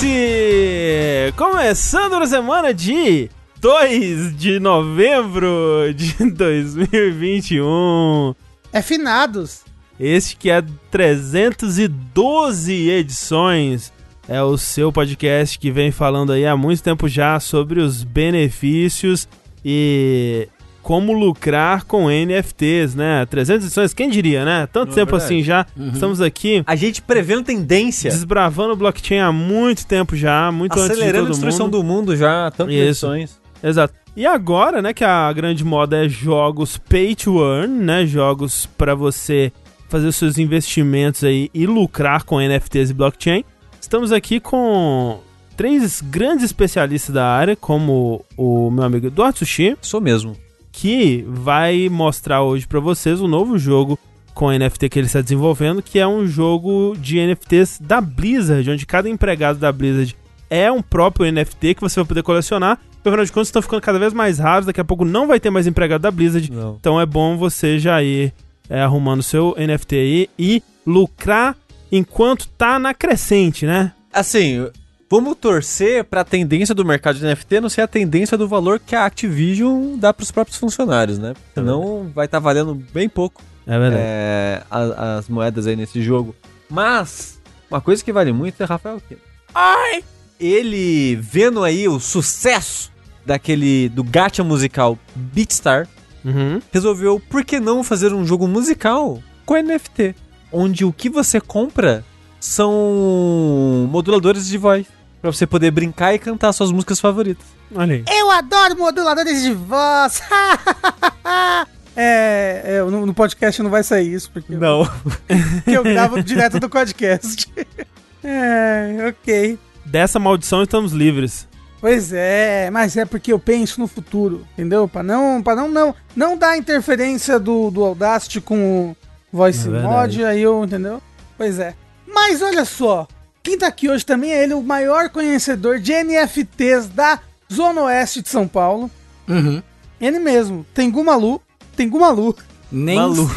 Vértice! Começando a semana de 2 de novembro de 2021. É finados. Este que é 312 edições. É o seu podcast que vem falando aí há muito tempo já sobre os benefícios e como lucrar com NFTs, né? 300 edições, quem diria, né? Tanto Não é tempo verdade. assim já. Estamos aqui A gente prevendo tendência, desbravando o blockchain há muito tempo já, muito antes de acelerando a todo destruição mundo. do mundo já, tantas Isso. edições. Exato. E agora, né, que a grande moda é jogos pay to earn, né, jogos para você fazer os seus investimentos aí e lucrar com NFTs e blockchain. Estamos aqui com três grandes especialistas da área, como o meu amigo Eduardo Sushi, Sou mesmo. Que vai mostrar hoje para vocês o novo jogo com NFT que ele está desenvolvendo, que é um jogo de NFTs da Blizzard, onde cada empregado da Blizzard é um próprio NFT que você vai poder colecionar. Afinal de contas, estão ficando cada vez mais raros, daqui a pouco não vai ter mais empregado da Blizzard, Não. então é bom você já ir é, arrumando seu NFT aí e lucrar enquanto tá na crescente, né? Assim, vamos torcer pra tendência do mercado de NFT não ser a tendência do valor que a Activision dá pros próprios funcionários, né? Senão vai estar valendo bem pouco É verdade. é, a- as moedas aí nesse jogo. Mas, uma coisa que vale muito é Rafael Kina. Ai! Ele vendo aí o sucesso daquele do gacha musical Beatstar, Uhum. resolveu, por que não fazer um jogo musical com NFT? Onde o que você compra são moduladores de voz. Pra você poder brincar e cantar suas músicas favoritas. Olha aí. Eu adoro moduladores de voz. é, é, no, no podcast não vai sair isso, porque, eu, Não. porque eu gravo direto do podcast. é, ok. Dessa maldição estamos livres. Pois é, mas é porque eu penso no futuro, entendeu? Pra não, pra não, não, não dar interferência do, do Audacity com o Voice É Mod, aí eu, entendeu? Pois é. Mas olha só, quem tá aqui hoje também é ele, o maior conhecedor de NFTs da Zona Oeste de São Paulo. Uhum. Ele mesmo, Tengu Malu, Tengu Malu. Nem Malu.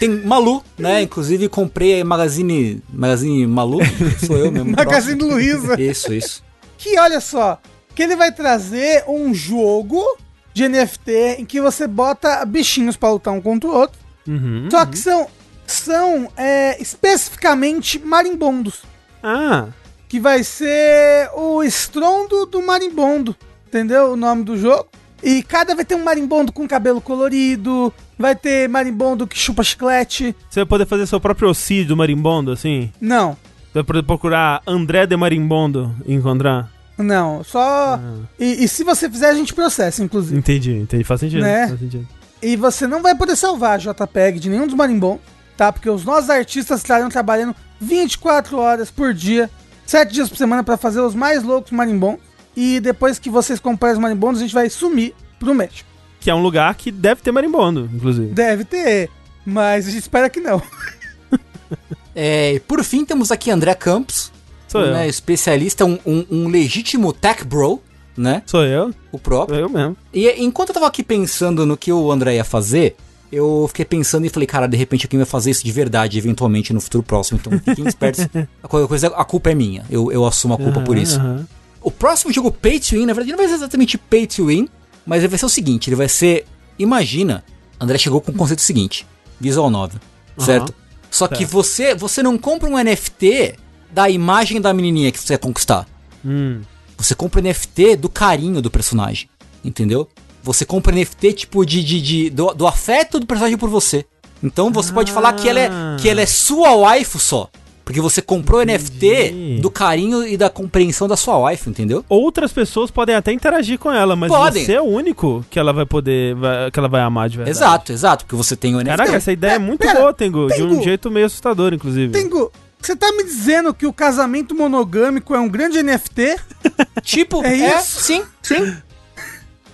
Tem Malu, né? Inclusive comprei a Magazine, Magazine Malu, sou eu mesmo. Magazine Luiza. Isso, isso. Que olha só, que ele vai trazer um jogo de NFT em que você bota bichinhos pra lutar um contra o outro. Uhum. Só que são, são é, especificamente marimbondos. Ah, Que vai ser o estrondo do marimbondo. Entendeu? O nome do jogo. E cada vai ter um marimbondo com cabelo colorido. Vai ter marimbondo que chupa chiclete. você vai poder fazer seu próprio auxílio do marimbondo, assim? Não, Você vai poder procurar André de Marimbondo e encontrar? não. Só. E, e se você fizer, a gente processa, inclusive. Entendi, entendi. Faz sentido. Né? Faz sentido. E você não vai poder salvar JPEG de nenhum dos marimbondos, tá? Porque os nossos artistas estarão trabalhando 24 horas por dia, 7 dias por semana pra fazer os mais loucos marimbondos. E depois que vocês comprarem os marimbondos, a gente vai sumir pro México. Que é um lugar que deve ter marimbondo, inclusive. Deve ter, mas a gente espera que não. É, e por fim, temos aqui André Campos, Sou né, eu. especialista, um, um- um legítimo tech bro, né? Sou eu. O próprio. Sou eu mesmo. E enquanto eu tava aqui pensando no que o André ia fazer, eu fiquei pensando e falei, cara, de repente alguém vai fazer isso de verdade, eventualmente, no futuro próximo. Então fiquem espertos. A coisa, a culpa é minha. Eu, eu assumo a culpa por isso. Aham. O próximo jogo Pay to Win, na verdade, não vai ser exatamente Pay to Win, mas ele vai ser o seguinte: ele vai ser. Imagina, André chegou com o conceito seguinte: Visual Novel, certo? Só que Certo. você, você não compra um NFT da imagem da menininha que você quer conquistar. Hum. Você compra NFT do carinho do personagem, entendeu? Você compra NFT tipo de, de, de- do, do afeto do personagem por você. Então você pode falar que ela é que ela é sua waifu só, porque você comprou NFT do carinho e da compreensão da sua waifu, entendeu? Outras pessoas podem até interagir com ela, mas Podem. você é o único que ela vai poder. vai- que ela vai amar de verdade. Exato, exato, porque você tem o NFT. Caraca, essa ideia é muito pera, boa, Tengu. De um Tengu. jeito meio assustador, inclusive. Tengu, você tá me dizendo que o casamento monogâmico é um grande NFT? Tipo, É é, isso? sim, sim.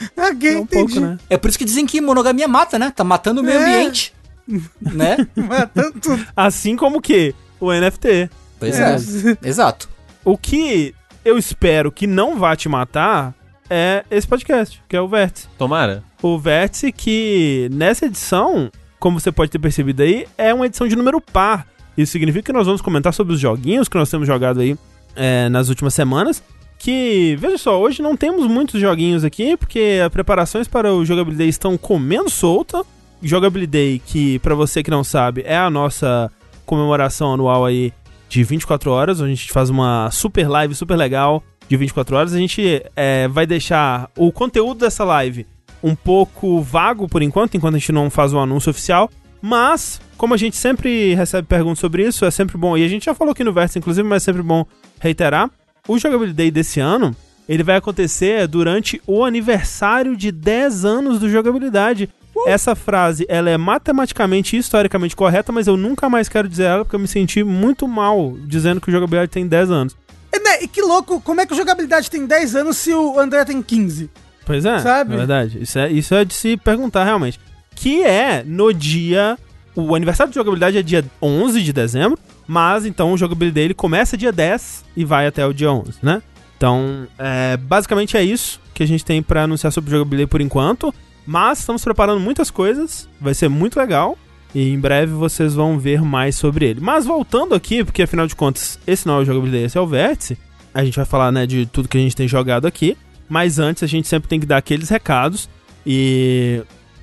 Ok, É um entendi. pouco, né? É por isso que dizem que monogamia mata, né? Tá matando o meio É. ambiente. né? Matando tudo. Assim como que o NFT. Pois É. é. Exato. O que eu espero que não vá te matar é esse podcast, que é o Vértice. Tomara. O Vértice que nessa edição, como você pode ter percebido aí, é uma edição de número par. Isso significa que nós vamos comentar sobre os joguinhos que nós temos jogado aí é, nas últimas semanas. Que, veja só, hoje não temos muitos joguinhos aqui, porque as preparações para o Jogabilidade estão comendo solta. Jogabilidade, que para você que não sabe, é a nossa comemoração anual aí de 24 horas, onde a gente faz uma super live super legal de 24 horas. A gente é, vai deixar o conteúdo dessa live um pouco vago por enquanto, enquanto a gente não faz o anúncio oficial. Mas, como a gente sempre recebe perguntas sobre isso, é sempre bom. E a gente já falou aqui no Verso, inclusive, mas é sempre bom reiterar. O Jogabilidade desse ano, ele vai acontecer durante o aniversário de 10 anos do Jogabilidade. Essa frase, ela é matematicamente e historicamente correta, mas eu nunca mais quero dizer ela porque eu me senti muito mal dizendo que o Jogabilidade tem 10 anos. E, né, e que louco, como é que o jogabilidade tem 10 anos se o André tem 15? Pois é, Sabe? é verdade. Isso é, isso é de se perguntar realmente. Que é no dia. O aniversário de jogabilidade é dia 11 de dezembro, mas então o jogabilidade ele começa dia 10 e vai até o dia 11, né? Então, é, basicamente é isso que a gente tem pra anunciar sobre o jogabilidade por enquanto. Mas estamos preparando muitas coisas, vai ser muito legal. E em breve vocês vão ver mais sobre ele. Mas voltando aqui, porque afinal de contas, esse não é o jogabilidade, esse é o vértice. A gente vai falar, né, de tudo que a gente tem jogado aqui. Mas antes a gente sempre tem que dar aqueles recados. E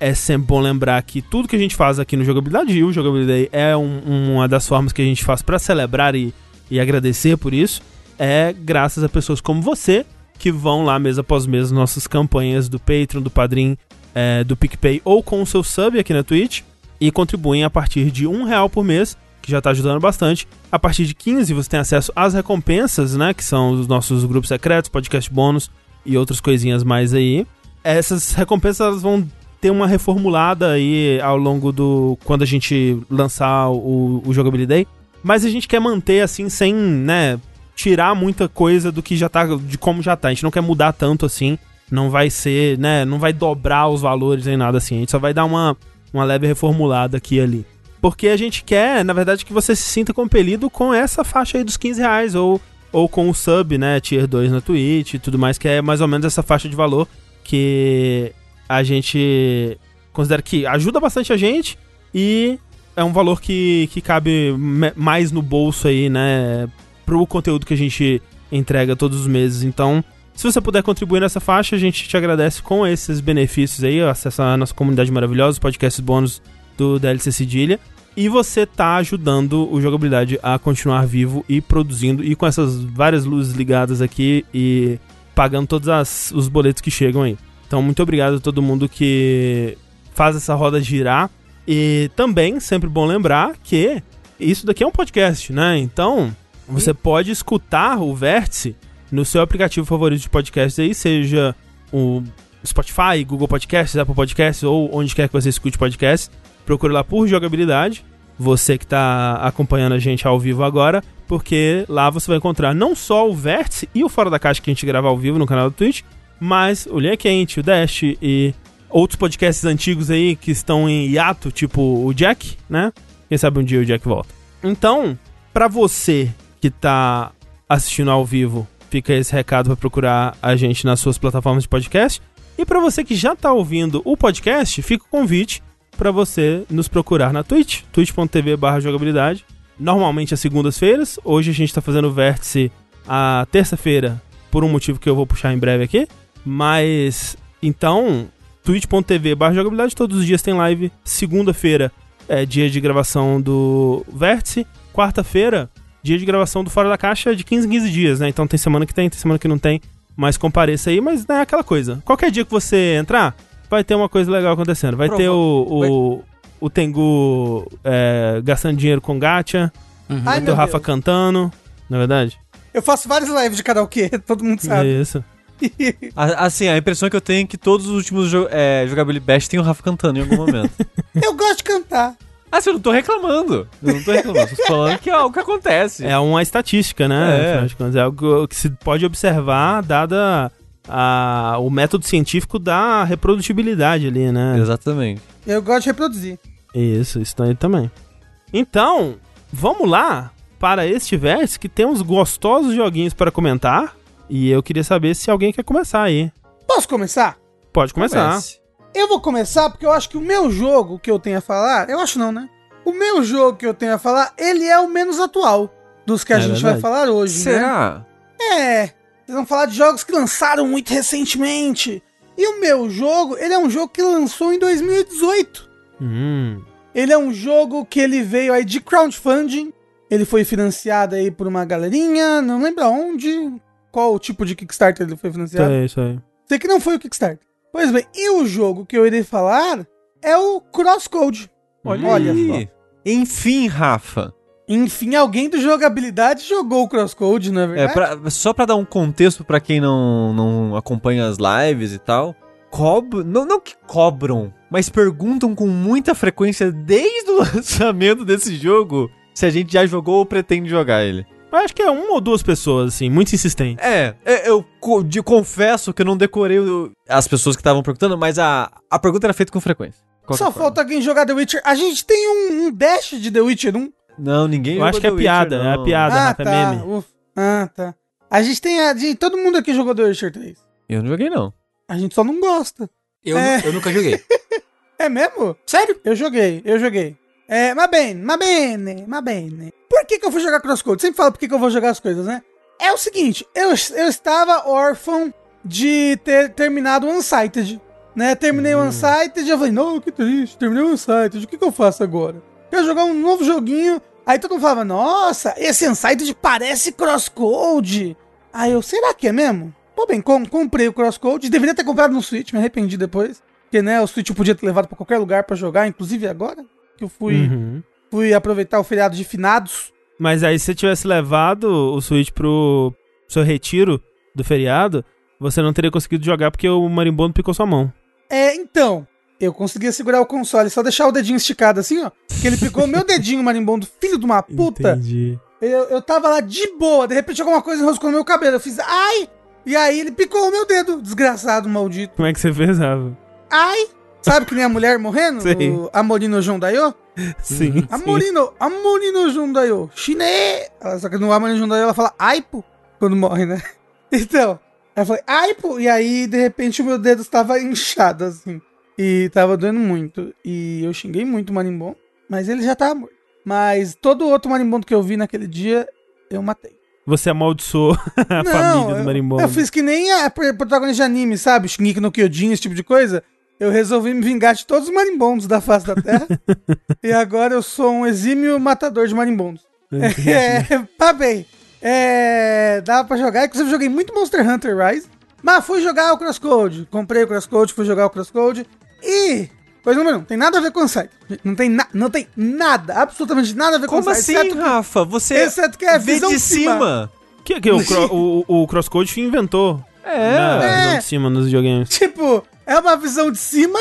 é sempre bom lembrar que tudo que a gente faz aqui no Jogabilidade e o Jogabilidade é um- uma das formas que a gente faz para celebrar e, e agradecer por isso. É graças a pessoas como você que vão lá mês após mês nossas campanhas do Patreon, do Padrim, é, do PicPay ou com o seu sub aqui na Twitch e contribuem a partir de um real por mês, que já está ajudando bastante. A partir de 15 você tem acesso às recompensas, né, que são os nossos grupos secretos, podcast bônus e outras coisinhas mais aí. Essas recompensas vão ter uma reformulada aí ao longo do quando a gente lançar o, o jogabilidade, mas a gente quer manter assim sem, né, tirar muita coisa do que já tá de como já tá. A gente não quer mudar tanto assim. Não vai ser, né, não vai dobrar os valores nem nada assim. A gente só vai dar uma uma leve reformulada aqui e ali. Porque a gente quer, na verdade, que você se sinta compelido com essa faixa aí dos 15 reais, ou, ou com o sub, né, tier 2 na Twitch e tudo mais, que é mais ou menos essa faixa de valor que a gente considera que ajuda bastante a gente e é um valor que, que cabe mais no bolso aí, né, pro conteúdo que a gente entrega todos os meses. Então, se você puder contribuir nessa faixa, a gente te agradece com esses benefícios aí, acessar a nossa comunidade maravilhosa, os podcasts bônus do DLC Cedilha. E você tá ajudando o Jogabilidade a continuar vivo e produzindo, e com essas várias luzes ligadas aqui e pagando todos as- os boletos que chegam aí. Então, muito obrigado a todo mundo que faz essa roda girar. E também, sempre bom lembrar que isso daqui é um podcast, né? Então, você pode escutar o Vértice no seu aplicativo favorito de podcast aí, seja o Spotify, Google Podcasts, Apple Podcasts ou onde quer que você escute podcast. Procure lá por jogabilidade, você que está acompanhando a gente ao vivo agora, porque lá você vai encontrar não só o Vértice e o Fora da Caixa que a gente grava ao vivo no canal do Twitch, mas o Linha Quente, o Dash e outros podcasts antigos aí que estão em hiato, tipo o Jack, né? Quem sabe um dia o Jack volta. Então, pra você que tá assistindo ao vivo, fica esse recado pra procurar a gente nas suas plataformas de podcast. E pra você que já tá ouvindo o podcast, fica o convite pra você nos procurar na Twitch, twitch.tv barra jogabilidade. Normalmente às segundas-feiras, hoje a gente tá fazendo o vértice a terça-feira, por um motivo que eu vou puxar em breve aqui. Mas, então, twitch.tv barra jogabilidade, todos os dias tem live. Segunda-feira é dia de gravação do Vértice. Quarta-feira, dia de gravação do Fora da Caixa de 15 em 15 dias, né? Então tem semana que tem, tem semana que não tem. Mas compareça aí, mas não é aquela coisa. Qualquer dia que você entrar, vai ter uma coisa legal acontecendo. Vai Prova- ter o, o, o Tengu é, gastando dinheiro com gacha, Uhum. Ai, vai ter o Rafa Deus. cantando, na é verdade? Eu faço várias lives de karaokê, todo mundo sabe. Isso. Assim, a impressão que eu tenho é que todos os últimos jo é, Jogabilidade Best tem o Rafa cantando em algum momento. Eu gosto de cantar. ah, assim, eu não tô reclamando. Eu não tô reclamando. Tô falando que é algo que acontece. É uma estatística, né? É. Afinal de contas, é algo que se pode observar, dada a, o método científico da reprodutibilidade ali, né? Exatamente. Eu gosto de reproduzir. Isso, isso daí também. Então, vamos lá para este verso que temos gostosos joguinhos para comentar. E eu queria saber se alguém quer começar aí. Posso começar? Pode começar. Comece. Eu vou começar porque eu acho que o meu jogo que eu tenho a falar, eu acho não, né? O meu jogo que eu tenho a falar, ele é o menos atual. dos que a É gente verdade. vai falar hoje, né? Será? É, vocês vão falar de jogos que lançaram muito recentemente. E o meu jogo, ele é um jogo que lançou em 2018. Hum. Ele é um jogo que ele veio aí de crowdfunding. Ele foi financiado aí por uma galerinha, não lembro aonde, qual o tipo de Kickstarter ele foi financiado. isso aí. Sei que não foi o Kickstarter. Pois bem, e o jogo que eu irei falar é o Crosscode. Olha, Olha aí. Enfim, Rafa. Enfim, alguém do jogabilidade jogou o Crosscode, não é É, verdade? pra- só pra dar um contexto pra quem não, não acompanha as lives e tal. Cob... Não, não que cobram, mas perguntam com muita frequência desde o lançamento desse jogo se a gente já jogou ou pretende jogar ele. Eu acho que é uma ou duas pessoas, assim, muito insistentes. É, é, eu de- confesso que eu não decorei o- as pessoas que estavam perguntando, mas a, a pergunta era feita com frequência. Só forma. falta alguém jogar The Witcher. A gente tem um, um dash de The Witcher 1. Não, ninguém Eu acho que é The piada, Witcher, é a piada, ah, é tá. meme. Ufa. Ah, tá. A gente tem a. de- todo mundo aqui jogou The Witcher 3. Eu não joguei, não. A gente só não gosta. Eu, É. eu nunca joguei. É mesmo? Sério? Eu joguei, eu joguei. É, ma bene, ma bene, ma bene. Por que, que eu fui jogar Crosscode? Sempre falo por que, que eu vou jogar as coisas, né? É o seguinte, eu, eu estava órfão de ter terminado o Unsighted. Né? Terminei o Unsighted e eu falei, não, que triste, terminei o Unsighted, o que, que eu faço agora? Quero jogar um novo joguinho. Aí todo mundo falava, nossa, esse Unsighted parece Crosscode. Aí eu, será que é mesmo? Pô, bem, com- comprei o Crosscode, deveria ter comprado no Switch, me arrependi depois. Porque, né, o Switch eu podia ter levado pra qualquer lugar pra jogar, inclusive agora que eu fui, Uhum. Fui aproveitar o feriado de finados. Mas aí, se você tivesse levado o Switch pro seu retiro do feriado, você não teria conseguido jogar porque o marimbondo picou sua mão. É, então, eu conseguia segurar o console, só deixar o dedinho esticado assim, ó. Que ele picou meu dedinho, marimbondo, filho de uma puta. Entendi. Eu, eu tava lá de boa, de repente alguma coisa enroscou no meu cabelo. Eu fiz, ai! E aí ele picou o meu dedo, desgraçado, maldito. Como é que você fez, Rafa? Ai! Sabe que nem a mulher morrendo? Sim. O Amorino Jondayo? Sim. sim. Amorino, Amorino Jundayo, Chine. Só que no Amorino Jundayo ela fala aipo quando morre, né? Então, ela falou aipo, e aí de repente o meu dedo estava inchado assim. E tava doendo muito. E eu xinguei muito o marimbondo, mas ele já tava morto. Mas todo outro marimbondo que eu vi naquele dia, eu matei. Você amaldiçoou a família do eu, marimbondo. eu fiz que nem a pro- protagonista de anime, sabe? Shingeki no Kyojin, esse tipo de coisa. Eu resolvi me vingar de todos os marimbondos da face da Terra. e agora eu sou um exímio matador de marimbondos. É, bem. É, dava pra jogar. Inclusive, eu joguei muito Monster Hunter Rise. Mas fui jogar o Crosscode. Comprei o Crosscode, fui jogar o Crosscode. E. Coisa número um, tem nada a ver com o site. Não tem, na- não tem nada, absolutamente nada a ver com Como o site. assim, exceto, Rafa? Você exceto que é vê visão de cima. Que, que o, cro- o, o CrossCode inventou. É. né, a É. visão de cima nos videogames. Tipo, é uma visão de cima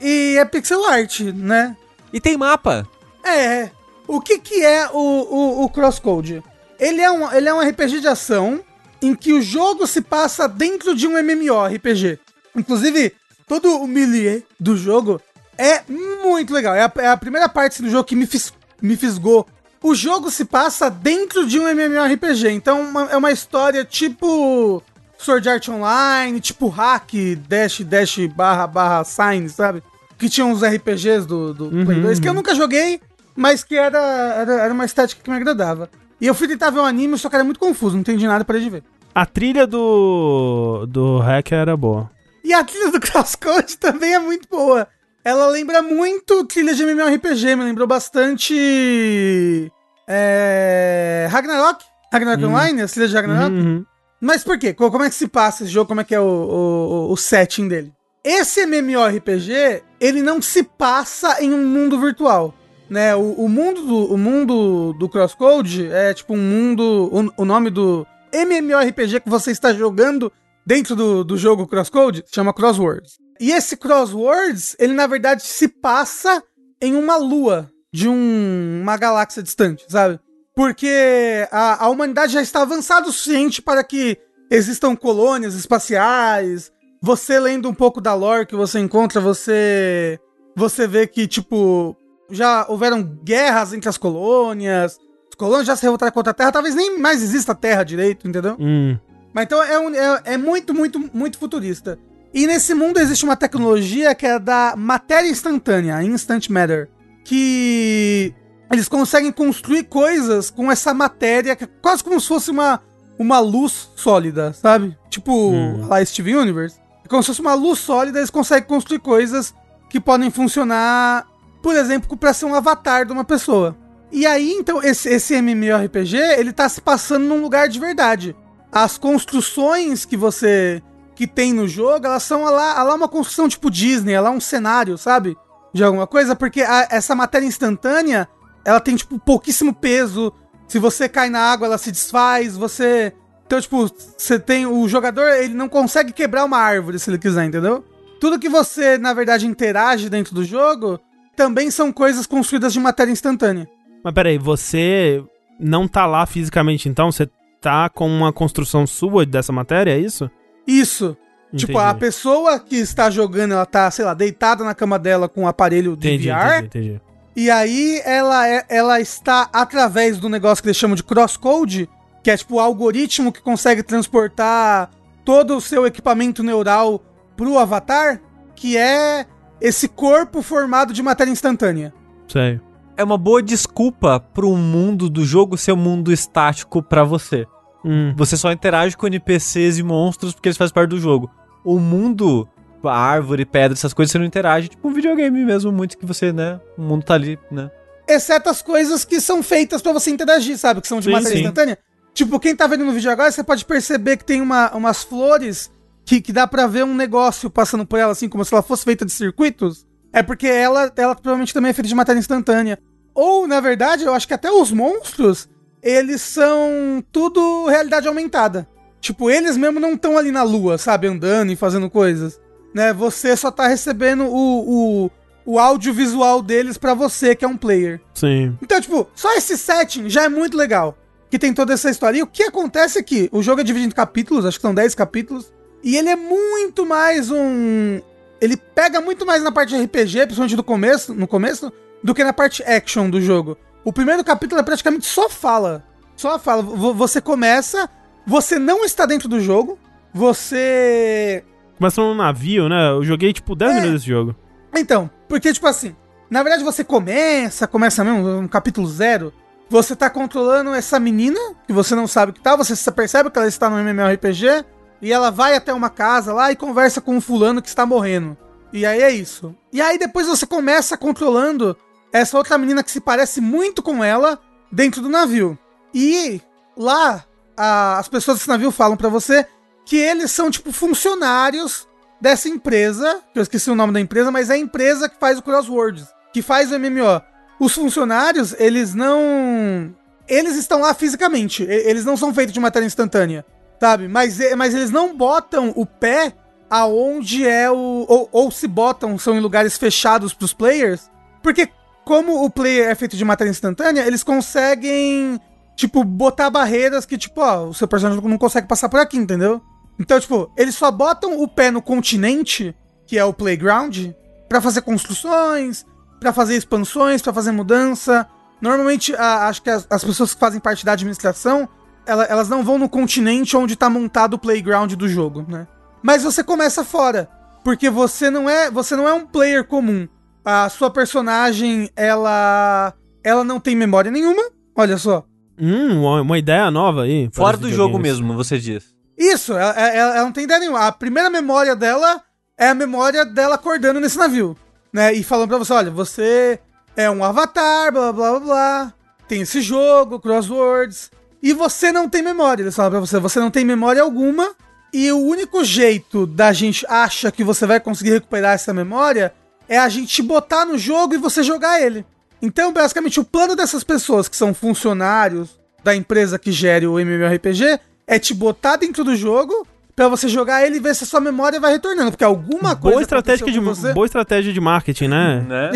e é pixel art, né? E tem mapa. É. O que que é o, o, o Crosscode? Ele é, um, ele é um RPG de ação em que o jogo se passa dentro de um MMORPG. Inclusive, todo o milieu do jogo é muito legal. É a, é a primeira parte do jogo que me, fis, me fisgou. O jogo se passa dentro de um MMORPG. Então uma- é uma história tipo Sword Art Online, tipo hack, dash, dash, barra, barra, sign, sabe? Que tinha uns RPGs do, do Play 2, que eu nunca joguei, mas que era, era, era uma estética que me agradava. E eu fui tentar ver o anime, só que era muito confuso, não entendi nada para de ver. A trilha do, do hacker era boa. E a trilha do Crosscode também é muito boa. Ela lembra muito trilha de MMORPG, me lembrou bastante. É. Ragnarok? Ragnarok Online, a trilha de Ragnarok? Uhum. Mas por quê? Co- Como é que se passa esse jogo? Como é que é o, o, o setting dele? Esse MMORPG, ele não se passa em um mundo virtual. Né? O, o mundo do, o mundo do Crosscode é tipo um mundo. O, o nome do MMORPG que você está jogando dentro do, do jogo Crosscode chama Crosswords. E esse Crosswords, ele na verdade se passa em uma lua de um- uma galáxia distante, sabe? Porque a, a humanidade já está avançada o suficiente para que existam colônias espaciais. Você lendo um pouco da lore que você encontra, você você vê que tipo já houveram guerras entre as colônias. As colônias já se revoltaram contra a Terra, talvez nem mais exista a Terra direito, entendeu? Hum. Mas então é, um- é- é muito, muito, muito futurista. E nesse mundo existe uma tecnologia que é da matéria instantânea, Instant Matter, que eles conseguem construir coisas com essa matéria, que é quase como se fosse uma, uma luz sólida, sabe? Tipo, Hum. lá Steven Universe. É como se fosse uma luz sólida, eles conseguem construir coisas que podem funcionar, por exemplo, pra ser um avatar de uma pessoa. E aí, então, esse, esse MMORPG, ele tá se passando num lugar de verdade. As construções que você que tem no jogo, elas são lá, lá uma construção tipo Disney, lá um cenário, sabe? De alguma coisa, porque a- essa matéria instantânea, ela tem, tipo, pouquíssimo peso. Se você cai na água, ela se desfaz, você... Então, tipo, você tem... O jogador, ele não consegue quebrar uma árvore, se ele quiser, entendeu? Tudo que você, na verdade, interage dentro do jogo, também são coisas construídas de matéria instantânea. Mas peraí, você não tá lá fisicamente, então? Você tá com uma construção sua dessa matéria, é isso? Isso. Tipo, Entendi. a pessoa que está jogando, ela tá, sei lá, deitada na cama dela com o aparelho de Entendi, VR. entendi, entendi. E aí ela, é, ela está através do negócio que eles chamam de crosscode, que é tipo o algoritmo que consegue transportar todo o seu equipamento neural pro avatar, que é esse corpo formado de matéria instantânea. Sei. É uma boa desculpa pro mundo do jogo ser um mundo estático pra você. Hum. Você só interage com NPCs e monstros porque eles fazem parte do jogo. O mundo, árvore, pedra, essas coisas, você não interage. Tipo um videogame mesmo, muito que você, né? O mundo tá ali, né? Exceto as coisas que são feitas pra você interagir, sabe? Que são de Sim, matéria sim. instantânea. Tipo, quem tá vendo no vídeo agora, você pode perceber que tem uma, umas flores que, que dá pra ver um negócio passando por ela, assim, como se ela fosse feita de circuitos. É porque ela, ela provavelmente também é feita de matéria instantânea. Ou, na verdade, eu acho que até os monstros, eles são tudo realidade aumentada. Tipo, eles mesmo não estão ali na lua, sabe? Andando e fazendo coisas. Né? Você só tá recebendo o, o, o audiovisual deles pra você, que é um player. Sim. Então, tipo, só esse setting já é muito legal. Que tem toda essa história. E o que acontece aqui? O jogo é dividido em capítulos, acho que são 10 capítulos. E ele é muito mais um. Ele pega muito mais na parte de RPG, principalmente do começo, no começo, do que na parte action do jogo. O primeiro capítulo é praticamente só fala. Só fala. Vo- Você começa, você não está dentro do jogo, você Começa num navio, né? Eu joguei, tipo, 10 É. minutos desse jogo. Então, porque, tipo assim, na verdade você começa, começa mesmo, um capítulo zero, você tá controlando essa menina, que você não sabe o que tá, você percebe que ela está no MMORPG, e ela vai até uma casa lá e conversa com um fulano que está morrendo. E aí é isso. E aí depois você começa controlando essa outra menina que se parece muito com ela dentro do navio. E lá, a- as pessoas desse navio falam pra você que eles são, tipo, funcionários dessa empresa, que eu esqueci o nome da empresa, mas é a empresa que faz o Crosswords, que faz o MMO. Os funcionários, eles não. Eles estão lá fisicamente, eles não são feitos de matéria instantânea, sabe? Mas, mas eles não botam o pé aonde é o. Ou, ou se botam, são em lugares fechados pros players, porque como o player é feito de matéria instantânea, eles conseguem, tipo, botar barreiras que, tipo, ó, o seu personagem não consegue passar por aqui, entendeu? Então, tipo, eles só botam o pé no continente, que é o playground, pra fazer construções, pra fazer expansões, pra fazer mudança. Normalmente, a- acho que as, as pessoas que fazem parte da administração, ela- elas não vão no continente onde tá montado o playground do jogo, né? Mas você começa fora, porque você não é, você não é um player comum. A sua personagem, ela ela não tem memória nenhuma. Olha só. Hum, uma, ideia nova aí. para Fora do jogo mesmo, você diz. Isso, ela, ela- ela não tem ideia nenhuma. A primeira memória dela é a memória dela acordando nesse navio, né? E falando pra você, olha, você é um avatar, blá blá blá blá. Tem esse jogo, Crosswords. E você não tem memória, eles falam pra você. Você não tem memória alguma. E o único jeito da gente acha que você vai conseguir recuperar essa memória é a gente te botar no jogo e você jogar ele. Então, basicamente, o plano dessas pessoas que são funcionários da empresa que gere o MMORPG é te botar dentro do jogo pra você jogar ele e ver se a sua memória vai retornando. Porque alguma coisa. Boa estratégia, de, você. boa estratégia de marketing, né? Né?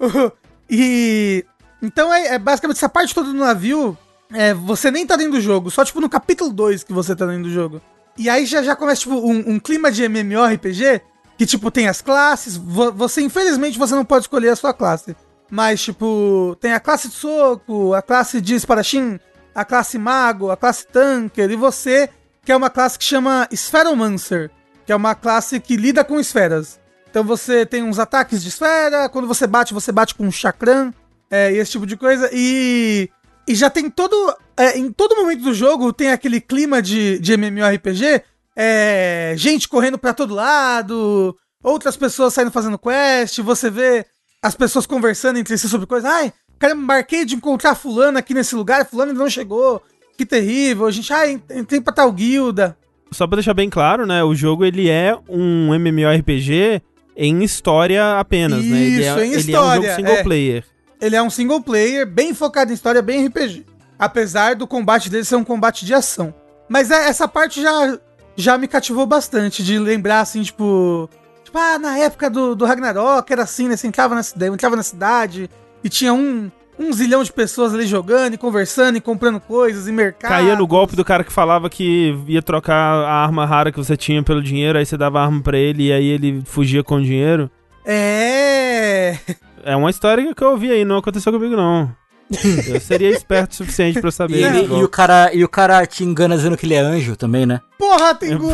e. Então é, é basicamente essa parte toda do navio. É, você nem tá dentro do jogo, só tipo no capítulo 2 que você tá dentro do jogo. E aí já, já começa tipo um, um clima de MMORPG que tipo tem as classes. vo- você, infelizmente, você não pode escolher a sua classe. Mas, tipo, tem a classe de soco, a classe de espadachim, a classe mago, a classe tanker, e você, que é uma classe que chama Spheromancer, que é uma classe que lida com esferas. Então você tem uns ataques de esfera, quando você bate, você bate com um chakram. É, e esse tipo de coisa. E, e já tem todo. é, em todo momento do jogo tem aquele clima de, de MMORPG. É, gente correndo pra todo lado, outras pessoas saindo fazendo quest. Você vê as pessoas conversando entre si sobre coisas. Ai, cara, marquei de encontrar fulano aqui nesse lugar, fulano não chegou. Que terrível. A gente, ai, entrei pra tal guilda. Só pra deixar bem claro, né? O jogo ele é um MMORPG em história apenas, né? Ele Isso, é, em ele é um história, jogo single é. player. Ele é um single player, bem focado em história, bem RPG. Apesar do combate dele ser um combate de ação. Mas é- essa parte já, já me cativou bastante, de lembrar assim, tipo. Tipo, ah, na época do, do Ragnarok era assim, né? Você entrava na cidade, entrava na cidade e tinha um, um zilhão de pessoas ali jogando e conversando e comprando coisas em mercado. Caía no golpe do cara que falava que ia trocar a arma rara que você tinha pelo dinheiro, aí você dava a arma pra ele e aí ele fugia com o dinheiro. É. É uma história que eu ouvi aí, não aconteceu comigo não. Eu seria esperto o suficiente pra saber. E, ele- e o cara, e o cara te engana dizendo que ele é anjo também, né? Porra, Tengu!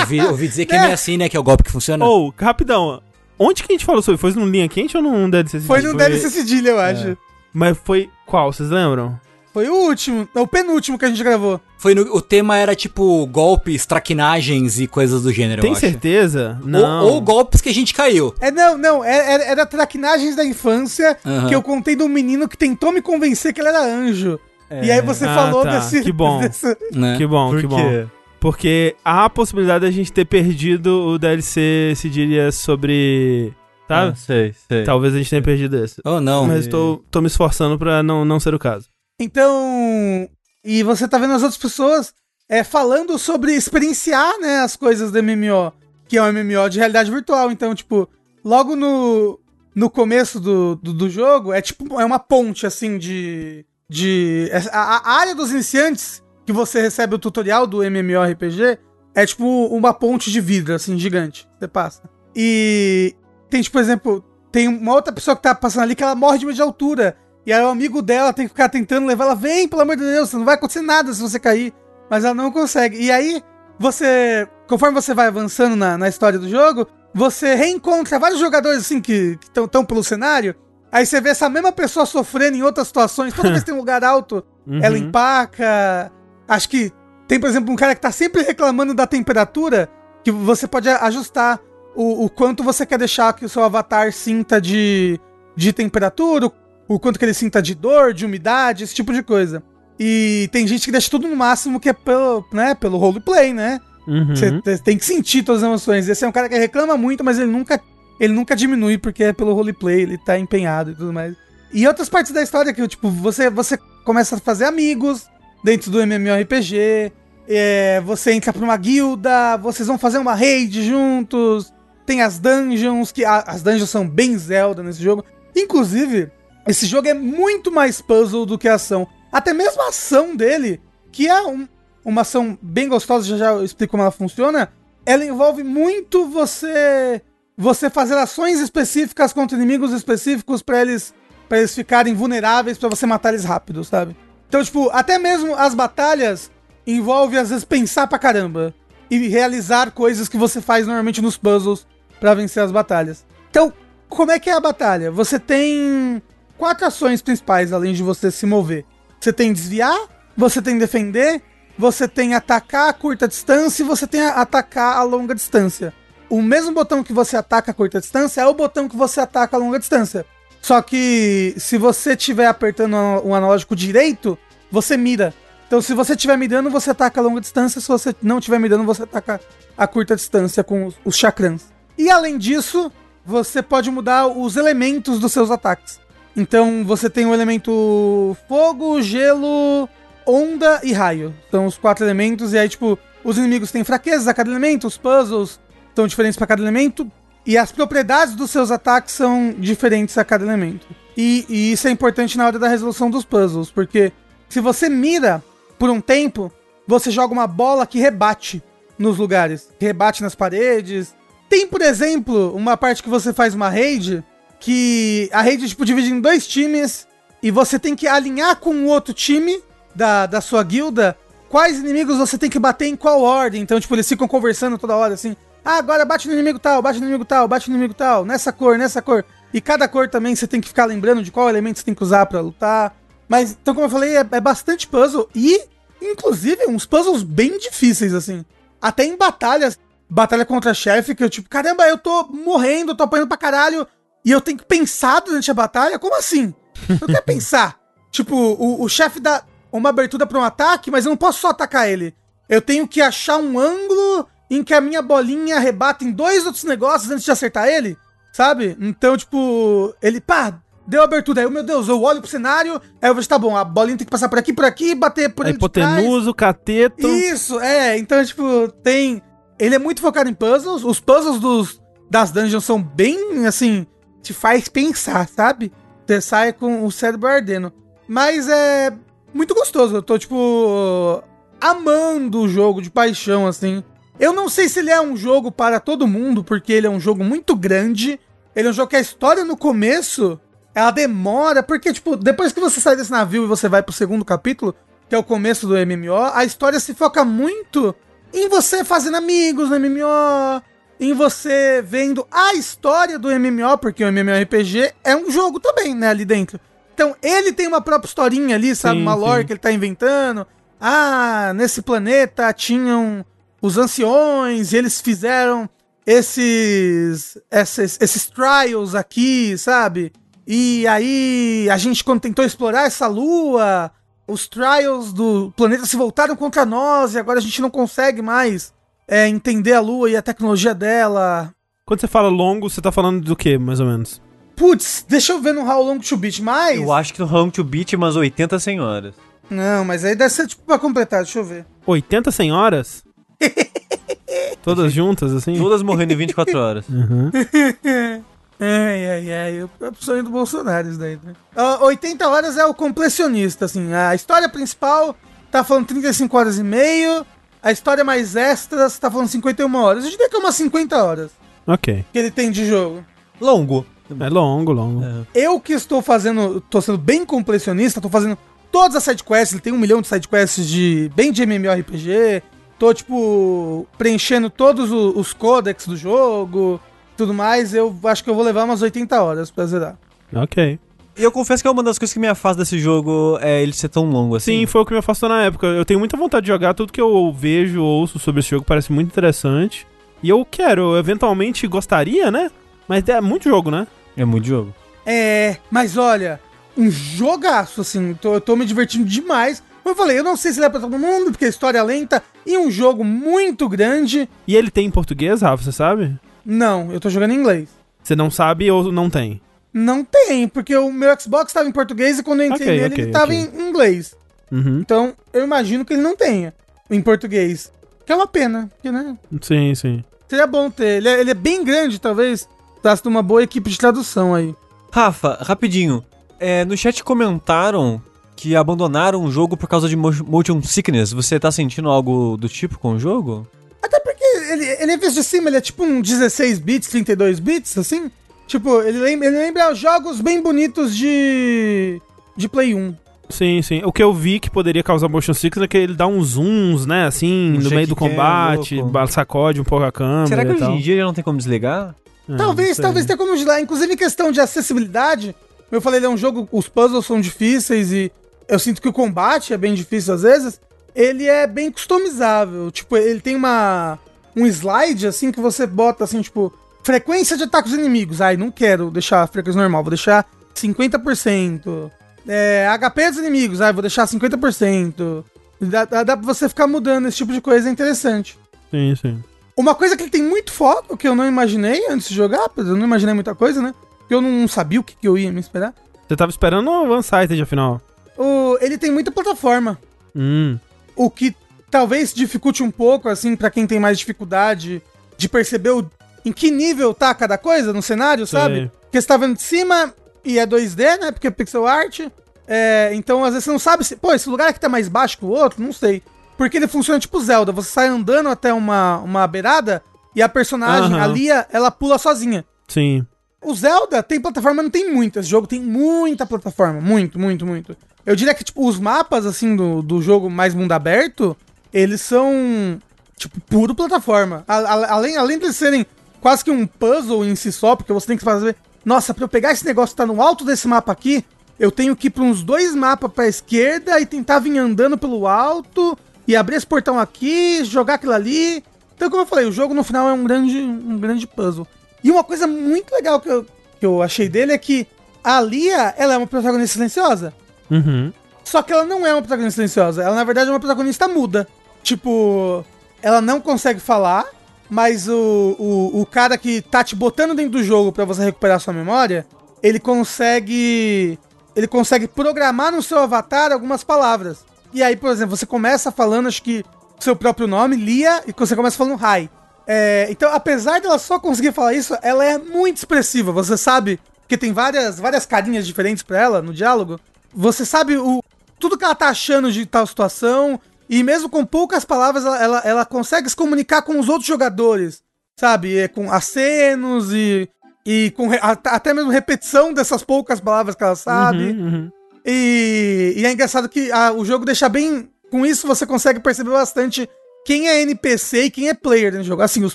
Ouvi, ouvi dizer que é meio assim, né? Que é o golpe que funciona. Ou, rapidão, onde que a gente falou sobre? Foi no Linha Quente ou num DLC? Foi no DLC Cedilha, eu acho. Mas foi qual, vocês lembram? Foi o último, não, o penúltimo que a gente gravou. Foi no- o tema era tipo golpes, traquinagens e coisas do gênero, Tem eu acho. certeza? Ou, Não. ou golpes que a gente caiu. É, não, não, é- era, era traquinagens da infância Aham. que eu contei de um menino que tentou me convencer que ele era anjo. E aí você Ah, falou tá, desse. que bom. desse- Né? Que bom, Por que quê? bom. Porque há a possibilidade da gente ter perdido o DLC, se diria, sobre. Tá? Ah, sei, sei. Talvez a gente tenha perdido esse. Oh, não. Mas tô, tô me esforçando pra não, não ser o caso. Então. E você tá vendo as outras pessoas é, falando sobre experienciar, né, as coisas do MMO, que é um MMO de realidade virtual. Então, tipo, logo no, no começo do, do, do jogo, é tipo, é uma ponte, assim, de. de a, a área dos iniciantes que você recebe o tutorial do MMORPG é tipo uma ponte de vidro, assim, gigante. Você passa. E tem, tipo, por exemplo, tem uma outra pessoa que tá passando ali que ela morre de medo de altura. E aí o amigo dela tem que ficar tentando levar ela, vem, pelo amor de Deus, não vai acontecer nada se você cair. Mas ela não consegue. E aí, você, conforme você vai avançando na, na história do jogo, você reencontra vários jogadores assim que estão pelo cenário. Aí você vê essa mesma pessoa sofrendo em outras situações. Toda vez que tem um lugar alto, Uhum. ela empaca. Acho que tem, por exemplo, um cara que tá sempre reclamando da temperatura, que você pode ajustar o, o quanto você quer deixar que o seu avatar sinta de, de temperatura, o, o quanto que ele sinta de dor, de umidade, esse tipo de coisa. E tem gente que deixa tudo no máximo que é pelo, né, pelo roleplay, né? Uhum. Você te- tem que sentir todas as emoções. Esse é um cara que reclama muito, mas ele nunca, ele nunca diminui porque é pelo roleplay, ele tá empenhado e tudo mais. E outras partes da história que, tipo, você, você começa a fazer amigos dentro do MMORPG, é, você entra pra uma guilda, vocês vão fazer uma raid juntos, tem as dungeons, que a- as dungeons são bem Zelda nesse jogo. Inclusive, esse jogo é muito mais puzzle do que ação. Até mesmo a ação dele, que é um- uma ação bem gostosa, já já explico como ela funciona, ela envolve muito você você fazer ações específicas contra inimigos específicos pra eles para eles ficarem vulneráveis pra você matar eles rápido, sabe? Então, tipo, até mesmo as batalhas envolve às vezes pensar pra caramba e realizar coisas que você faz normalmente nos puzzles pra vencer as batalhas. Então, como é que é a batalha? Você tem quatro ações principais além de você se mover. Você tem desviar, você tem defender, você tem atacar a curta distância e você tem atacar a longa distância. O mesmo botão que você ataca a curta distância é o botão que você ataca a longa distância. Só que se você estiver apertando o analógico direito, você mira. Então se você estiver mirando, você ataca a longa distância. Se você não estiver mirando, você ataca a curta distância com os, os chakrans. E além disso, você pode mudar os elementos dos seus ataques. Então você tem o elemento fogo, gelo, onda e raio. São os quatro elementos. E aí, tipo, os inimigos têm fraquezas a cada elemento, os puzzles são diferentes para cada elemento. E as propriedades dos seus ataques são diferentes a cada elemento. E, e isso é importante na hora da resolução dos puzzles, porque se você mira por um tempo, você joga uma bola que rebate nos lugares, rebate nas paredes. Tem, por exemplo, uma parte que você faz uma raid, que a raid tipo, divide em dois times, e você tem que alinhar com o outro time da, da sua guilda quais inimigos você tem que bater em qual ordem. Então, tipo, eles ficam conversando toda hora, assim. Ah, agora bate no inimigo tal, bate no inimigo tal, bate no inimigo tal, nessa cor, nessa cor. E cada cor também você tem que ficar lembrando de qual elemento você tem que usar pra lutar. Mas, então, como eu falei, é, é bastante puzzle e, inclusive, uns puzzles bem difíceis, assim. Até em batalhas, batalha contra chefe, que eu, tipo, caramba, eu tô morrendo, tô apanhando pra caralho, e eu tenho que pensar durante a batalha? Como assim? Eu quero pensar. Tipo, o, o chefe dá uma abertura pra um ataque, mas eu não posso só atacar ele. Eu tenho que achar um ângulo em que a minha bolinha arrebata em dois outros negócios antes de acertar ele, sabe? Então, tipo, ele, pá, deu abertura. Aí, meu Deus, eu olho pro cenário, aí eu vejo, tá bom, a bolinha tem que passar por aqui, por aqui, bater por A ele hipotenusa, o cateto. Isso, é. Então, tipo, tem. Ele é muito focado em puzzles. Os puzzles dos, das dungeons são bem, assim, te faz pensar, sabe? Você sai com o cérebro ardendo. Mas é muito gostoso. Eu tô, tipo, amando o jogo de paixão, assim. Eu não sei se ele é um jogo para todo mundo, porque ele é um jogo muito grande. Ele é um jogo que a história no começo, ela demora, porque, tipo, depois que você sai desse navio e você vai pro segundo capítulo, que é o começo do MMO, a história se foca muito em você fazendo amigos no MMO, em você vendo a história do MMO, porque o MMORPG é um jogo também, né, ali dentro. Então, ele tem uma própria historinha ali, sabe? Sim, uma lore sim. que ele tá inventando. Ah, nesse planeta tinham os anciões, e eles fizeram esses, esses, esses trials aqui, sabe? E aí, a gente, quando tentou explorar essa lua, os trials do planeta se voltaram contra nós, e agora a gente não consegue mais é, entender a lua e a tecnologia dela. Quando você fala longo, você tá falando do que, mais ou menos? Putz, deixa eu ver no How Long to Beat, mas... Eu acho que no Home to Beat umas 80 senhoras. Não, mas aí deve ser tipo pra completar, deixa eu ver. 80 senhoras? Todas juntas, assim? Todas morrendo em 24 horas. Ai, ai, ai, eu- é o sonho do Bolsonaro isso daí, né? Ó, 80 horas é o completionista, assim. A história principal tá falando 35 horas e meio. A história mais extras tá falando 51 horas. Eu diria que é umas 50 horas Ok. que ele tem de jogo. Longo. É longo, longo. É. Eu que estou fazendo, tô sendo bem completionista, tô fazendo todas as sidequests, ele tem um milhão de sidequests de, bem de MMORPG, tô, tipo, preenchendo todos o- os codex do jogo, tudo mais, eu acho que eu vou levar umas 80 horas pra zerar. Ok. E eu confesso que é uma das coisas que me afasta desse jogo é ele ser tão longo assim. Sim, foi o que me afastou na época. Eu tenho muita vontade de jogar, tudo que eu vejo, ouço sobre esse jogo parece muito interessante. E eu quero, eu eventualmente gostaria, né? Mas é muito jogo, né? É muito jogo. É, mas olha, um jogaço, assim, tô, eu tô me divertindo demais. Como eu falei, eu não sei se ele é pra todo mundo, porque a história é lenta, e um jogo muito grande. E ele tem em português, Rafa, você sabe? Não, eu tô jogando em inglês. Você não sabe ou não tem? Não tem, porque o meu Xbox tava em português e quando eu entrei Ok, nele, ok, ele tava ok. em inglês. Uhum. Então, eu imagino que ele não tenha em português. Que é uma pena, porque, né? Sim, sim. Seria bom ter. Ele é, ele é bem grande, talvez. Precisasse de uma boa equipe de tradução aí. Rafa, rapidinho. É, no chat comentaram que abandonaram o jogo por causa de mo- motion sickness. Você tá sentindo algo do tipo com o jogo? Até porque ele, ele é visto de cima, ele é tipo um 16 bits, 32 bits, assim. Tipo, ele lembra, ele lembra jogos bem bonitos de. de Play 1. Sim, sim. O que eu vi que poderia causar motion sickness é que ele dá uns zooms, né? Assim, Um no meio do combate, ba- sacode um pouco a câmera Será que e hoje tal. em dia já não tem como desligar? É, talvez, talvez tenha como lá. Inclusive, em questão de acessibilidade, eu falei, ele é um jogo, os puzzles são difíceis e eu sinto que o combate é bem difícil às vezes. Ele é bem customizável. Tipo, ele tem uma. um slide assim que você bota assim, tipo, frequência de ataques inimigos. Ai, não quero deixar a frequência normal, vou deixar 50%. É, HP dos inimigos, ai, vou deixar 50%. Dá, dá, dá pra você ficar mudando esse tipo de coisa, é interessante. Sim, sim. Uma coisa que ele tem muito foco, que eu não imaginei antes de jogar, eu não imaginei muita coisa, né? Porque eu não sabia o que, que eu ia me esperar. Você tava esperando o One-Sighted, afinal. O, ele tem muita plataforma, Hum. o que talvez dificulte um pouco, assim, pra quem tem mais dificuldade de perceber o- em que nível tá cada coisa no cenário, Sei. sabe? Porque você tá vendo de cima e é 2D, né? Porque é pixel art. É, então, às vezes, você não sabe se. Pô, esse lugar aqui tá mais baixo que o outro, não sei. Porque ele funciona tipo Zelda. Você sai andando até uma, uma beirada e a personagem, Aham. a Lia, ela pula sozinha. Sim. O Zelda tem plataforma, não tem muito. Esse jogo tem muita plataforma. Muito, muito, muito. Eu diria que, tipo, os mapas, assim, do, do jogo mais mundo aberto, eles são. tipo, puro plataforma. A- a- além, além de serem quase que um puzzle em si só, porque você tem que fazer. Nossa, pra eu pegar esse negócio que tá no alto desse mapa aqui, eu tenho que ir pra uns dois mapas pra esquerda e tentar vir andando pelo alto e abrir esse portão aqui, jogar aquilo ali. Então, como eu falei, o jogo no final é um grande, um grande puzzle. E uma coisa muito legal que eu, que eu achei dele é que a Lia, ela é uma protagonista silenciosa. Uhum. Só que ela não é uma protagonista silenciosa. Ela, na verdade, é uma protagonista muda. Tipo, ela não consegue falar, mas o, o, o cara que tá te botando dentro do jogo pra você recuperar sua memória, ele consegue. Ele consegue programar no seu avatar algumas palavras. E aí, por exemplo, você começa falando, acho que, seu próprio nome, Lia, e você começa falando Hi. É, então, apesar dela só conseguir falar isso, ela é muito expressiva. Você sabe que tem várias, várias carinhas diferentes pra ela no diálogo. Você sabe o, tudo que ela tá achando de tal situação. E mesmo com poucas palavras, ela, ela, ela consegue se comunicar com os outros jogadores. Sabe? É, com acenos e. E com re- at- até mesmo repetição dessas poucas palavras que ela sabe. Uhum, uhum. E, e é engraçado que ah, o jogo deixa bem. Com isso você consegue perceber bastante quem é NPC e quem é player no jogo. Assim, os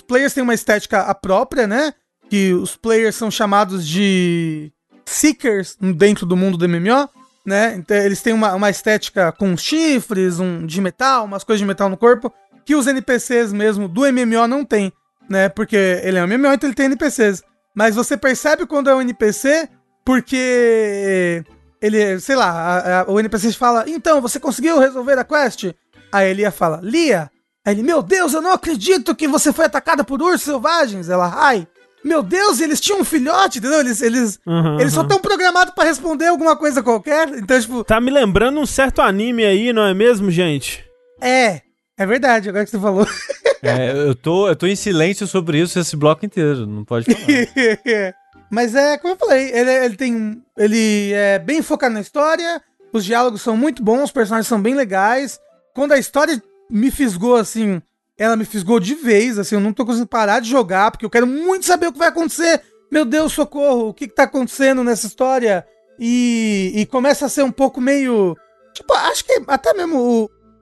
players têm uma estética a própria, né? Que os players são chamados de Seekers dentro do mundo do MMO, né? Então eles têm uma, uma estética com chifres, um de metal, umas coisas de metal no corpo, que os NPCs mesmo do MMO não tem, né? Porque ele é um MMO, então ele tem NPCs. Mas você percebe quando é um NPC porque ele, sei lá, a- a- o NPC fala, então, você conseguiu resolver a quest? Aí ele fala, Lia. Aí ele, meu Deus, eu não acredito que você foi atacada por ursos selvagens. Ela, ai. Meu Deus, eles tinham um filhote, entendeu? Eles, eles, Uhum, eles só estão programados pra responder alguma coisa qualquer. Então, tipo, Tá me lembrando um certo anime aí, não é mesmo, gente? é. É verdade, agora que você falou. É, eu, tô, eu tô em silêncio sobre isso esse bloco inteiro, não pode falar. Mas é, como eu falei, ele, ele tem. um- Ele é bem focado na história, os diálogos são muito bons, os personagens são bem legais. Quando a história me fisgou assim, ela me fisgou de vez, assim, eu não tô conseguindo parar de jogar, porque eu quero muito saber o que vai acontecer. Meu Deus, socorro, o que, que tá acontecendo nessa história? E, e começa a ser um pouco meio. Tipo, acho que até mesmo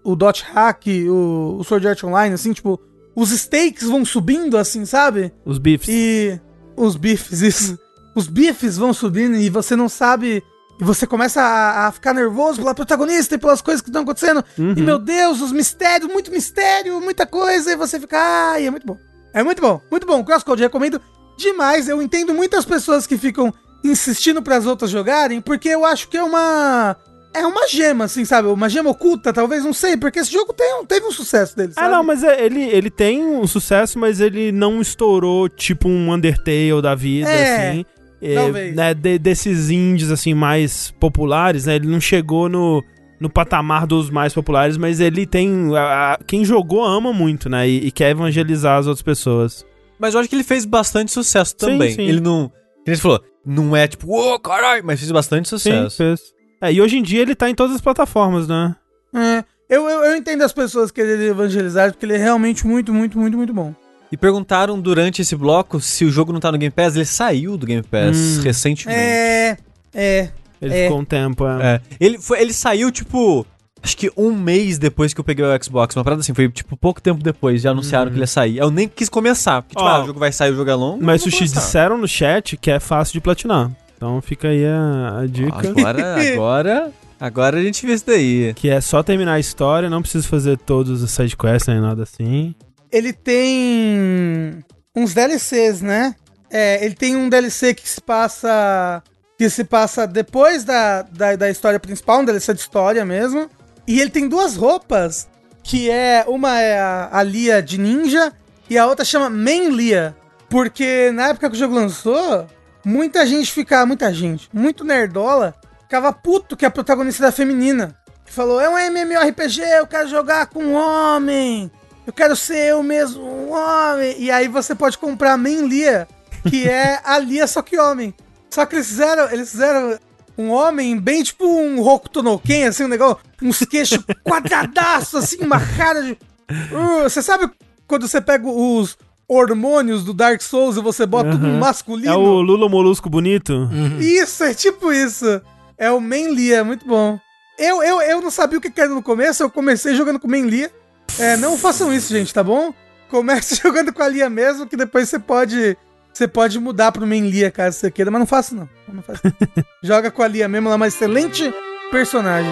o, o Dot Hack, o, o Sword Art Online, assim, tipo, os stakes vão subindo, assim, sabe? Os bifs. E os bifes, isso. Os bifes vão subindo e você não sabe. E você começa a, a ficar nervoso pela protagonista e pelas coisas que estão acontecendo. Uhum. E meu Deus, os mistérios, muito mistério, muita coisa. E você fica. Ai, é muito bom. É muito bom, muito bom. Crosscode, recomendo demais. Eu entendo muitas pessoas que ficam insistindo para as outras jogarem, porque eu acho que é uma. É uma gema, assim, sabe? Uma gema oculta, talvez, não sei, porque esse jogo tem, teve um sucesso dele, Ah, sabe? não, mas é- ele, ele tem um sucesso, mas ele não estourou tipo um Undertale da vida, É, assim. É, talvez. né, de- desses indies, assim, mais populares, né? Ele não chegou no, no patamar dos mais populares, mas ele tem... a- a- quem jogou ama muito, né? E, e quer evangelizar as outras pessoas. Mas eu acho que ele fez bastante sucesso Sim, também. sim. Ele não. Você falou, não é tipo, ô caralho, mas fez bastante Sim, sucesso. fez. É, e hoje em dia ele tá em todas as plataformas, né? É, eu, eu, eu entendo as pessoas quererem evangelizar, porque ele é realmente muito, muito, muito, muito bom. E perguntaram durante esse bloco se o jogo não tá no Game Pass. Ele saiu do Game Pass Hum. recentemente. É. É. Ele É. ficou um tempo, é. É. Ele, foi, ele saiu, tipo. Acho que um mês depois que eu peguei o Xbox. Uma parada assim, foi tipo pouco tempo depois. Já anunciaram que ele ia sair. Eu nem quis começar. Porque, tipo, Ó, ah, o jogo vai sair, o jogo é longo. Mas Sushi começar. disseram no chat que é fácil de platinar. Então fica aí a, a dica. Agora, agora. Agora a gente vê isso daí. Que é só terminar a história, não precisa fazer todos os sidequests nem nada assim. Ele tem uns DLCs, né? É, ele tem um DLC que se passa. Que se passa depois da, da, da história principal, um DLC de história mesmo. E ele tem duas roupas. Que é. Uma é a, a Lia de ninja e a outra chama Main Lia. Porque na época que o jogo lançou, muita gente ficava. Muita gente, muito nerdola, ficava puto que a protagonista era feminina. Que falou: é um MMORPG, eu quero jogar com um homem. Eu quero ser eu mesmo, um homem. E aí você pode comprar a Main Lia, que é a Lia só que homem. Só que eles fizeram, eles fizeram um homem bem tipo um Hokuto no Ken, assim, um negócio, uns queixos quadradaços, assim, uma cara de... Uh, você sabe quando você pega os hormônios do Dark Souls e você bota tudo Aham. masculino? É o Lula Molusco bonito? Isso, é tipo isso. É o Main Lia, muito bom. Eu, eu, eu não sabia o que era no começo, eu comecei jogando com o Main Lia. É, não façam isso, gente, tá bom? Comece jogando com a Lia mesmo, que depois você pode. Você pode mudar pro main Lia, caso você queira, mas não faça não. Não faça. Joga com a Lia mesmo, ela é uma excelente personagem.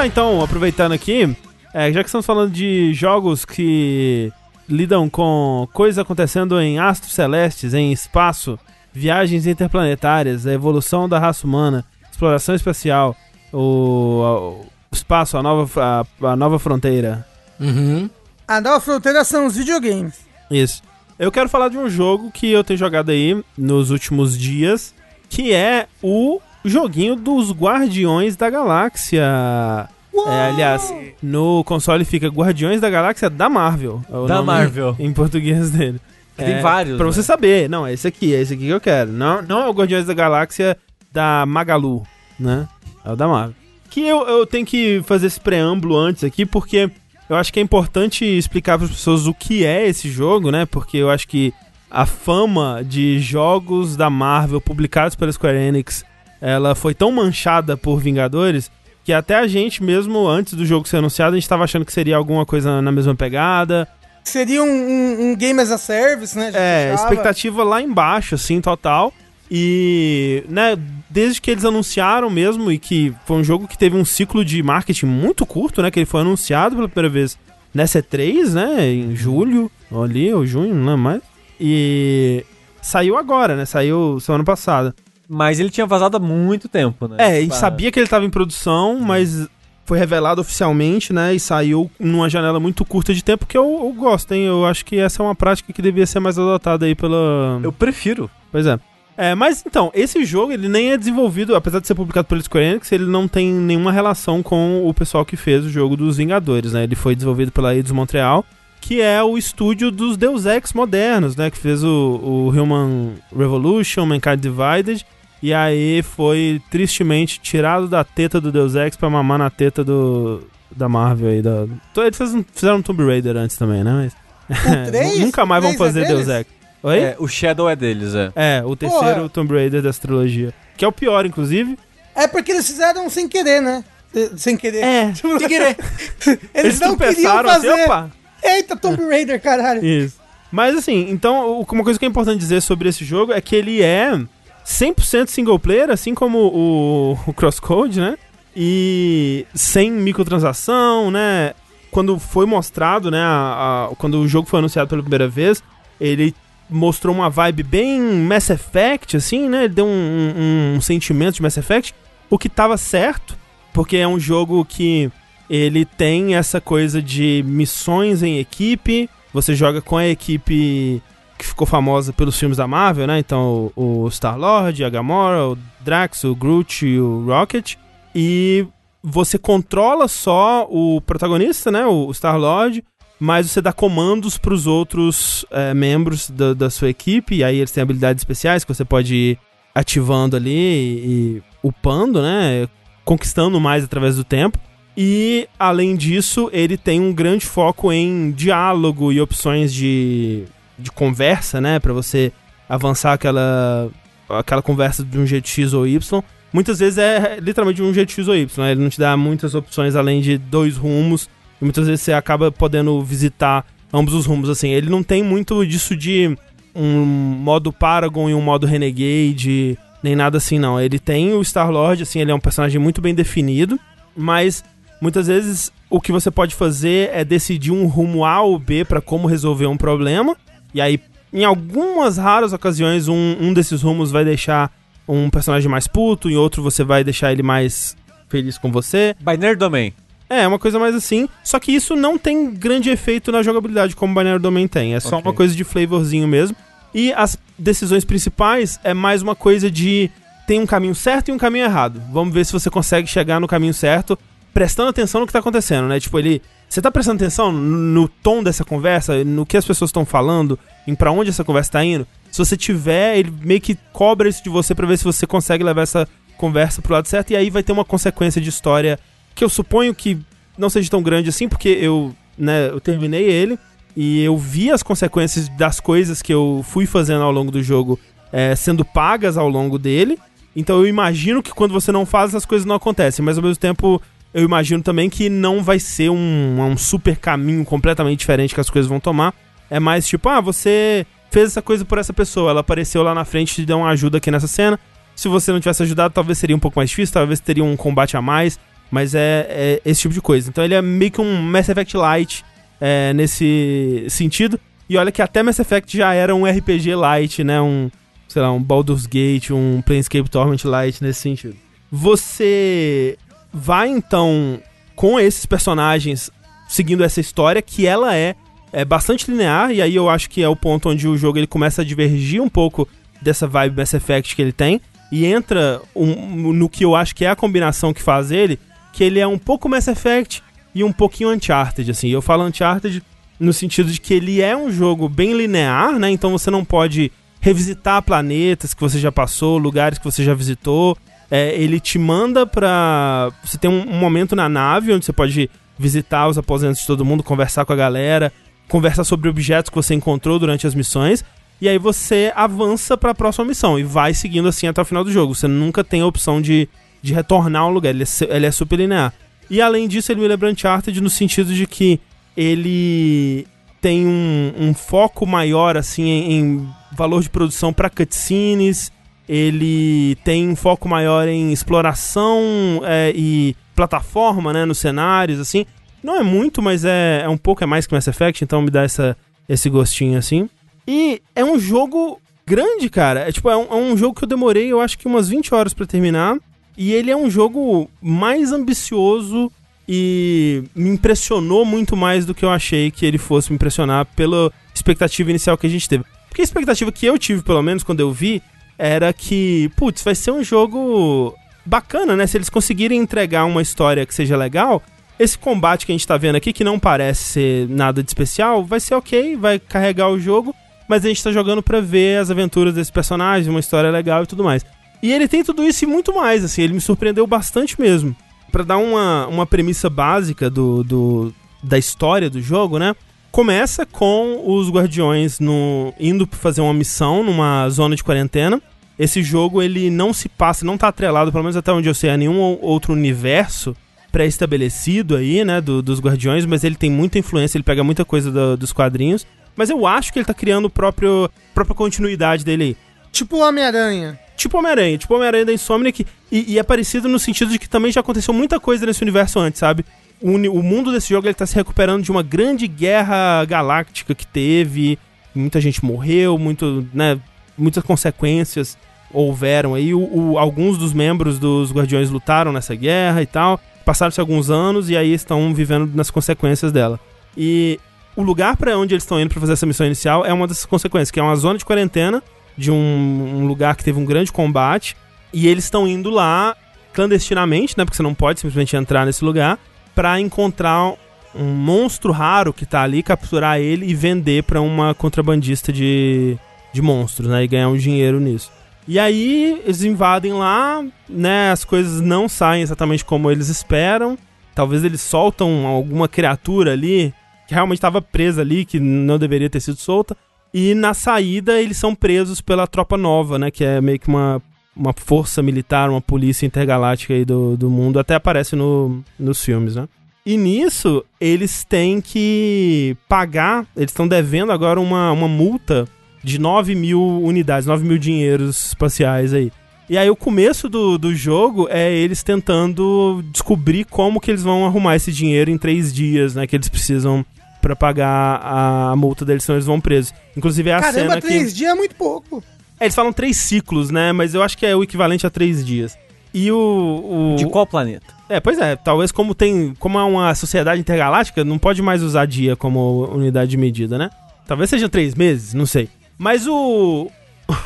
Puxar então, aproveitando aqui, é, já que estamos falando de jogos que lidam com coisas acontecendo em astros celestes, em espaço, viagens interplanetárias, a evolução da raça humana, exploração espacial, o, o espaço, a nova, a, a nova fronteira. Uhum. A nova fronteira são os videogames. Isso. Eu quero falar de um jogo que eu tenho jogado aí nos últimos dias, que é o joguinho dos Guardiões da Galáxia. É, aliás, no console fica Guardiões da Galáxia da Marvel. é o Da nome Marvel. Em português dele. Tem vários, Pra né? você saber. Não, é esse aqui, é esse aqui que eu quero. Não, não é o Guardiões da Galáxia da Magalu, né? É o da Marvel. Que eu, eu tenho que fazer esse preâmbulo antes aqui, porque eu acho que é importante explicar para as pessoas o que é esse jogo, né? Porque eu acho que a fama de jogos da Marvel publicados pela Square Enix, ela foi tão manchada por Vingadores que até a gente mesmo, antes do jogo ser anunciado, a gente estava achando que seria alguma coisa na mesma pegada. Seria um, um- um game as a service, né? a É, achava. expectativa lá embaixo, assim, total. E, né, desde que eles anunciaram mesmo, e que foi um jogo que teve um ciclo de marketing muito curto, né? Que ele foi anunciado pela primeira vez nessa E3, né? Em julho, ali, ou junho, não lembro mais. E saiu agora, né? Saiu semana passada. Mas ele tinha vazado há muito tempo, né? É, Tipo, sabia que ele tava em produção, mas foi revelado oficialmente, né? E saiu numa janela muito curta de tempo, que eu, eu gosto, hein? Eu acho que essa é uma prática que devia ser mais adotada aí pela. Eu prefiro. Pois é. É, mas então, esse jogo ele nem é desenvolvido, apesar de ser publicado pela Square Enix, ele não tem nenhuma relação com o pessoal que fez o jogo dos Vingadores, né? Ele foi desenvolvido pela Eidos Montreal, que é o estúdio dos Deus Ex modernos, né? Que fez o, o Human Revolution, Mankind Divided, e aí foi tristemente tirado da teta do Deus Ex pra mamar na teta do da Marvel aí. Da... Eles fizeram, Tomb Raider antes também, né? Mas, O 3? nunca mais vão é fazer Deus deles? Ex. Oi? É, o Shadow é deles, é. É, o terceiro Porra. Tomb Raider dessa trilogia. Que é o pior, inclusive. É porque eles fizeram sem querer, né? Eh, Sem querer. É. Sem querer. Eles, não queriam tropeçaram fazer. assim, opa! Eita, Tomb Raider, caralho. Isso. Mas assim, então, o- uma coisa que é importante dizer sobre esse jogo é que ele é 100% single player, assim como o, o Crosscode, né? E sem microtransação, né? Quando foi mostrado, né? a- a- quando o jogo foi anunciado pela primeira vez, ele mostrou uma vibe bem Mass Effect, assim, né? Ele deu um, um- um sentimento de Mass Effect, o que tava certo, porque é um jogo que ele tem essa coisa de missões em equipe. Você joga com a equipe que ficou famosa pelos filmes da Marvel, né? Então, o, Star-Lord, a Gamora, o Drax, o Groot e o Rocket. E você controla só o protagonista, né? O Star-Lord. Mas você dá comandos para os outros eh, membros da, da sua equipe. E aí eles têm habilidades especiais que você pode ir ativando ali e upando, né? Conquistando mais através do tempo. E, além disso, ele tem um grande foco em diálogo e opções de, de conversa, né? Pra você avançar aquela, aquela conversa de um jeito X ou Y. Muitas vezes é literalmente um jeito X ou Y, né? Ele não te dá muitas opções além de dois rumos. E muitas vezes você acaba podendo visitar ambos os rumos, assim. Ele não tem muito disso de um modo Paragon e um modo Renegade, nem nada assim, não. Ele tem o Star-Lord, assim, ele é um personagem muito bem definido, mas muitas vezes o que você pode fazer é decidir um rumo A ou B para como resolver um problema, e aí, em algumas raras ocasiões, um, um desses rumos vai deixar um personagem mais puto, em outro você vai deixar ele mais feliz com você. Binary Domain. É, uma coisa mais assim. Só que isso não tem grande efeito na jogabilidade, como o Binary Domain tem. É só Ok. uma coisa de flavorzinho mesmo. E as decisões principais é mais uma coisa de tem um caminho certo e um caminho errado. Vamos ver se você consegue chegar no caminho certo, prestando atenção no que tá acontecendo, né? Tipo, ele. Você tá prestando atenção no tom dessa conversa, no que as pessoas estão falando, em pra onde essa conversa tá indo? Se você tiver, ele meio que cobra isso de você pra ver se você consegue levar essa conversa pro lado certo, e aí vai ter uma consequência de história que eu suponho que não seja tão grande assim, porque eu, né, eu terminei ele e eu vi as consequências das coisas que eu fui fazendo ao longo do jogo é, sendo pagas ao longo dele. Então eu imagino que quando você não faz, as coisas não acontecem, mas ao mesmo tempo eu imagino também que não vai ser um, um super caminho completamente diferente que as coisas vão tomar. É mais tipo, ah, você fez essa coisa por essa pessoa, ela apareceu lá na frente e te deu uma ajuda aqui nessa cena. Se você não tivesse ajudado, talvez seria um pouco mais difícil, talvez teria um combate a mais, mas é, é esse tipo de coisa. Então ele é meio que um Mass Effect Light é, nesse sentido. E olha que até Mass Effect já era um RPG Light, né? Um, sei lá, um Baldur's Gate, um Planescape Torment Light nesse sentido. Você vai então com esses personagens seguindo essa história que ela é, é bastante linear e aí eu acho que é o ponto onde o jogo ele começa a divergir um pouco dessa vibe Mass Effect que ele tem e entra um- no que eu acho que é a combinação que faz ele, que ele é um pouco Mass Effect e um pouquinho Uncharted, assim. Eu falo Uncharted no sentido de que ele é um jogo bem linear, né? Então você não pode revisitar planetas que você já passou, lugares que você já visitou. É, ele te manda pra. Você tem um, um momento na nave onde você pode visitar os aposentos de todo mundo, conversar com a galera, conversar sobre objetos que você encontrou durante as missões. E aí você avança pra próxima missão e vai seguindo assim até o final do jogo. Você nunca tem a opção de, de retornar ao lugar, ele é, ele é super linear. E além disso, ele me lembra Uncharted no sentido de que ele tem um, um foco maior assim em, em valor de produção para cutscenes. Ele tem um foco maior em exploração é, e plataforma, né, nos cenários, assim. Não é muito, mas é, é um pouco é mais que Mass Effect, então me dá essa, esse gostinho assim. E é um jogo grande, cara. É tipo, é um, é um jogo que eu demorei, eu acho que umas 20 horas pra terminar. E ele é um jogo mais ambicioso e me impressionou muito mais do que eu achei que ele fosse me impressionar pela expectativa inicial que a gente teve. Porque a expectativa que eu tive, pelo menos, quando eu vi, era que, putz, vai ser um jogo bacana, né? Se eles conseguirem entregar uma história que seja legal, esse combate que a gente tá vendo aqui, que não parece ser nada de especial, vai ser ok, vai carregar o jogo, mas a gente tá jogando pra ver as aventuras desse personagem, uma história legal e tudo mais. E ele tem tudo isso e muito mais, assim, ele me surpreendeu bastante mesmo. Pra dar uma, uma premissa básica do, do, da história do jogo, né? Começa com os guardiões no, indo fazer uma missão numa zona de quarentena. Esse jogo ele não se passa, não tá atrelado, pelo menos até onde eu sei, a nenhum ou- outro universo pré-estabelecido aí, né, do- dos Guardiões, mas ele tem muita influência, ele pega muita coisa do- dos quadrinhos. Mas eu acho que ele tá criando o próprio própria continuidade dele aí. Tipo o Homem-Aranha. Tipo Homem-Aranha, tipo Homem-Aranha da Insomniac. E, e é parecido no sentido de que também já aconteceu muita coisa nesse universo antes, sabe? O, o mundo desse jogo ele tá se recuperando de uma grande guerra galáctica que teve. Muita gente morreu, muito, né, muitas consequências houveram aí. O, o- alguns dos membros dos Guardiões lutaram nessa guerra e tal. Passaram-se alguns anos e aí estão vivendo nas consequências dela. E o lugar para onde eles estão indo para fazer essa missão inicial é uma dessas consequências, que é uma zona de quarentena de um, um lugar que teve um grande combate. E eles estão indo lá clandestinamente, né? Porque você não pode simplesmente entrar nesse lugar, para encontrar um monstro raro que tá ali, capturar ele e vender para uma contrabandista de, de monstros, né? E ganhar um dinheiro nisso. E aí eles invadem lá, né? As coisas não saem exatamente como eles esperam. Talvez eles soltam alguma criatura ali que realmente estava presa ali, que não deveria ter sido solta. E na saída eles são presos pela tropa nova, né? Que é meio que uma, uma força militar, uma polícia intergaláctica aí do, do mundo. Até aparece no, nos filmes, né? E nisso, eles têm que pagar, eles estão devendo agora uma, uma multa de 9 mil unidades, 9 mil dinheiros espaciais aí. E aí o começo do, do jogo é eles tentando descobrir como que eles vão arrumar esse dinheiro em três dias, né? Que eles precisam pra pagar a, multa deles, senão eles vão presos. Inclusive é a Caramba, cena que... três dias é muito pouco. É, eles falam três ciclos, né? Mas eu acho que é o equivalente a três dias. E o... o... De qual planeta? É, pois é, talvez como tem. Como é uma sociedade intergaláctica, não pode mais usar dia como unidade de medida, né? Talvez seja três meses, não sei. Mas o.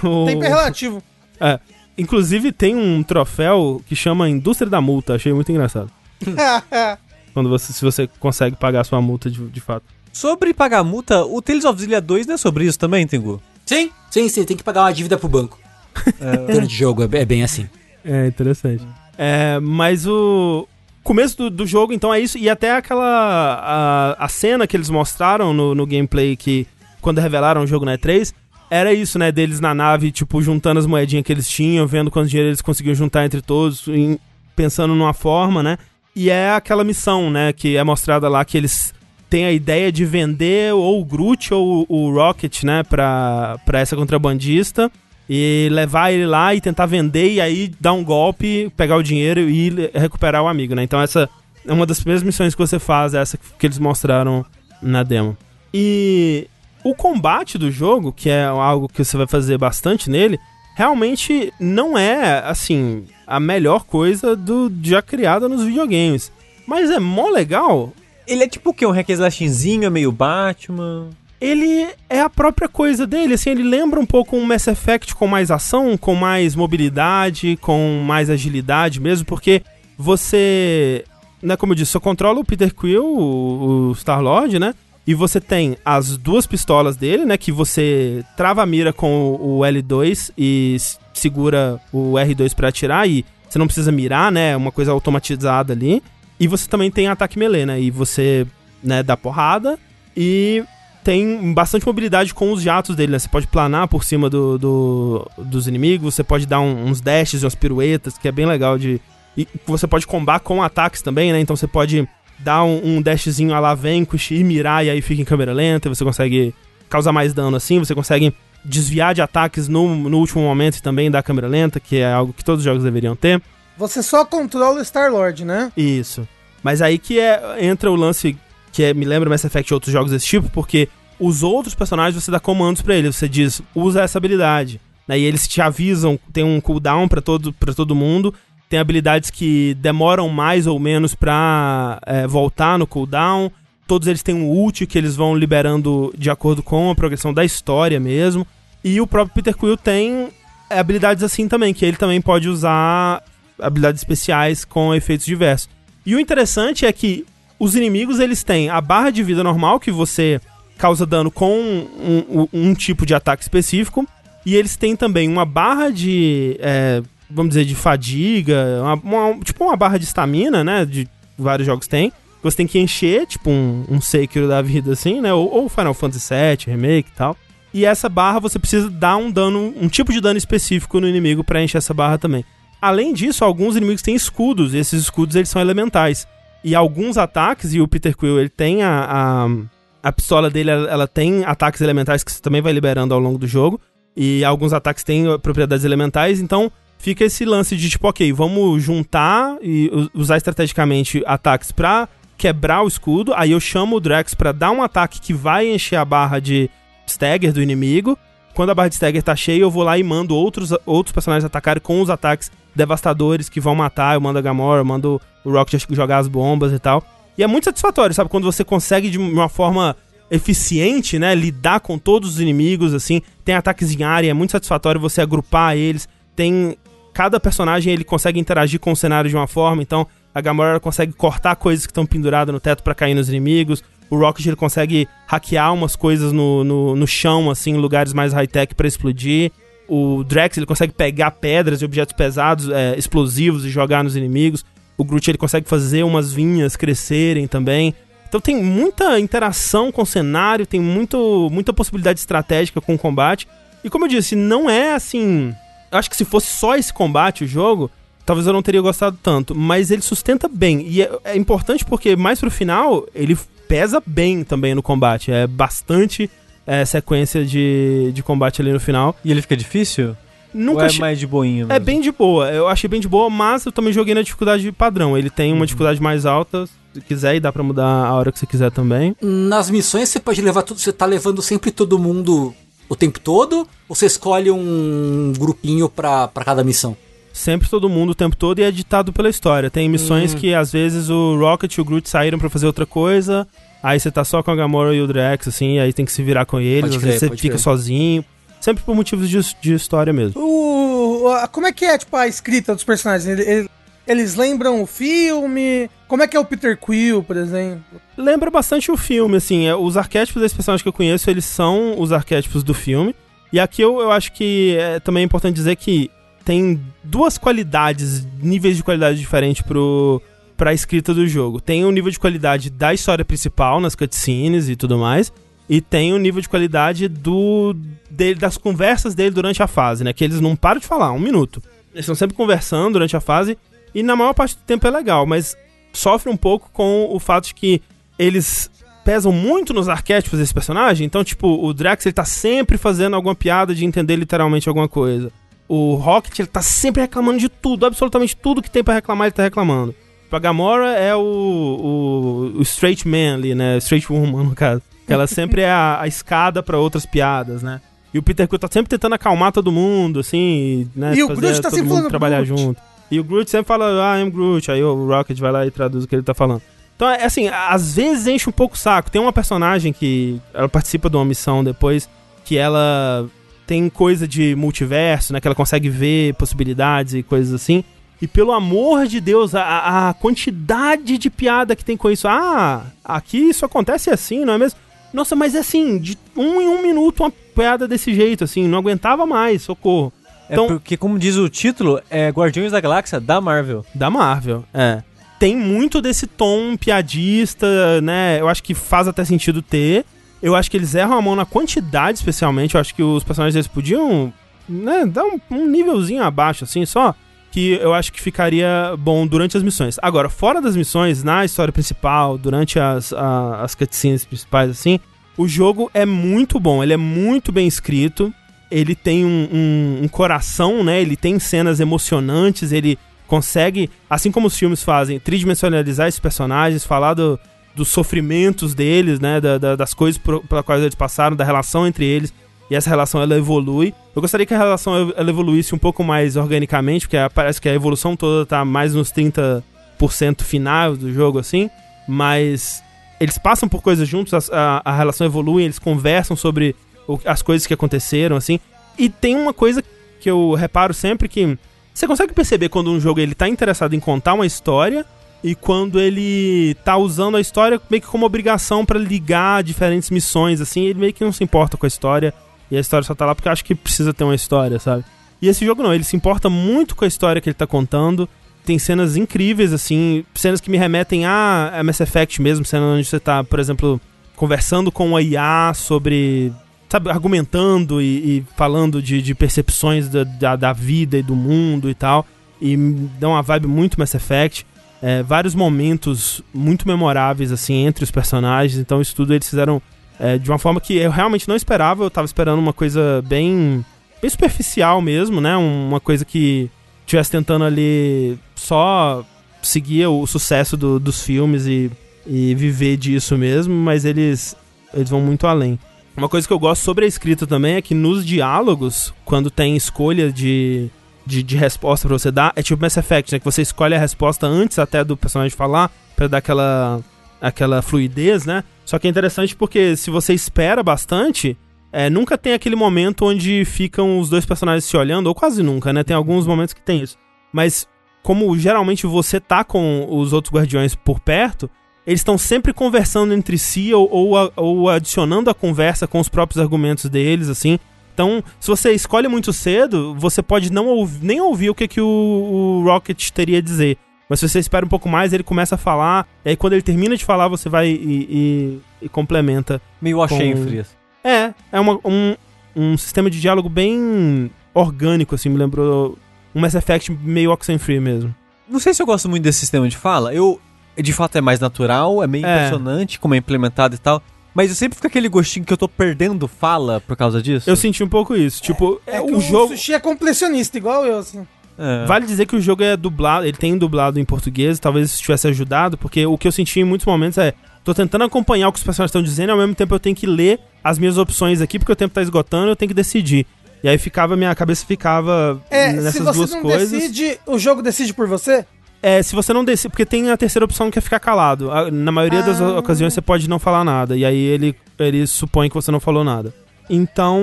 o Tempo é relativo. é, inclusive tem um troféu que chama Indústria da Multa, achei muito engraçado. Quando você, se você consegue pagar a sua multa de, de fato. Sobre pagar multa, o Tales of Zillia 2 não é sobre isso também, Tengu? Sim, sim, sim. Tem que pagar uma dívida pro banco. Durante o jogo, é, é bem assim. É interessante. É, mas o começo do, do jogo, então, é isso. E até aquela. A, a cena que eles mostraram no, no gameplay que. Quando revelaram o jogo na E3, era isso, né? Deles na nave, tipo, juntando as moedinhas que eles tinham, vendo quanto dinheiro eles conseguiam juntar entre todos, em- pensando numa forma, né? E é aquela missão, né? Que é mostrada lá que eles têm a ideia de vender ou o Groot ou o Rocket, né? Pra, pra essa contrabandista e levar ele lá e tentar vender e aí dar um golpe, pegar o dinheiro e recuperar o amigo, né? Então essa é uma das primeiras missões que você faz, essa que eles mostraram na demo. E o combate do jogo, que é algo que você vai fazer bastante nele, realmente não é, assim, a melhor coisa do já criada nos videogames. Mas é mó legal Ele é tipo o quê? Um hack slashzinho, é meio Batman... ele é a própria coisa dele, assim, ele lembra um pouco um Mass Effect com mais ação, com mais mobilidade, com mais agilidade mesmo, porque você, né, como eu disse, você controla o Peter Quill, o, o Star-Lord, né, e você tem as duas pistolas dele, né, que você trava a mira com o, o L2 e segura o R2 pra atirar e você não precisa mirar, né, é uma coisa automatizada ali. E você também tem ataque melee, né, e você, né, dá porrada e tem bastante mobilidade com os jatos dele, né? Você pode planar por cima do, do- dos inimigos, você pode dar um- uns dashes e umas piruetas, que é bem legal de. E você pode combar com ataques também, né? Então você pode dar um, um dashzinho a la Vanquish e mirar, e aí fica em câmera lenta, você consegue causar mais dano assim, você consegue desviar de ataques no, no último momento e também dar câmera lenta, que é algo que todos os jogos deveriam ter. Você só controla o Star-Lord, né? Isso. Mas aí que é, entra o lance que é- me lembra Mass Effect e outros jogos desse tipo, porque os outros personagens você dá comandos pra eles, você diz, usa essa habilidade. Né? E eles te avisam, tem um cooldown pra todo, pra todo mundo, tem habilidades que demoram mais ou menos pra é, voltar no cooldown. Todos eles têm um ult que eles vão liberando de acordo com a progressão da história mesmo. E o próprio Peter Quill tem é, habilidades assim também, que ele também pode usar habilidades especiais com efeitos diversos. E o interessante é que os inimigos eles têm a barra de vida normal, que você causa dano com um, um- um tipo de ataque específico, e eles têm também uma barra de, é, vamos dizer, de fadiga, uma- uma- tipo uma barra de estamina, né, de vários jogos tem, você tem que encher, tipo um, um Sekiro da vida assim, né, ou, ou Final Fantasy VII, Remake e tal. E essa barra você precisa dar um dano, um tipo de dano específico no inimigo pra encher essa barra também. Além disso, alguns inimigos têm escudos, e esses escudos eles são elementais. E alguns ataques, e o Peter Quill ele tem a, a, a pistola dele, ela, tem ataques elementais que você também vai liberando ao longo do jogo. E alguns ataques têm propriedades elementais, então fica esse lance de tipo, ok, vamos juntar e usar estrategicamente ataques pra quebrar o escudo. Aí eu chamo o Drax pra dar um ataque que vai encher a barra de stagger do inimigo. Quando a barra de stagger tá cheia, eu vou lá e mando outros, outros personagens atacarem com os ataques devastadores que vão matar. Eu mando a Gamora, eu mando o Rocket jogar as bombas e tal. E é muito satisfatório, sabe? Quando você consegue de uma forma eficiente, né? Lidar com todos os inimigos, assim. Tem ataques em área, é muito satisfatório você agrupar eles. Tem. Cada personagem ele consegue interagir com o cenário de uma forma, então a Gamora consegue cortar coisas que estão penduradas no teto pra cair nos inimigos. O Rocket ele consegue hackear umas coisas no, no, no chão, assim, em lugares mais high-tech pra explodir. O Drax ele consegue pegar pedras e objetos pesados, é, explosivos e jogar nos inimigos. O Groot ele consegue fazer umas vinhas crescerem também. Então tem muita interação com o cenário, tem muito, muita possibilidade estratégica com o combate. E como eu disse, não é assim. Acho que se fosse só esse combate o jogo, talvez eu não teria gostado tanto. Mas ele sustenta bem. E é, é importante porque mais pro final ele pesa bem também no combate. É bastante é, sequência de, de combate ali no final. E ele fica difícil? Nunca Ou é che- mais de boinha é mesmo? bem de boa, eu achei bem de boa, mas eu também joguei na dificuldade padrão. Ele tem uma Uhum. dificuldade mais alta, se quiser, e dá pra mudar a hora que você quiser também. Nas missões você pode levar tudo. Você tá levando sempre todo mundo o tempo todo? Ou você escolhe um grupinho pra, pra cada missão? sempre todo mundo o tempo todo e é ditado pela história. Tem missões Hum. que às vezes o Rocket e o Groot saíram pra fazer outra coisa, aí você tá só com a Gamora e o Drax, assim, aí tem que se virar com eles, Pode às crer, vezes você fica crer. sozinho. Sempre por motivos de, de história mesmo. O, como é que é, tipo, a escrita dos personagens? Ele- ele- eles lembram o filme? Como é que é o Peter Quill, por exemplo? Lembra bastante o filme, assim, é, os arquétipos desses personagens que eu conheço, eles são os arquétipos do filme. E aqui eu, eu acho que é também é importante dizer que tem duas qualidades, níveis de qualidade diferentes pro, pra escrita do jogo. Tem o nível de qualidade da história principal, nas cutscenes e tudo mais. E tem o nível de qualidade do dele, das conversas dele durante a fase, né? Que eles não param de falar, um minuto. Eles estão sempre conversando durante a fase. E na maior parte do tempo é legal, mas sofre um pouco com o fato de que eles pesam muito nos arquétipos desse personagem. Então, tipo, o Drax ele tá sempre fazendo alguma piada de entender literalmente alguma coisa. O Rocket ele tá sempre reclamando de tudo, absolutamente tudo que tem pra reclamar ele tá reclamando. Tipo, A Gamora é o, o, o straight man ali, né? Straight woman, no caso. Ela sempre é a, a escada pra outras piadas, né? E o Peter Quill tá sempre tentando acalmar todo mundo, assim, né? E o Groot tá sempre falando trabalhar junto. E o Groot sempre fala, ah, I'm Groot. Aí o Rocket vai lá e traduz o que ele tá falando. Então, é assim, às vezes enche um pouco o saco. Tem uma personagem que ela participa de uma missão depois que ela tem coisa de multiverso, né? Que ela consegue ver possibilidades e coisas assim. E pelo amor de Deus, a, a quantidade de piada que tem com isso. Ah, aqui isso acontece assim, não é mesmo? Nossa, mas é assim, de um em um minuto uma piada desse jeito, assim, não aguentava mais, socorro. Então- é porque, como diz o título, é Guardiões da Galáxia da Marvel. Da Marvel, é. Tem muito desse tom piadista, né? Eu acho que faz até sentido ter. Eu acho que eles erram a mão na quantidade, especialmente. Eu acho que os personagens deles podiam, né, dar um, um nívelzinho abaixo, assim, só. Que eu acho que ficaria bom durante as missões. Agora, fora das missões, na história principal, durante as, a- as cutscenes principais, assim, o jogo é muito bom. Ele é muito bem escrito. Ele tem um, um- um coração, né? Ele tem cenas emocionantes. Ele consegue, assim como os filmes fazem, tridimensionalizar esses personagens, falar do- dos sofrimentos deles, né, da- da- das coisas pelas quais eles passaram, da relação entre eles, e essa relação ela evolui. Eu gostaria que a relação ela evoluísse um pouco mais organicamente, porque parece que a evolução toda tá mais nos 30% final do jogo, assim, mas eles passam por coisas juntos, as- a, a relação evolui, eles conversam sobre as coisas que aconteceram, assim, e tem uma coisa que eu reparo sempre que você consegue perceber quando um jogo ele tá interessado em contar uma história e quando ele tá usando a história meio que como obrigação pra ligar diferentes missões, assim, ele meio que não se importa com a história e a história só tá lá porque eu acho que precisa ter uma história, sabe? E esse jogo não, ele se importa muito com a história que ele tá contando. Tem cenas incríveis, assim, cenas que me remetem a, Mass Effect mesmo, cenas onde você tá, por exemplo, conversando com a IA sobre sabe, argumentando e, e falando de, de percepções da, da, da vida e do mundo e tal. E dá uma vibe muito Mass Effect. É, vários momentos muito memoráveis, assim, entre os personagens. Então, isso tudo eles fizeram é, de uma forma que eu realmente não esperava. Eu tava esperando uma coisa bem, bem superficial mesmo, né? Uma coisa que estivesse tentando ali só seguir o sucesso do- dos filmes e, e viver disso mesmo, mas eles, eles vão muito além. Uma coisa que eu gosto sobre a escrita também é que nos diálogos, quando tem escolha de, de, de resposta pra você dar, é tipo Mass Effect, né? Que você escolhe a resposta antes até do personagem falar, pra dar aquela, aquela fluidez, né? Só que é interessante porque se você espera bastante, é, nunca tem aquele momento onde ficam os dois personagens se olhando, ou quase nunca, né? Tem alguns momentos que tem isso. Mas como geralmente você tá com os outros guardiões por perto, eles estão sempre conversando entre si ou, ou, ou adicionando a conversa com os próprios argumentos deles, assim. Então, se você escolhe muito cedo, você pode não ouv- nem ouvir o que, que o, o Rocket teria a dizer. Mas se você espera um pouco mais, ele começa a falar, e aí quando ele termina de falar, você vai e, e- e complementa. Meio achei Com- frias. É, é uma- um, um sistema de diálogo bem orgânico, assim, me lembrou um Mass Effect meio Oxenfree mesmo. Não sei se eu gosto muito desse sistema de fala. Eu, de fato, é mais natural, é meio É. impressionante como é implementado e tal. Mas eu sempre fico aquele gostinho que eu tô perdendo fala por causa disso. Eu senti um pouco isso. Tipo, É, é, que o jogo. sushi é completionista, igual eu, assim. É. Vale dizer que o jogo é dublado, ele tem dublado em português, talvez isso tivesse ajudado, porque o que eu senti em muitos momentos é. Tô tentando acompanhar o que os personagens estão dizendo e ao mesmo tempo eu tenho que ler as minhas opções aqui, porque o tempo tá esgotando eu tenho que decidir. E aí ficava, minha cabeça ficava É, nessas se você duas não coisas. decide, o jogo decide por você? É, se você não decide, porque tem a terceira opção que é ficar calado. Na maioria das Ah. ocasiões você pode não falar nada, e aí ele, ele supõe que você não falou nada. Então,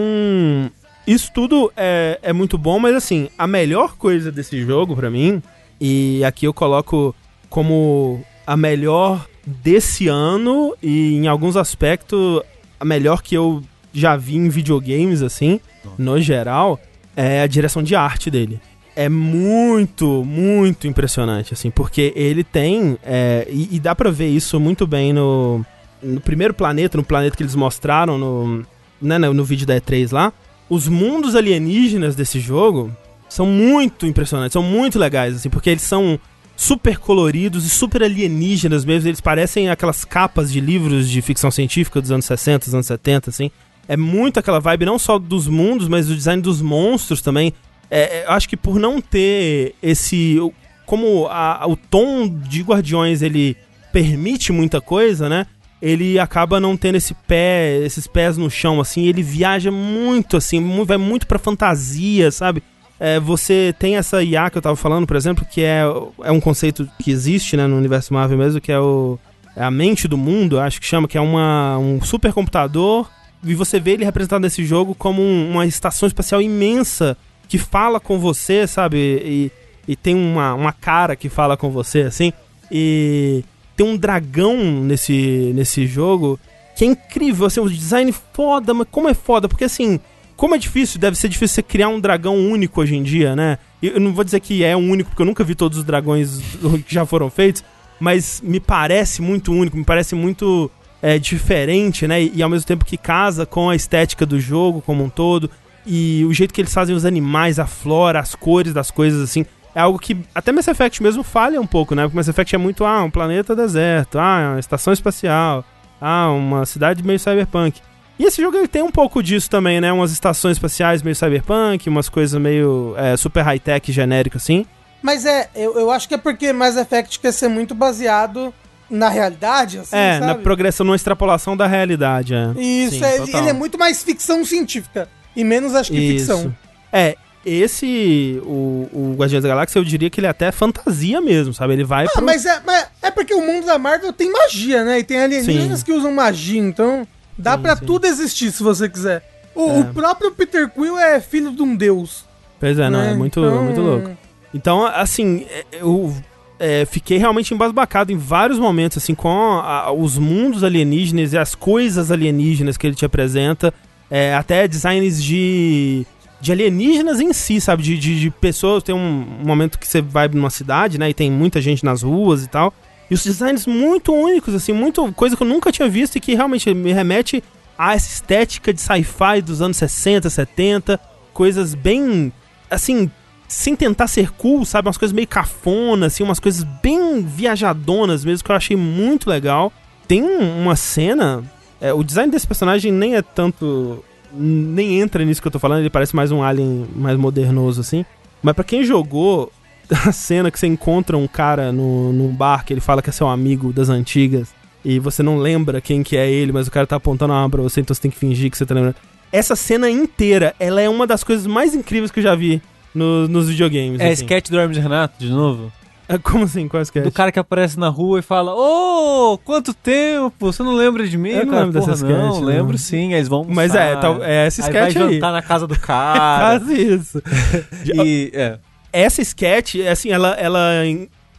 isso tudo é, é muito bom, mas assim, a melhor coisa desse jogo pra mim, e aqui eu coloco como a melhor desse ano, e em alguns aspectos, a melhor que eu já vi em videogames, assim, no geral, é a direção de arte dele é muito, muito impressionante, assim, porque ele tem, é, e, e dá pra ver isso muito bem no, no primeiro planeta, no planeta que eles mostraram no, né, no, vídeo da E3 lá, os mundos alienígenas desse jogo são muito impressionantes, são muito legais, assim, porque eles são super coloridos e super alienígenas mesmo, eles parecem aquelas capas de livros de ficção científica dos anos 60, dos anos 70, assim. É muito aquela vibe não só dos mundos, mas do design dos monstros também. É, é, acho que por não ter esse. Como a- o tom de Guardiões ele permite muita coisa, né? Ele acaba não tendo esse pé, esses pés no chão, assim. Ele viaja muito, assim, vai muito pra fantasia, sabe? É, você tem essa IA que eu tava falando, por exemplo, que é, é um conceito que existe né, no universo Marvel mesmo, que é, o, é a mente do mundo, acho que chama, que é uma, um supercomputador. E você vê ele representado nesse jogo como um- uma estação espacial imensa que fala com você, sabe? E, e tem uma, uma cara que fala com você, assim. E tem um dragão nesse, nesse jogo que é incrível, assim, um design foda, mas como é foda? Porque assim, como é difícil, deve ser difícil você criar um dragão único hoje em dia, né? Eu não vou dizer que é único, porque eu nunca vi todos os dragões que já foram feitos, mas me parece muito único, me parece muito é, diferente, né? E, e ao mesmo tempo que casa com a estética do jogo como um todo. E o jeito que eles fazem os animais, a flora, as cores das coisas, assim, é algo que até Mass Effect mesmo falha um pouco, né? Porque Mass Effect é muito, ah, um planeta deserto, ah, uma estação espacial, ah, uma cidade meio cyberpunk. E esse jogo ele tem um pouco disso também, né? Umas estações espaciais meio cyberpunk, umas coisas meio é, super high-tech genérico, assim. Mas é, eu, eu acho que é porque Mass Effect quer ser muito baseado na realidade, assim, é, sabe? na progressão, numa extrapolação da realidade, é. Isso, Sim, é, ele é muito mais ficção científica e menos, acho que, ficção. É, esse, o, o Guardiões da Galáxia, eu diria que ele é até fantasia mesmo, sabe? Ele vai Ah, pro... mas é, mas é porque o mundo da Marvel tem magia, né? E tem alienígenas Sim. que usam magia, então dá sim. tudo existir se você quiser. O, É. o próprio Peter Quill é filho de um deus. Pois é, não, né? é muito, Então, muito louco. Então, assim, é, eu é, fiquei realmente embasbacado em vários momentos, assim, com a- os mundos alienígenas e as coisas alienígenas que ele te apresenta, é, até designs de, de alienígenas em si, sabe? De, de, de pessoas. Tem um momento que você vai numa cidade, né? E tem muita gente nas ruas e tal. E os designs muito únicos, assim, muito coisa que eu nunca tinha visto e que realmente me remete a essa estética de sci-fi dos anos 60, 70, coisas bem, assim, sem tentar ser cool, sabe? Umas coisas meio cafona, assim, umas coisas bem viajadonas mesmo, que eu achei muito legal. Tem um- uma cena, é, o design desse personagem nem é tanto, nem entra nisso que eu tô falando, ele parece mais um alien mais modernoso, assim. Mas pra quem jogou a cena que você encontra um cara no, num bar que ele fala que é seu amigo das antigas e você não lembra quem que é ele, mas o cara tá apontando a arma pra você, então você tem que fingir que você tá lembrando. Essa cena inteira, ela é uma das coisas mais incríveis que eu já vi no- nos videogames. É assim. sketch do Hermes Renato, de novo? É, Como assim? Qual é sketch? Do cara que aparece na rua e fala: Ô, quanto tempo? Você não lembra de mim? Eu não cara? lembro dessa Porra, Não, sketch, não. lembro sim. Aí eles vão. Mas é, tal- é esse aí sketch vai aí. jantar na casa do cara. Quase isso. e, é. Essa sketch, assim, ela, ela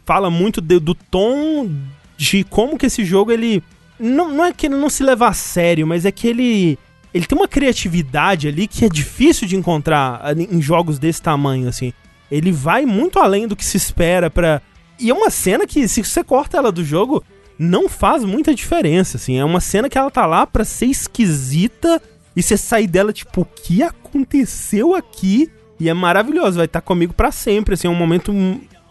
fala muito de- do tom de como que esse jogo, ele... Não, não é que ele não se leva a sério, mas é que ele... Ele tem uma criatividade ali que é difícil de encontrar em jogos desse tamanho, assim. Ele vai muito além do que se espera pra... E é uma cena que, se você corta ela do jogo, não faz muita diferença, assim. É uma cena que ela tá lá pra ser esquisita e você sair dela, tipo, o que aconteceu aqui? E é maravilhoso, vai estar comigo pra sempre, assim, é um momento,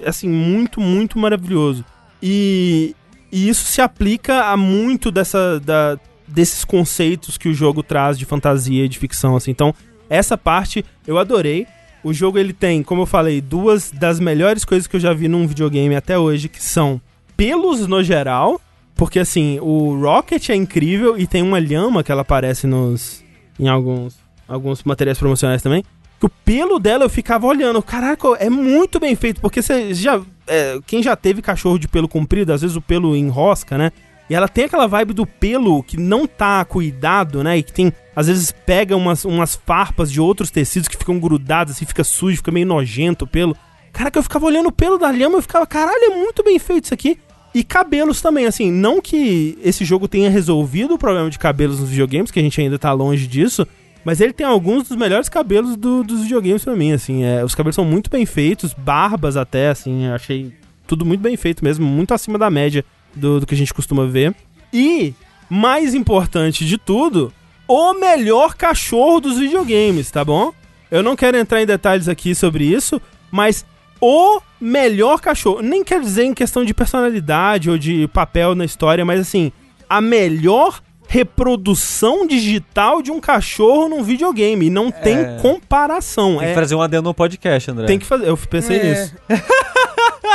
assim, muito, muito maravilhoso. E, e isso se aplica a muito dessa, da, desses conceitos que o jogo traz de fantasia e de ficção, assim. Então, essa parte eu adorei. O jogo, ele tem, como eu falei, duas das melhores coisas que eu já vi num videogame até hoje, que são pelos no geral, porque, assim, o Rocket é incrível e tem uma lhama que ela aparece nos... em alguns, alguns materiais promocionais também, que o pelo dela eu ficava olhando. Caraca, é muito bem feito, porque você já. é, quem já teve cachorro de pelo comprido, às vezes o pelo enrosca, né? E ela tem aquela vibe do pelo que não tá cuidado, né? E que tem, às vezes, pega umas, umas farpas de outros tecidos que ficam grudados, assim, fica sujo, fica meio nojento o pelo. Caraca, eu ficava olhando o pelo da lhama e ficava, caralho, é muito bem feito isso aqui. E cabelos também, assim, não que esse jogo tenha resolvido o problema de cabelos nos videogames, que a gente ainda tá longe disso, mas ele tem alguns dos melhores cabelos do- dos videogames pra mim, assim, é, os cabelos são muito bem feitos, barbas até, assim, eu achei tudo muito bem feito mesmo, muito acima da média do, do que a gente costuma ver. E, mais importante de tudo, o melhor cachorro dos videogames, tá bom? Eu não quero entrar em detalhes aqui sobre isso, mas o melhor cachorro, nem quer dizer em questão de personalidade ou de papel na história, mas assim, a melhor reprodução digital de um cachorro num videogame. E não tem comparação. Tem É- que fazer um adendo no podcast, André. tem que fazer. Eu pensei É. nisso.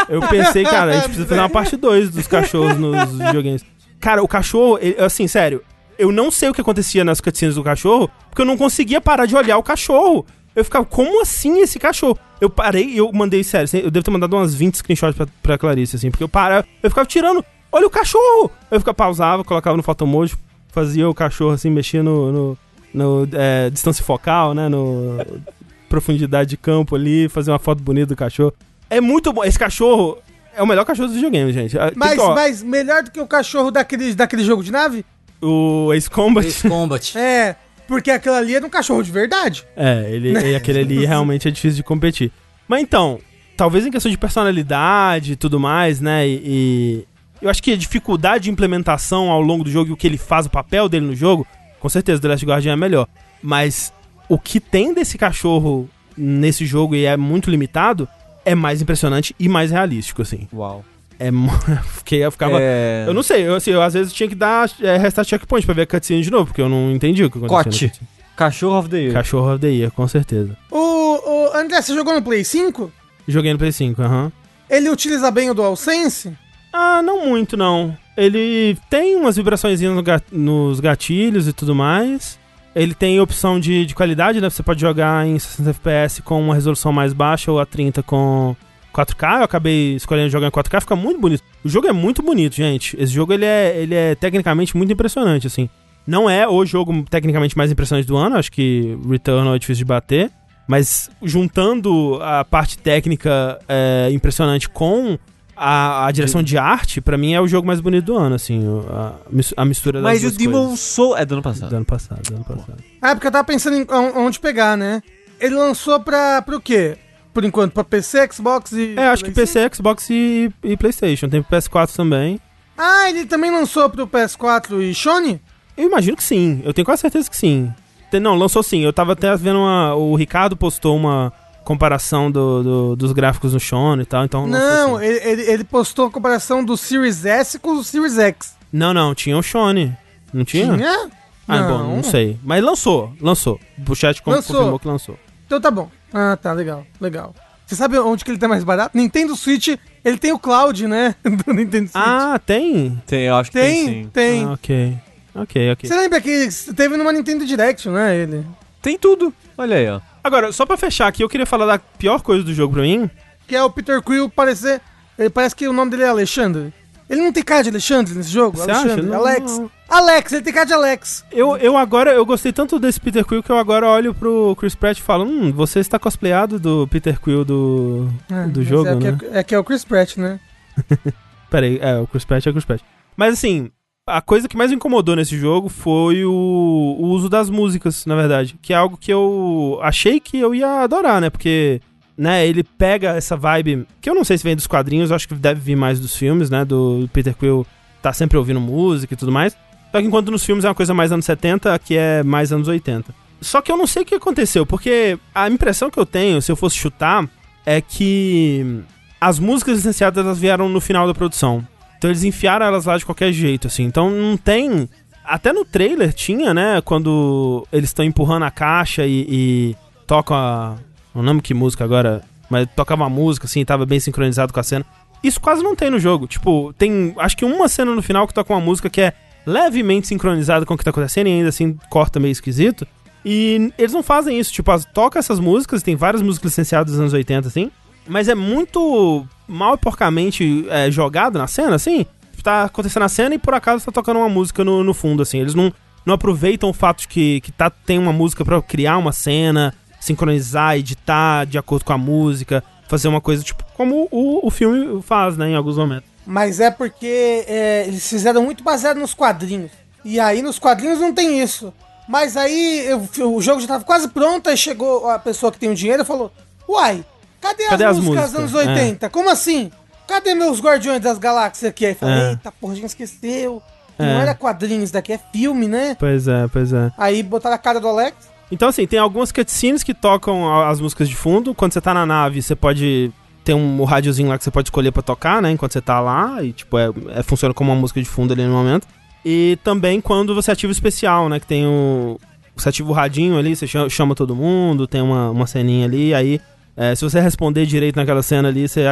Eu pensei, cara, a gente precisa fazer uma parte 2 dos cachorros nos videogames. Cara, o cachorro, ele- assim, sério, eu não sei o que acontecia nas cutscenes do cachorro, porque eu não conseguia parar de olhar o cachorro. Eu ficava, como assim esse cachorro? Eu parei e eu mandei, sério, assim, eu devo ter mandado umas 20 screenshots pra, pra Clarice, assim, porque eu parava, eu ficava tirando, olha o cachorro! Eu ficava, pausava, colocava no photomoji, fazia o cachorro, assim, mexia no, no, no, é, distância focal, né, no profundidade de campo ali, fazer uma foto bonita do cachorro. É muito bom. Esse cachorro é o melhor cachorro dos videogames, gente. Ah, tem Mas, que, ó, mas melhor do que o cachorro daquele, daquele jogo de nave? O Ace Combat. Ace Combat. É, porque aquilo ali era um cachorro de verdade. É, ele, e aquele ali realmente é difícil de competir. Mas então, talvez em questão de personalidade e tudo mais, né? E, e eu acho que a dificuldade de implementação ao longo do jogo e o que ele faz, o papel dele no jogo, com certeza The Last Guardian é melhor. Mas o que tem desse cachorro nesse jogo e é muito limitado é mais impressionante e mais realístico, assim. Uau. É, fiquei, eu ficava. É... Eu não sei, eu, assim, eu às vezes tinha que dar é, restart checkpoint pra ver a cutscene de novo, porque eu não entendi o que aconteceu. Cote. Cachorro of the Year. Cachorro of the Year, com certeza. O, o André, você jogou no Play 5? Joguei no Play 5, aham. Ele utiliza bem o DualSense? Ah, não muito, não. Ele tem umas vibrações no ga- nos gatilhos e tudo mais. Ele tem opção de, de qualidade, né? Você pode jogar em 60 FPS com uma resolução mais baixa ou a 30 com 4K. Eu acabei escolhendo jogar em 4K, fica muito bonito. O jogo é muito bonito, gente. Esse jogo ele é, ele é tecnicamente muito impressionante, assim. Não é o jogo tecnicamente mais impressionante do ano, acho que Returnal é difícil de bater. Mas juntando a parte técnica é, impressionante com a, a direção de arte, pra mim é o jogo mais bonito do ano, assim, o- a, a mistura das Mas o Demon. Soul é do ano passado. Do ano passado, do ano passado. Ah, porque eu tava pensando em on- onde pegar, né? Ele lançou pra, pro quê? Por enquanto, pra PC, Xbox e... É, acho que PC, Xbox e, e Playstation. Tem pro PS4 também. Ah, ele também lançou pro PS4 e Sony? Eu imagino que sim, eu tenho quase certeza que sim. Não, lançou sim. Eu tava até vendo uma. O Ricardo postou uma comparação do, do- dos gráficos no Shone e tal, então. Não, sim. ele, ele, postou a comparação do Series S com o Series X. Não, não, tinha o Shone. Não tinha? Tinha? Ah, bom, não sei. Mas lançou, lançou. O chat Lançou. confirmou que lançou. Então tá bom. Ah, tá, legal, legal. Você sabe onde que ele tá mais barato? Nintendo Switch, ele tem o Cloud, né? Do Nintendo Switch. Ah, tem? Tem, eu acho que tem, tem, sim. tem. Ah, ok. Ok, ok. Você lembra que teve numa Nintendo Direct, não é ele? Tem tudo. Olha aí, ó. Agora, só pra fechar aqui, eu queria falar da pior coisa do jogo pra mim. Que é o Peter Quill parecer... Ele parece que o nome dele é Alexandre. Ele não tem cara de Alexandre nesse jogo? Você Alexandre, acha? Não, Alex. não. Alex, ele tem cara de Alex. Eu, eu agora, eu gostei tanto desse Peter Quill que eu agora olho pro Chris Pratt e falo, hum, você está cosplayado do Peter Quill do, Ah, do jogo, é, né? Que é, é que é o Chris Pratt, né? Pera aí, é, o Chris Pratt é o Chris Pratt. Mas assim, a coisa que mais me incomodou nesse jogo foi o, o uso das músicas, na verdade. Que é algo que eu achei que eu ia adorar, né? Porque, né, ele pega essa vibe, que eu não sei se vem dos quadrinhos, acho que deve vir mais dos filmes, né? Do Peter Quill tá sempre ouvindo música e tudo mais. Só que enquanto nos filmes é uma coisa mais anos 70, aqui é mais anos 80. Só que eu não sei o que aconteceu, porque a impressão que eu tenho, se eu fosse chutar, é que as músicas licenciadas elas vieram no final da produção. Então eles enfiaram elas lá de qualquer jeito, assim. Então não tem. Até no trailer tinha, né? Quando eles estão empurrando a caixa e, e tocam a. Não lembro que música agora, mas tocava uma música, assim, tava bem sincronizado com a cena. Isso quase não tem no jogo. Tipo, tem acho que uma cena no final que toca uma música que é levemente sincronizada com o que tá acontecendo e ainda assim corta meio esquisito. E eles não fazem isso, tipo, toca essas músicas, tem várias músicas licenciadas dos anos 80, assim, mas é muito mal e porcamente é, jogado na cena, assim. Tá acontecendo a cena e por acaso tá tocando uma música no, no fundo, assim. Eles não, não aproveitam o fato de que, que tá, tem uma música para criar uma cena, sincronizar, editar de acordo com a música, fazer uma coisa, tipo, como o, o filme faz, né, em alguns momentos. Mas é porque é, eles fizeram muito baseado nos quadrinhos. E aí nos quadrinhos não tem isso. Mas aí eu- o jogo já tava quase pronto, aí chegou a pessoa que tem o dinheiro e falou: Uai, cadê as Cadê as músicas músicas? dos anos 80? Como assim? Cadê meus Guardiões das Galáxias aqui? Aí falei, É. eita, porra, a gente esqueceu. É. Não era quadrinhos, daqui é filme, né? Pois é, pois é. Aí botaram a cara do Alex. Então, assim, tem algumas cutscenes que tocam as músicas de fundo. Quando você tá na nave, você pode. ter um, um rádiozinho lá que você pode escolher pra tocar, né? Enquanto você tá lá. E, tipo, é, é- funciona como uma música de fundo ali no momento. E também quando você ativa o especial, né? Que tem o. Você ativa o radinho ali, você chama, chama todo mundo, tem uma, uma ceninha ali. Aí, é, se você responder direito naquela cena ali, você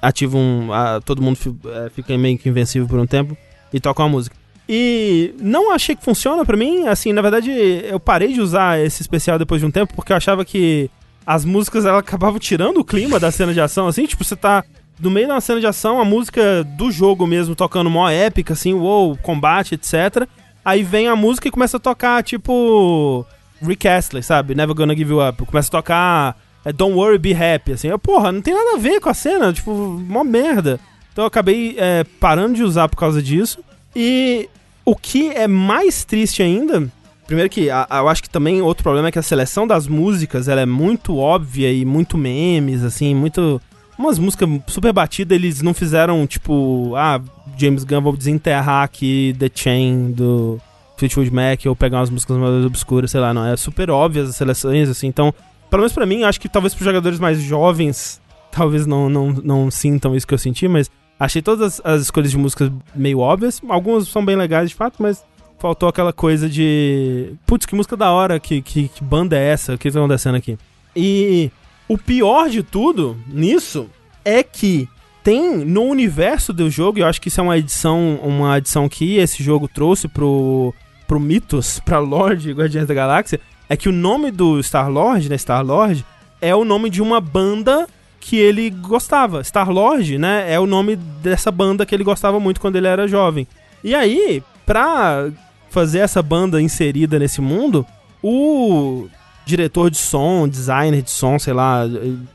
ativa um. a- todo mundo é, fica meio que invencível por um tempo e toca uma música. E não achei que funciona pra mim. Assim, na verdade, eu parei de usar esse especial depois de um tempo porque eu achava que as músicas elas acabavam tirando o clima da cena de ação, assim. Tipo, você tá no meio de uma cena de ação, a música do jogo mesmo tocando mó épica, assim, uou, combate, etc. Aí vem a música e começa a tocar, tipo. Rick Astley, sabe? Never Gonna Give You Up. Começa a tocar é, Don't Worry, Be Happy, assim. Eu, porra, não tem nada a ver com a cena, tipo, mó merda. Então eu acabei é, parando de usar por causa disso. E o que é mais triste ainda, primeiro que a- a- eu acho que também outro problema é que a seleção das músicas ela é muito óbvia e muito memes, assim, muito. Umas músicas super batidas, eles não fizeram, tipo, ah, James Gunn, vou desenterrar aqui The Chain do Fleetwood Mac ou pegar umas músicas mais obscuras, sei lá, não. É super óbvias as seleções, assim, então, pelo menos pra mim, acho que talvez pros jogadores mais jovens, talvez não, não, não sintam isso que eu senti, mas Achei todas as, as escolhas de músicas meio óbvias. Algumas são bem legais de fato, mas faltou aquela coisa de. Putz, que música da hora, que, que, que banda é essa? O que tá acontecendo aqui? E o pior de tudo nisso é que tem no universo do jogo, e eu acho que isso é uma edição, uma edição que esse jogo trouxe pro, pro Mythos, pra Lorde Guardiões da Galáxia, é que o nome do Star-Lord, né, Star-Lord, é o nome de uma banda que ele gostava. Star-Lord, né, é o nome dessa banda que ele gostava muito quando ele era jovem. E aí, pra fazer essa banda inserida nesse mundo, o diretor de som, designer de som, sei lá,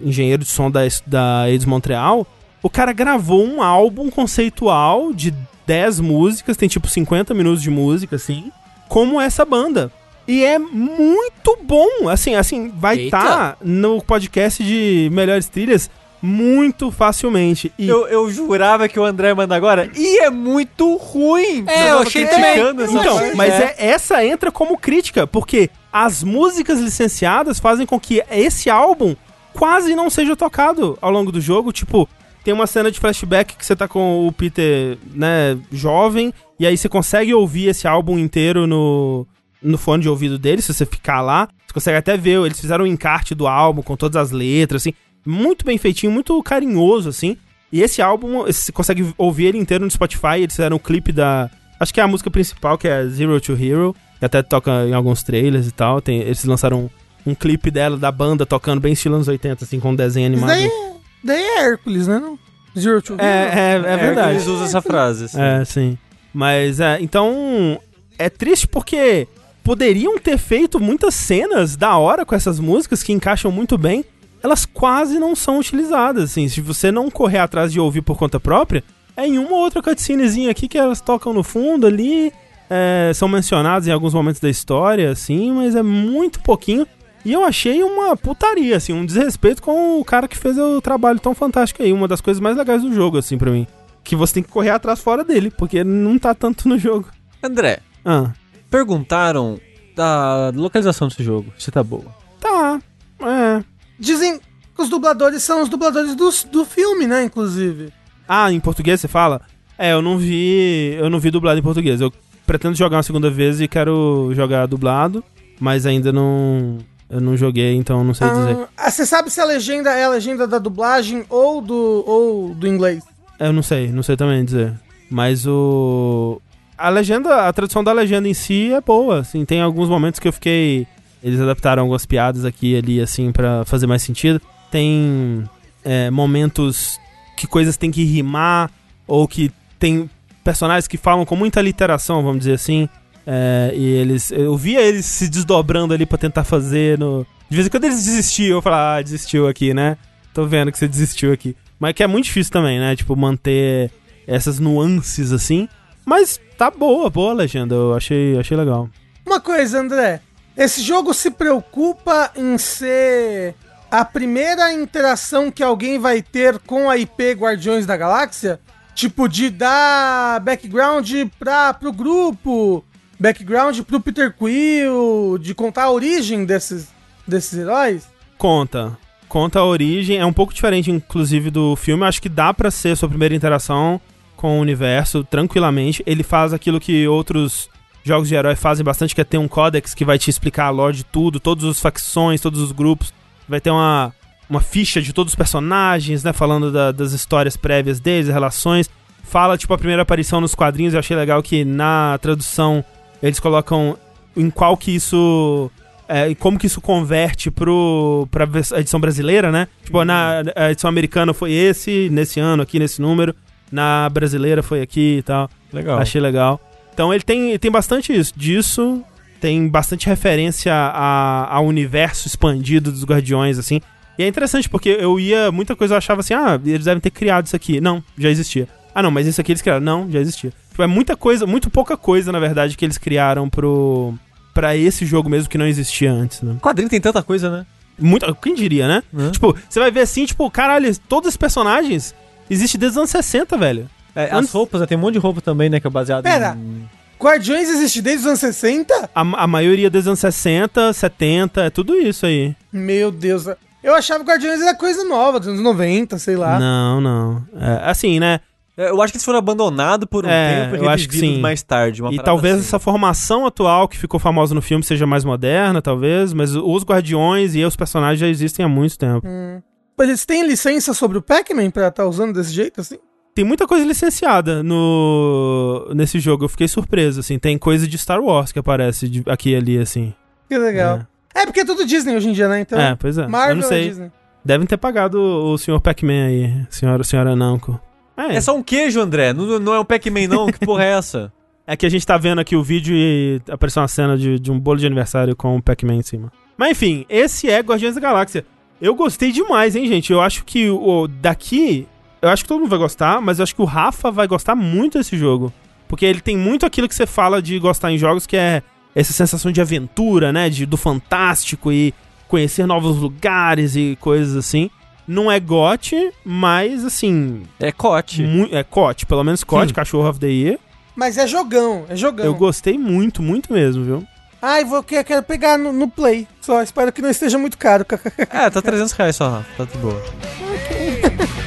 engenheiro de som da, da Eidos Montreal, o cara gravou um álbum conceitual de 10 músicas, tem tipo 50 minutos de música, assim, como essa banda. E é muito bom, assim, assim, vai estar no podcast de melhores trilhas muito facilmente. E Eu, eu jurava que o André manda agora. E é muito ruim! É, eu achei criticando também. então, parte. mas é, essa entra como crítica, porque as músicas licenciadas fazem com que esse álbum quase não seja tocado ao longo do jogo. Tipo, tem uma cena de flashback que você tá com o Peter, né, jovem, e aí você consegue ouvir esse álbum inteiro no, no fone de ouvido dele, se você ficar lá. Você consegue até ver, eles fizeram um encarte do álbum com todas as letras, assim, muito bem feitinho, muito carinhoso, assim. E esse álbum, você consegue ouvir ele inteiro no Spotify, eles fizeram o clipe da... Acho que é a música principal, que é Zero to Hero, que até toca em alguns trailers e tal. Tem, eles lançaram um, um clipe dela, da banda, tocando bem estilo anos 80, assim, com um desenho animado. daí, é- daí é Hércules, né? Não? Zero to Hero. É, é, é verdade. Eles usam essa frase. assim. É, sim. Mas, é, então, é triste porque poderiam ter feito muitas cenas da hora com essas músicas que encaixam muito bem. Elas quase não são utilizadas, assim. Se você não correr atrás de ouvir por conta própria, é em uma ou outra cutscenezinha aqui que elas tocam no fundo ali. é, são mencionadas em alguns momentos da história, assim, mas é muito pouquinho. E eu achei uma putaria, assim, um desrespeito com o cara que fez o trabalho tão fantástico aí. Uma das coisas mais legais do jogo, assim, pra mim. Que você tem que correr atrás fora dele, porque não tá tanto no jogo. André, Ah, perguntaram da localização desse jogo, se tá boa. tá. É. Dizem que os dubladores são os dubladores do, do filme, né? Inclusive. Ah, em português você fala? É, eu não vi. Eu não vi dublado em português. Eu pretendo jogar uma segunda vez e quero jogar dublado, mas ainda não. Eu não joguei, então não sei dizer. Ah, você sabe se a legenda é a legenda da dublagem ou do, ou do inglês? Eu não sei, não sei também dizer. Mas o. A legenda, a tradução da legenda em si é boa, assim. Tem alguns momentos que eu fiquei Eles adaptaram algumas piadas aqui e ali, assim, pra fazer mais sentido. Tem é, momentos que coisas têm que rimar, ou que tem personagens que falam com muita literação, vamos dizer assim. É, e eles. Eu via eles se desdobrando ali pra tentar fazer no. De vez em quando eles desistiam, eu falava, ah, desistiu aqui, né? Tô vendo que você desistiu aqui. Mas que é muito difícil também, né? Tipo, manter essas nuances assim. Mas tá boa, boa a legenda. Eu achei, achei legal. Uma coisa, André. Esse jogo se preocupa em ser a primeira interação que alguém vai ter com a IP Guardiões da Galáxia? Tipo, de dar background pra, pro grupo, background pro Peter Quill, de contar a origem desses, desses heróis? Conta. Conta a origem. É um pouco diferente, inclusive, do filme. Acho que dá pra ser sua primeira interação com o universo tranquilamente. Ele faz aquilo que outros jogos de herói fazem bastante, que é ter um códex que vai te explicar a lore de tudo, todas as facções, todos os grupos. Vai ter uma, uma ficha de todos os personagens, né? Falando da, das histórias prévias deles, relações. Fala, tipo, a primeira aparição nos quadrinhos. Eu achei legal que na tradução eles colocam em qual que isso. É, como que isso converte pro, pra edição brasileira, né? Tipo, na edição americana foi esse, nesse ano aqui, nesse número. Na brasileira foi aqui e tal. Legal. Achei legal. Então ele tem, tem bastante isso, disso. Tem bastante referência a, ao universo expandido dos Guardiões, assim. E é interessante, porque eu ia. Muita coisa eu achava assim, ah, eles devem ter criado isso aqui. Não, já existia. Ah, não, mas isso aqui eles criaram. Não, já existia. Tipo, é muita coisa, muito pouca coisa, na verdade, que eles criaram pro. pra esse jogo mesmo que não existia antes, né? O quadrinho tem tanta coisa, né? Muito, quem diria, né? Uhum. Tipo, você vai ver assim, tipo, caralho, todos esses personagens existem desde os anos 60, velho. É, as roupas, né? Tem um monte de roupa também, né? Que é baseado Pera. em... Guardiões existe desde os anos 60? A, a maioria dos anos 60, 70, é tudo isso aí. Meu Deus. Eu achava que Guardiões era coisa nova, dos anos 90, sei lá. Não, não. É, assim, né? É, Eu acho que eles foram abandonados por um É, tempo e eu acho que sim. mais tarde. uma e talvez assim. essa formação atual que ficou famosa no filme seja mais moderna, talvez, mas os Guardiões e os personagens já existem há muito tempo. Mas eles têm licença sobre o Pac-Man pra estar usando desse jeito, assim? Tem muita coisa licenciada no nesse jogo, eu fiquei surpreso, assim. Tem coisa de Star Wars que aparece de- aqui e ali, assim. Que legal. É. porque é tudo Disney hoje em dia, né? Então, É, pois é. Marvel eu não é sei. Disney. Devem ter pagado o Sr. Pac-Man aí, senhora, senhora Namco. É, É só um queijo, André. Não, não é um Pac-Man, não. que porra é essa? É que a gente tá vendo aqui o vídeo e apareceu uma cena de, de um bolo de aniversário com o Pac-Man em cima. Mas enfim, esse é Guardiões da Galáxia. Eu gostei demais, hein, gente? Eu acho que o daqui. Eu acho que todo mundo vai gostar, mas eu acho que o Rafa vai gostar muito desse jogo. Porque ele tem muito aquilo que você fala de gostar em jogos, que é essa sensação de aventura, né? De, do fantástico e conhecer novos lugares e coisas assim. Não é GOT, mas assim. É cote. é COT, pelo menos COT, Sim. Cachorro of the Year. Mas é jogão, é jogão. Eu gostei muito, muito mesmo, viu? Ai, vou, que- quero pegar no, no Play. Só espero que não esteja muito caro. É, tá 300 reais só, Rafa. Tá de boa. million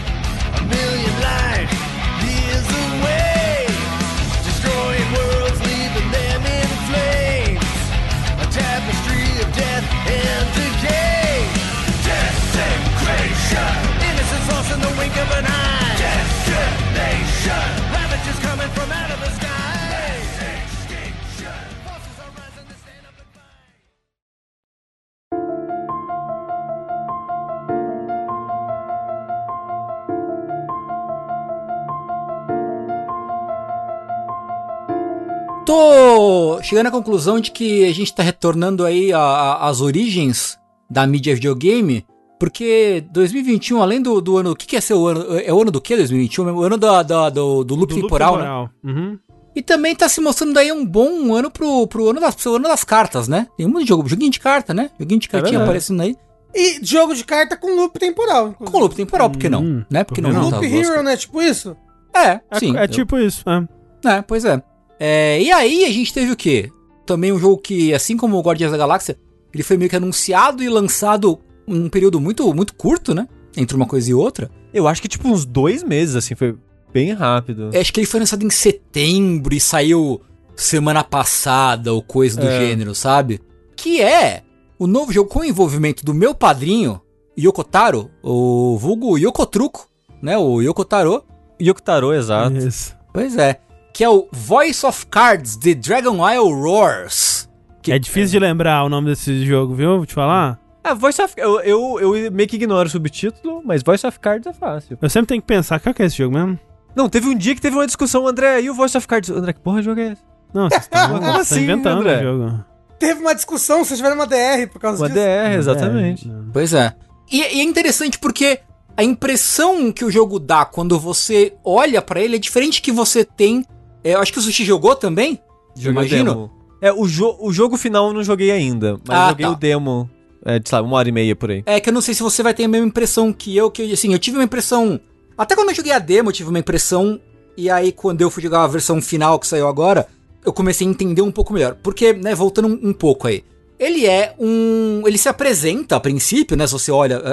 Tô chegando à conclusão de que a gente tá retornando aí às origens da mídia videogame, porque 2021, além do, do ano. O que, que é ser o ano? É o ano do que 2021? O ano da, da- do, do loop Do temporal, né? temporal. Uhum. E também tá se mostrando aí um bom ano pro, pro ano, das, pro ano das cartas, né? Tem um monte de jogo, joguinho de carta, né? Joguinho de cartinha verdade. aparecendo aí. E jogo de carta com loop temporal. inclusive. Com loop temporal, por que não? Hum, né? Porque não por que juntar Loop Hero, né? Tipo isso? É, É, sim. é eu- tipo isso. É. É, pois é. É, E aí a gente teve o quê? Também um jogo que, assim como o Guardiões da Galáxia, ele foi meio que anunciado e lançado um período muito, muito curto, né? Entre uma coisa e outra. Eu acho que tipo uns dois meses, assim, foi bem rápido. Acho que ele foi lançado em setembro e saiu semana passada ou coisa do É. gênero, sabe? Que é o novo jogo com envolvimento do meu padrinho, Yokotaro, o vulgo Yokotruco, né? O Yokotaro. Yokotaro, exato. Isso. Pois é. Que é o Voice of Cards The Dragon Isle Roars. que. É difícil de lembrar o nome desse jogo, viu? Vou te falar. É, Voice of eu, eu, eu meio que ignoro o subtítulo, mas Voice of Cards é fácil. Eu sempre tenho que pensar, qual que é esse jogo mesmo? Não, teve um dia que teve uma discussão, André, e o Voice of Cards? André, que porra de jogo é esse? Não, vocês estão Como vocês estão assim, inventando André? o jogo. Teve uma discussão, vocês tiveram uma DR por causa Uma disso. DR, exatamente. É. Pois é. E, e é interessante porque a impressão que o jogo dá quando você olha pra ele é diferente que você tem. É, eu acho que o Sushi jogou também. Joguei Imagino. o demo. É, o, jo o jogo final eu não joguei ainda, mas Ah, eu joguei tá. o demo, é, de, sabe, uma hora e meia por aí. É que eu não sei se você vai ter a mesma impressão que eu, que assim, eu tive uma impressão. Até quando eu joguei a demo, eu tive uma impressão. E aí, quando eu fui jogar a versão final que saiu agora, eu comecei a entender um pouco melhor. Porque, né, voltando um, um pouco aí. Ele é um. Ele se apresenta a princípio, né? Se você olha, é,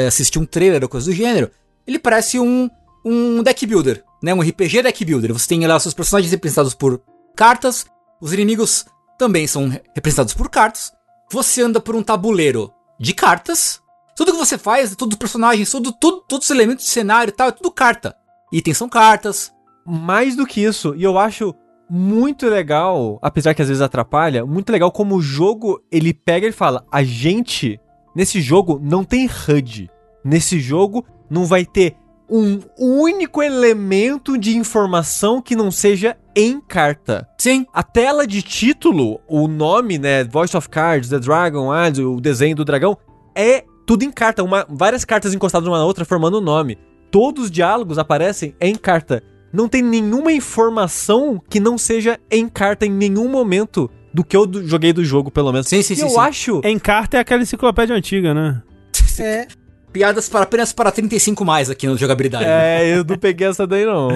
é, é, assistir um trailer ou coisa do gênero, ele parece um, um deck builder, né? Um RPG deck builder. Você tem lá seus personagens representados por cartas, os inimigos também são representados por cartas. Você anda por um tabuleiro de cartas. Tudo que você faz, todos os personagens, tudo, tudo, todos os elementos de cenário e tal, é tudo carta. Itens são cartas. Mais do que isso, e eu acho muito legal, apesar que às vezes atrapalha, muito legal como o jogo, ele pega e fala, a gente, nesse jogo, não tem HUD. Nesse jogo, não vai ter um único elemento de informação que não seja em carta. Sim, A tela de título, o nome, né, Voice of Cards, The Dragon, ah, o desenho do dragão, é tudo em carta, uma, várias cartas encostadas uma na outra formando o nome. Todos os diálogos aparecem em carta. Não tem nenhuma informação que não seja em carta em nenhum momento do que eu do- joguei do jogo, pelo menos. Sim, sim, e sim, eu sim. acho... Em carta é aquela enciclopédia antiga, né? É. piadas para apenas para 35 mais aqui no jogabilidade. né? É, eu não peguei essa daí, não.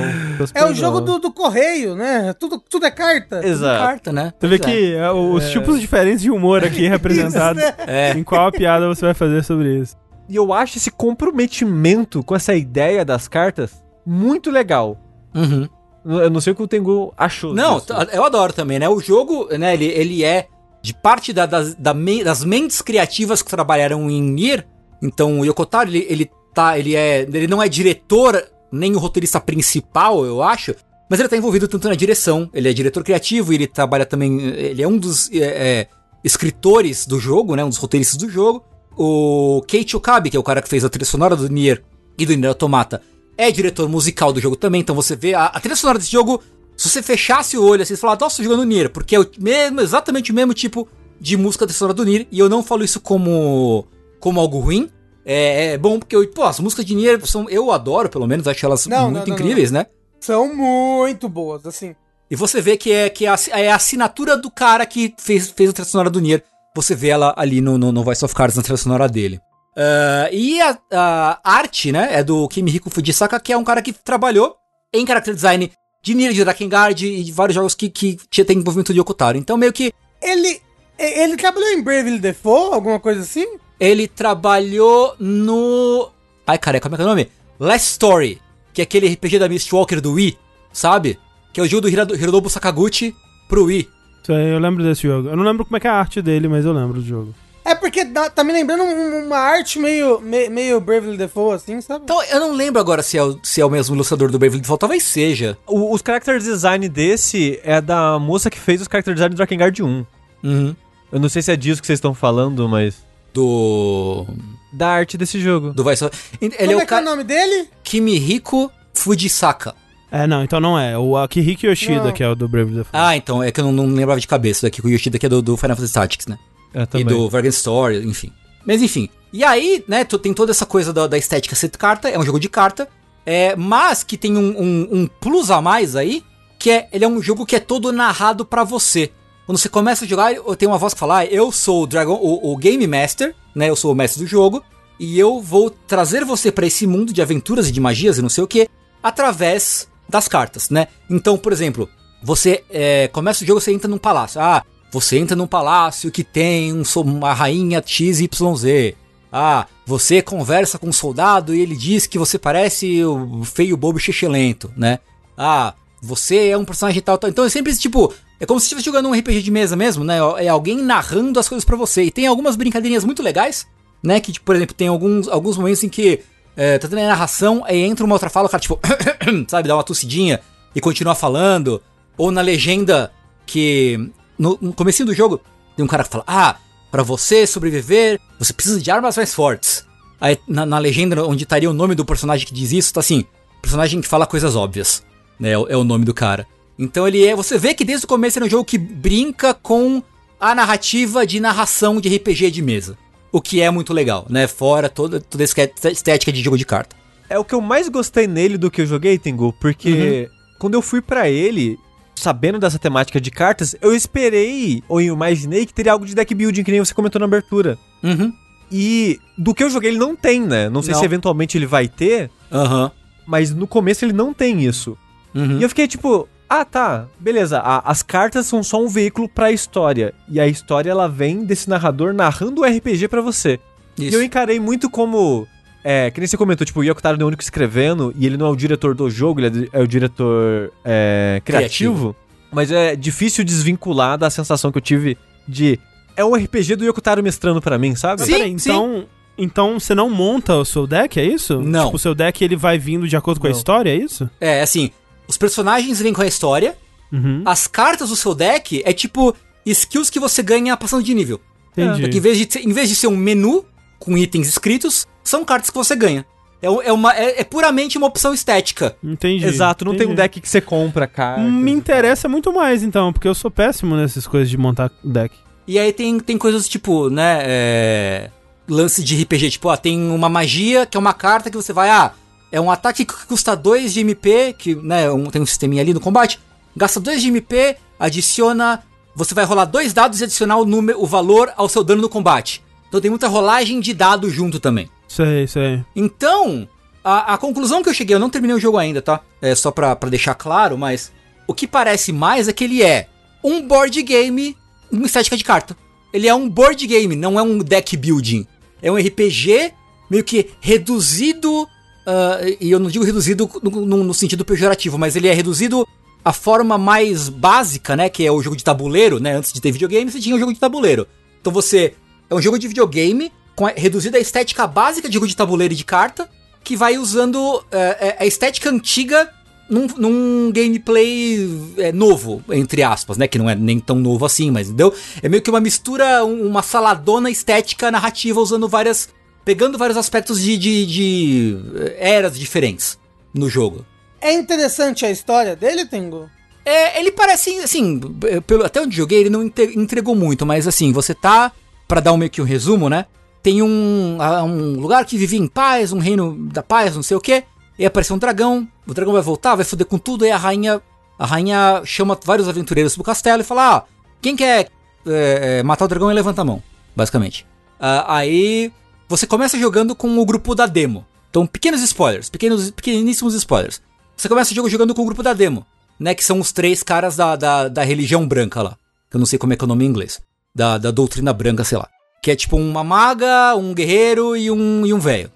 É o jogo do, do correio, né? Tudo, tudo é carta. Exato. Carta, né? Você vê Pois é. que é, os tipos diferentes de humor aqui representados. É. Em qual piada você vai fazer sobre isso? E eu acho esse comprometimento com essa ideia das cartas muito legal. Uhum. Eu não sei o que o Tengu achou. Não, disso. eu adoro também, né? O jogo, né, ele, ele é de parte da- das, da das mentes criativas que trabalharam em Nier. Então, o Yokotaro, ele, ele tá, ele é, ele não é diretor, nem o roteirista principal, eu acho, mas ele tá envolvido tanto na direção, ele é diretor criativo e ele trabalha também, ele é um dos é, é, escritores do jogo, né, um dos roteiristas do jogo. O Keiichi Okabe, que é o cara que fez a trilha sonora do Nier e do Nier Automata, é diretor musical do jogo também, então você vê a, a trilha sonora desse jogo, se você fechasse o olho assim, você falar, nossa, jogando Nier, porque é o mesmo, exatamente o mesmo tipo de música da trilha sonora do Nier, e eu não falo isso como como algo ruim, é, é bom porque, eu, pô, as músicas de Nier são, eu adoro, pelo menos, acho elas Não, muito não, não, incríveis, né? São muito boas, assim. E você vê que é, que é, a, é a assinatura do cara que fez, fez a trilha sonora do Nier. Você vê ela ali no, no, no Voice of Cards, na trilha sonora dele. Ah, e a, a arte, né, é do Kimihiko Fujisaka, que é um cara que trabalhou em character design de Nier, de Drakengard e de vários jogos que, que tinha tem envolvimento de Yokotaro. Então, meio que Ele, ele trabalhou em Bravely Default, alguma coisa assim? ele trabalhou no... Ai, cara, como é que é o nome? Last Story, que é aquele RPG da Mistwalker do Wii, sabe? Que é o jogo do Hironobu Sakaguchi pro Wii. Isso aí, eu lembro desse jogo. Eu não lembro como é que é a arte dele, mas eu lembro do jogo. É porque dá- tá me lembrando um- uma arte meio, me- meio Bravely Default, assim, sabe? Então, eu não lembro agora se é o, se é o mesmo ilustrador do Bravely Default, talvez seja. O- os character design desse é da moça que fez os character design do Drakengard 1. Uhum. Eu não sei se é disso que vocês estão falando, mas. Do. Da arte desse jogo. Do Vice. Ele Como é o é que é o nome dele? Kimihiko Fujisaka. É, não, então não é. O Akihiko Yoshida, Não. que é o do Brave Default. Ah, então, é que eu não, não lembrava de cabeça daqui. O Yoshida que é do, do Final Fantasy Tactics, né? É, E também. do Vargan Story, enfim. Mas enfim. E aí, né, tu- tem toda essa coisa da, da estética ser carta, é um jogo de carta. É, mas que tem um, um- um plus a mais aí, que é ele é um jogo que é todo narrado pra você. Quando você começa a jogar, tenho uma voz que fala, ah, eu sou o Dragon, o, o Game Master, né? Eu sou o mestre do jogo, e eu vou trazer você pra esse mundo de aventuras e de magias e não sei o que, através das cartas, né? Então, por exemplo, você é, começa o jogo, você entra num palácio. Ah, você entra num palácio que tem um, uma rainha XYZ. Ah, você conversa com um soldado e ele diz que você parece o feio bobo lento, né? Ah, você é um personagem tal, tal. Então é sempre esse tipo. É como se estivesse jogando um RPG de mesa mesmo, né? É alguém narrando as coisas pra você. E tem algumas brincadeirinhas muito legais, né? Que, tipo, por exemplo, tem alguns, alguns momentos em que é, tá tendo a narração, aí entra uma outra fala, o cara, tipo, sabe, dá uma tossidinha e continua falando. Ou na legenda que. No, no comecinho do jogo, Tem um cara que fala, ah, pra você sobreviver, você precisa de armas mais fortes. Aí na, na legenda onde estaria o nome do personagem que diz isso, tá assim, personagem que fala coisas óbvias, né? É, é o nome do cara. Então ele é. Você vê que desde o começo ele é um jogo que brinca com a narrativa de narração de RPG de mesa. O que é muito legal, né? Fora toda, toda essa estética de jogo de carta. É o que eu mais gostei nele do que eu joguei, Tengu, porque quando eu fui pra ele, sabendo dessa temática de cartas, eu esperei, ou eu imaginei que teria algo de deck building, que nem você comentou na abertura. Uhum. E do que eu joguei ele não tem, né? Não sei Não. se eventualmente ele vai ter, Aham. mas no começo ele não tem isso. Uhum. E eu fiquei tipo, ah tá, beleza, a- as cartas são só um veículo pra história. E a história ela vem desse narrador narrando o RPG pra você. E Isso. eu encarei muito como. É, que nem você comentou, tipo, o Yoko não é o único escrevendo, e ele não é o diretor do jogo, ele é, é o diretor é, criativo, Criativo. Mas é difícil desvincular da sensação que eu tive de. É um RPG do Yokotaro mestrando pra mim, sabe? Sim, peraí, então, então você não monta o seu deck, é isso? Não. Tipo, o seu deck ele vai vindo de acordo com a Não. história, é isso? É, assim, os personagens vêm com a história, Uhum. as cartas do seu deck é tipo skills que você ganha passando de nível. Entendi. Só que em vez, de, ser- em vez de ser um menu com itens escritos, são cartas que você ganha. É, é uma, é, é puramente uma opção estética. Entendi. Exato, não tem um entendi. deck que você compra, cara. Me interessa muito mais, então, porque eu sou péssimo nessas coisas de montar deck. E aí tem, tem coisas tipo, né, é, lance de RPG, tipo, ah, tem uma magia que é uma carta que você vai, ah, é um ataque que custa 2 de MP, que, né, um- tem um sisteminha ali no combate, gasta 2 de MP, adiciona, você vai rolar dois dados e adicionar o número, o valor ao seu dano no combate. Então tem muita rolagem de dado junto também. Sei, sei. Então, a, a conclusão que eu cheguei, eu não terminei o jogo ainda, tá? É só pra, pra deixar claro, mas o que parece mais é que ele é um board game com estética de carta. Ele é um board game, não é um deck building. É um RPG meio que reduzido. Ah, e eu não digo reduzido no, no- no sentido pejorativo, mas ele é reduzido a forma mais básica, né? Que é o jogo de tabuleiro, né? Antes de ter videogame, você tinha o jogo de tabuleiro. Então você. É um jogo de videogame com a, reduzida a estética básica de jogo de tabuleiro e de carta, que vai usando é, a estética antiga num, num gameplay é, novo, entre aspas, né? Que não é nem tão novo assim, mas entendeu? É meio que uma mistura, um- uma saladona estética narrativa usando várias. Pegando vários aspectos de, de, de eh, eras diferentes no jogo. É interessante a história dele, Tengu? É, ele parece, assim, eh, pelo, até onde joguei, ele não entregou muito, mas assim, você tá, pra dar um meio que um resumo, né? Tem um, um lugar que vivia em paz, um reino da paz, não sei o quê, e apareceu um dragão, o dragão vai voltar, vai foder com tudo, e a rainha, a rainha chama vários aventureiros pro castelo e fala, ah, quem quer eh, matar o dragão e levanta a mão, basicamente. Ah, aí, você começa jogando com o grupo da demo. Então, pequenos spoilers, pequenos, pequeníssimos spoilers. Você começa o jogo jogando com o grupo da demo, né? Que são os três caras da, da, da religião branca lá. Que eu não sei como é que é o nome em inglês. Da, da doutrina branca, sei lá. Que é tipo uma maga, um guerreiro e um, e um velho.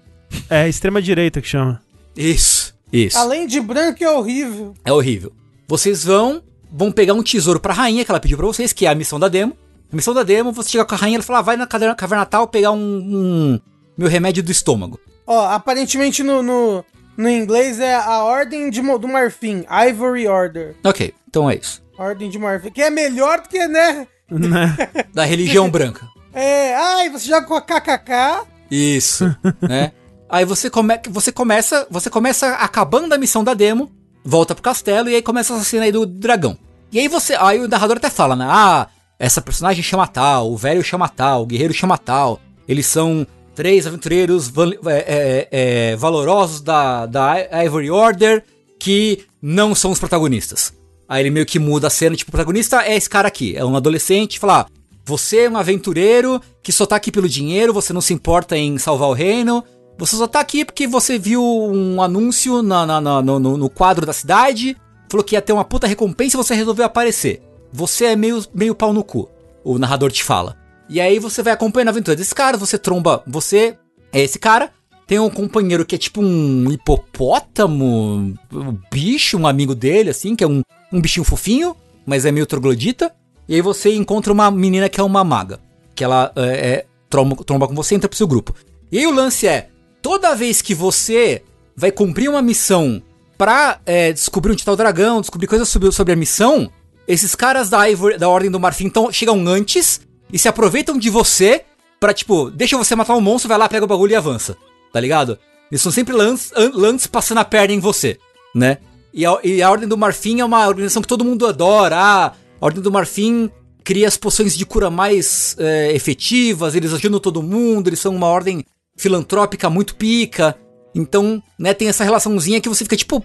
É extrema direita que chama. Isso. Isso. Além de branco, é horrível. É horrível. Vocês vão vão pegar um tesouro pra rainha que ela pediu pra vocês, que é a missão da demo. A missão da demo, você chega com a rainha e ela fala, ah, vai na caverna, caverna tal pegar um, um meu remédio do estômago. Ó, aparentemente no, no, no inglês é a Ordem de, do Marfim, Ivory Order. Ok, então é isso. Ordem de Marfim, que é melhor do que, né? Né? Da religião branca. É, ai, você joga com a KKK. Isso, né? Aí você, come, você começa, você começa acabando a missão da demo, volta pro castelo e aí começa a cena aí do dragão. E aí você, aí o narrador até fala, né? Ah, essa personagem chama tal, o velho chama tal, o guerreiro chama tal. Eles são três aventureiros val- é, é, é, valorosos da, da Ivory Order que não são os protagonistas. Aí ele meio que muda a cena, tipo, o protagonista é esse cara aqui, é um adolescente, fala, ah, você é um aventureiro que só tá aqui pelo dinheiro, você não se importa em salvar o reino, você só tá aqui porque você viu um anúncio na, na- na- no, no- no quadro da cidade, falou que ia ter uma puta recompensa e você resolveu aparecer. Você é meio, meio pau no cu, o narrador te fala. E aí você vai acompanhando a aventura desse cara, você tromba, você é esse cara, tem um companheiro que é tipo um hipopótamo, um bicho, um amigo dele, assim, que é um, um bichinho fofinho, mas é meio troglodita. E aí você encontra uma menina que é uma maga, que ela é, é, tromba, tromba com você e entra pro seu grupo. E aí o lance é, toda vez que você vai cumprir uma missão pra é, descobrir onde tá o dragão, descobrir coisas sobre, sobre a missão, esses caras da, da Ordem do Marfim então, chegam antes e se aproveitam de você pra, tipo, deixa você matar um monstro, vai lá, pega o bagulho e avança. Tá ligado? Eles são sempre lãs passando a perna em você, né? E a, e a Ordem do Marfim é uma organização que todo mundo adora. Ah, a Ordem do Marfim cria as poções de cura mais é, efetivas, eles ajudam todo mundo, eles são uma ordem filantrópica muito pica. Então, né, tem essa relaçãozinha que você fica tipo,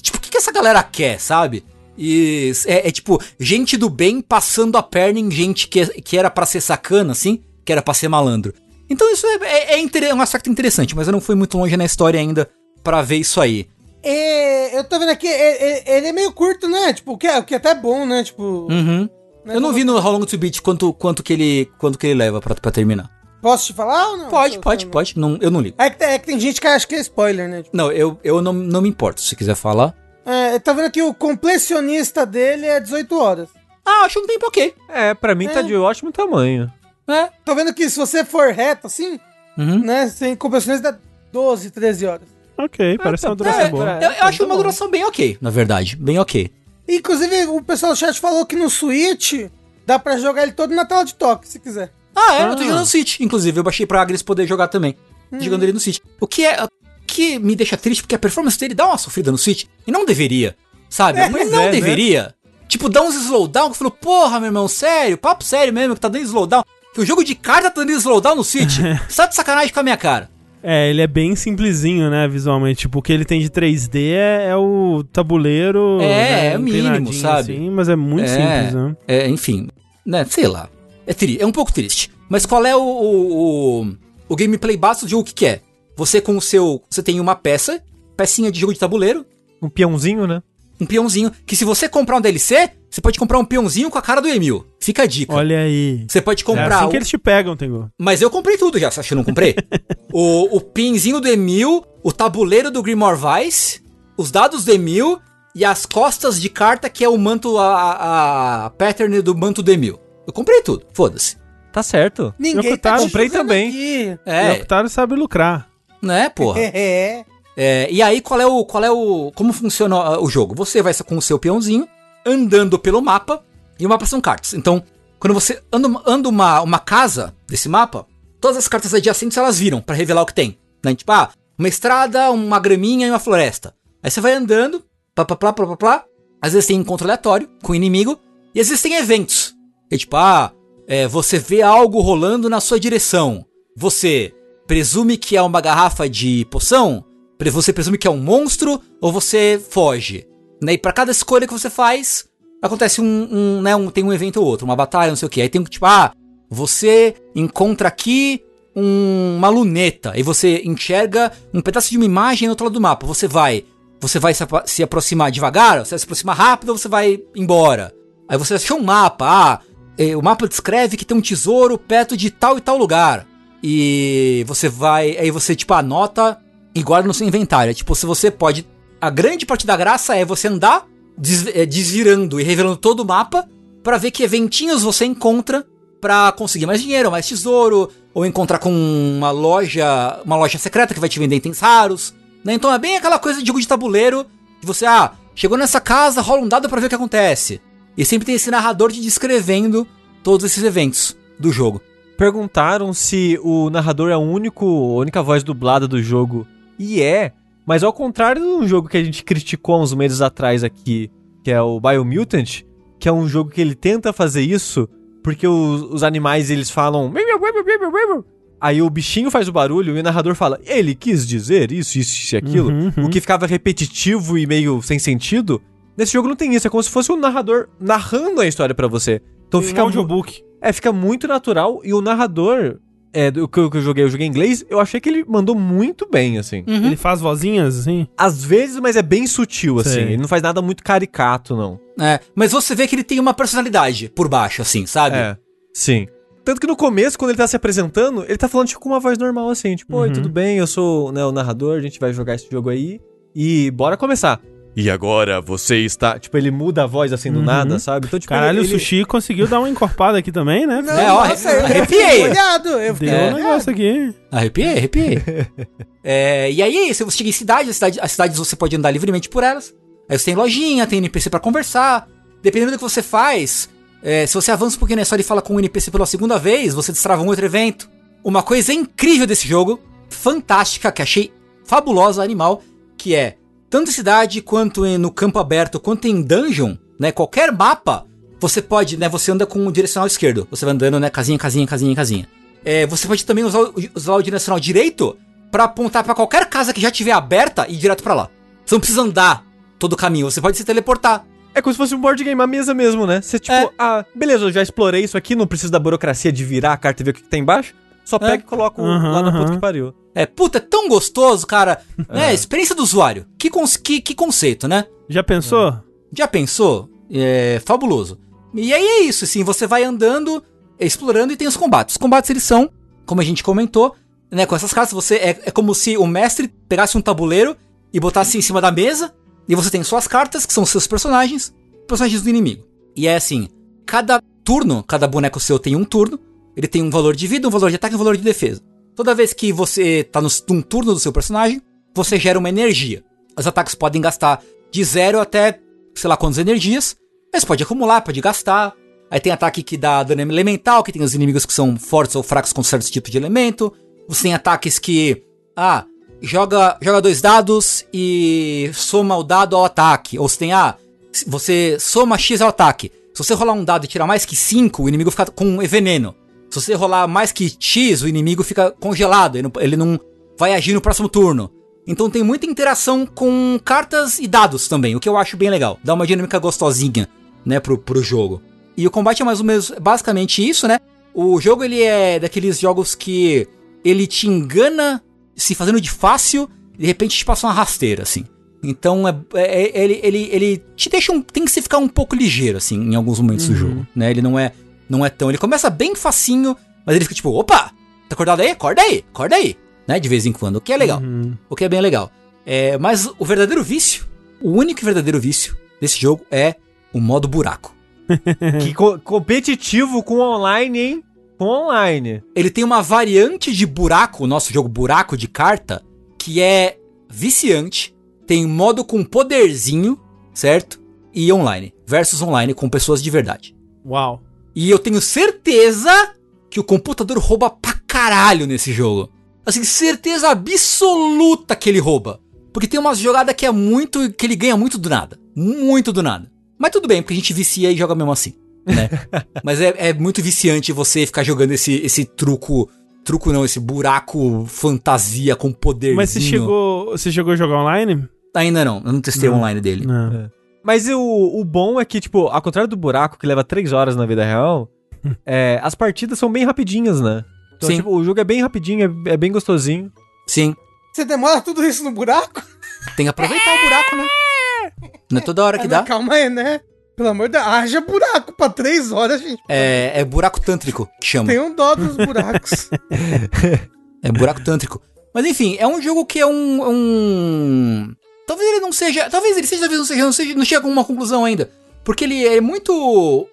tipo, o que essa galera quer, sabe? E é, é tipo, gente do bem passando a perna em gente que, que era pra ser sacana, assim, que era pra ser malandro. Então isso é, é, é é um aspecto interessante, mas eu não fui muito longe na história ainda pra ver isso aí. É, eu tô vendo aqui, é- é- ele é meio curto, né? Tipo, o que é, o que é até bom, né? Tipo, Uhum. Eu não vi no How Long to Beat quanto, quanto, que, ele, quanto que ele leva pra, pra terminar. posso te falar ou não? Pode, pode, pode. Não, eu não ligo. É que, tem- é que tem gente que acha que é spoiler, né? Tipo, Não, eu, eu não, não me importo. Se quiser falar. É, tá vendo aqui o completionista dele é 18 horas. Ah, acho um tempo ok. É, pra mim tá É. de ótimo tamanho. É. Tô vendo que se você for reto assim, Uhum. né? Sem completionista dá 12, 13 horas. Ok, parece uma tá- duração É, boa. eu, eu acho uma duração bem ok, na verdade. Bem ok. Inclusive, o pessoal do chat falou que no Switch dá pra jogar ele todo na tela de toque, se quiser. Ah, é, eu tô Ah. jogando no Switch. Inclusive, eu baixei pra Agnes poder jogar também. Tô Jogando ele no Switch. O que é. Que me deixa triste, porque a performance dele dá uma sofrida no Switch. E não deveria. Sabe? Mas não é, né? deveria. Tipo, dá uns slowdown que falou, porra, meu irmão, sério, papo sério mesmo, que tá dando slowdown. Que o jogo de carta tá dando slowdown no Switch. Você tá de sacanagem com a minha cara. É, ele é bem simplesinho, né, visualmente. Tipo, o que ele tem de 3D é, é o tabuleiro. É, né, é o mínimo, inclinadinho sabe? assim, mas é muito é, simples, né? É, enfim, né, sei lá. É, tri é um pouco triste. Mas qual é o, o, o, o gameplay básico do jogo? O que, que é? Você com o seu. Você tem uma peça, pecinha de jogo de tabuleiro, Um peãozinho, né? um peãozinho, que se você comprar um DLC, você pode comprar um peãozinho com a cara do Emil. Fica a dica. Olha aí. Você pode É comprar. assim o- que eles te pegam, Tengu. Mas eu comprei tudo já, você acha que eu não comprei? o, o pinzinho do Emil, o tabuleiro do Grimoire Vice, os dados do Emil e as costas de carta que é o manto, a, a, a pattern do manto do Emil. Eu comprei tudo, foda-se. Tá certo. Ninguém Yokotaro, te comprei também. aqui. É, O Octaro sabe lucrar. Né, porra. É. É, e aí, qual é o. Qual é o. Como funciona ah, o jogo? Você vai com o seu peãozinho andando pelo mapa, e o mapa são cartas. Então, quando você anda, anda uma, uma casa desse mapa, todas as cartas adjacentes elas viram pra revelar o que tem. Né? Tipo, ah, uma estrada, uma graminha e uma floresta. Aí você vai andando, plá, plá, plá, plá, plá, plá. Às vezes tem encontro aleatório com o inimigo, e às vezes tem eventos. É tipo, ah, é, você vê algo rolando na sua direção. Você presume que é uma garrafa de poção, você presume que é um monstro ou você foge. Né? E para cada escolha que você faz, acontece um, um, né, um- tem um evento ou outro, uma batalha, não sei o que. Aí tem tipo, ah, você encontra aqui um- uma luneta e você enxerga um pedaço de uma imagem no outro lado do mapa. Você vai, você vai se, se aproximar devagar, você vai se aproximar rápido ou você vai embora. Aí você achou um mapa, ah, eh, o mapa descreve que tem um tesouro perto de tal e tal lugar. E você vai, aí você tipo anota e guarda no seu inventário. É, Tipo, se você pode, a grande parte da graça é você andar des- eh, desvirando e revelando todo o mapa pra ver que eventinhos você encontra pra conseguir mais dinheiro, mais tesouro, ou encontrar com uma loja, uma loja secreta que vai te vender itens raros, né? Então é bem aquela coisa de jogo de tabuleiro, que você, ah, chegou nessa casa, rola um dado pra ver o que acontece. E sempre tem esse narrador te descrevendo todos esses eventos do jogo. Perguntaram se o narrador é o único, a única voz dublada do jogo. E é. Mas ao contrário de um jogo que a gente criticou há uns meses atrás aqui, que é o Biomutant, que é um jogo que ele tenta fazer isso, porque os, os animais eles falam. Aí o bichinho faz o barulho e o narrador fala, ele quis dizer isso, isso e aquilo. Uhum, uhum. O que ficava repetitivo e meio sem sentido. Nesse jogo não tem isso, é como se fosse um narrador narrando a história pra você. Então Tem um fica mu- audiobook. É, fica muito natural e o narrador, é, do que eu, que eu joguei, eu joguei em inglês, eu achei que ele mandou muito bem, assim. Ele faz vozinhas, assim. Às vezes, mas é bem sutil, assim. Sei. Ele não faz nada muito caricato, não. É, mas você vê que ele tem uma personalidade por baixo, assim, sabe? É, sim. Tanto que no começo, quando ele tá se apresentando, ele tá falando tipo, com uma voz normal, assim. Tipo, oi, Uhum. tudo bem, eu sou né, o narrador, a gente vai jogar esse jogo aí. E bora começar. E agora você está... Tipo, ele muda a voz, assim, do Uhum. nada, sabe? Então, tipo, Caralho, ele... o Sushi conseguiu dar uma encorpada aqui também, né? Não, É, ó, nossa, eu arrepiei. molhado. Eu fiquei Deu um É. negócio aqui. Arrepiei, arrepiei. É, e aí, se você chega em cidade, as cidade, as cidades você pode andar livremente por elas. Aí você tem lojinha, tem NPC pra conversar. Dependendo do que você faz, É, se você avança um pouquinho na história e fala com um NPC pela segunda vez, você destrava um outro evento. Uma coisa incrível desse jogo, fantástica, que achei fabulosa, animal, que é tanto em cidade quanto em- no campo aberto, quanto em dungeon, né? Qualquer mapa, você pode, né? Você anda com o direcional esquerdo. Você vai andando, né? Casinha, casinha, casinha, casinha. É, você pode também usar, o- usar o direcional direito pra apontar pra qualquer casa que já tiver aberta e ir direto pra lá. Você não precisa andar todo o caminho, você pode se teleportar. É como se fosse um board game, a mesa mesmo, né? Você, tipo, É. ah, beleza, eu já explorei isso aqui, não preciso da burocracia de virar a carta e ver o que, que tem embaixo. Só pega e coloca o- Aham, lá na puta que pariu. É, puta, é tão gostoso, cara. né? Experiência do usuário. Que, cons- que, que conceito, né? Já pensou? Já pensou? É fabuloso. E aí é isso, assim, você vai andando, explorando e tem os combates. Os combates eles são, como a gente comentou, né, com essas cartas, você é, é como se o mestre pegasse um tabuleiro e botasse em cima da mesa, e você tem suas cartas, que são seus personagens, personagens do inimigo. E é assim, cada turno, cada boneco seu tem um turno, ele tem um valor de vida, um valor de ataque e um valor de defesa. Toda vez que você tá no, num turno do seu personagem, você gera uma energia. Os ataques podem gastar de zero até sei lá quantas energias, mas pode acumular, pode gastar. Aí tem ataque que dá dano elemental, que tem os inimigos que são fortes ou fracos com certos tipos de elemento. Você tem ataques que, ah, joga, joga dois dados e soma o dado ao ataque. Ou você tem, ah, você soma X ao ataque. Se você rolar um dado e tirar mais que 5, o inimigo fica com veneno. Se você rolar mais que X, o inimigo fica congelado, ele não, ele não vai agir no próximo turno. Então tem muita interação com cartas e dados também, o que eu acho bem legal. Dá uma dinâmica gostosinha, né, pro, pro jogo. E o combate é mais ou menos basicamente isso, né? O jogo ele é daqueles jogos que ele te engana se fazendo de fácil e de repente te passa uma rasteira, assim. Então é, é- ele, ele, ele te deixa um. Tem que se ficar um pouco ligeiro, assim, em alguns momentos do jogo. Né? Ele não é, não é tão. Ele começa bem facinho, mas ele fica tipo, opa! Tá acordado aí? Acorda aí, acorda aí. Né? De vez em quando. O que é legal. O que é bem legal. É, mas o verdadeiro vício, o único e verdadeiro vício desse jogo é o modo buraco. que co- competitivo com online, hein? Com online. Ele tem uma variante de buraco, o nosso jogo buraco de carta, que é viciante, tem modo com poderzinho, certo? E online, versus online com pessoas de verdade. Uau. E eu tenho certeza que o computador rouba pra caralho nesse jogo. Assim, certeza absoluta que ele rouba. Porque tem umas jogadas que é muito. que ele ganha muito do nada. Muito do nada. Mas tudo bem, porque a gente vicia e joga mesmo assim. Né? Mas é, é muito viciante você ficar jogando esse, esse truco. Truco não, esse buraco fantasia com poderzinho. Mas você chegou, você chegou a jogar online? Ainda não, eu não testei o online dele. Não. Mas o, o bom é que, tipo, ao contrário do buraco, que leva 3 horas na vida real, é, as partidas são bem rapidinhas, né? Então, Sim. tipo, o jogo é bem rapidinho, é, é bem gostosinho. Sim. Você demora tudo isso no buraco? Tem que aproveitar o buraco, né? Não é toda hora que Ah, dá. não, Calma aí, né? Pelo amor de Deus, haja buraco pra três horas, gente. É, é buraco tântrico que chama. Tem um dó dos buracos. É buraco tântrico. Mas enfim, é um jogo que é um. é um... Talvez ele não seja. Talvez ele seja, talvez não seja, não seja. Não chega a uma conclusão ainda. Porque ele é muito.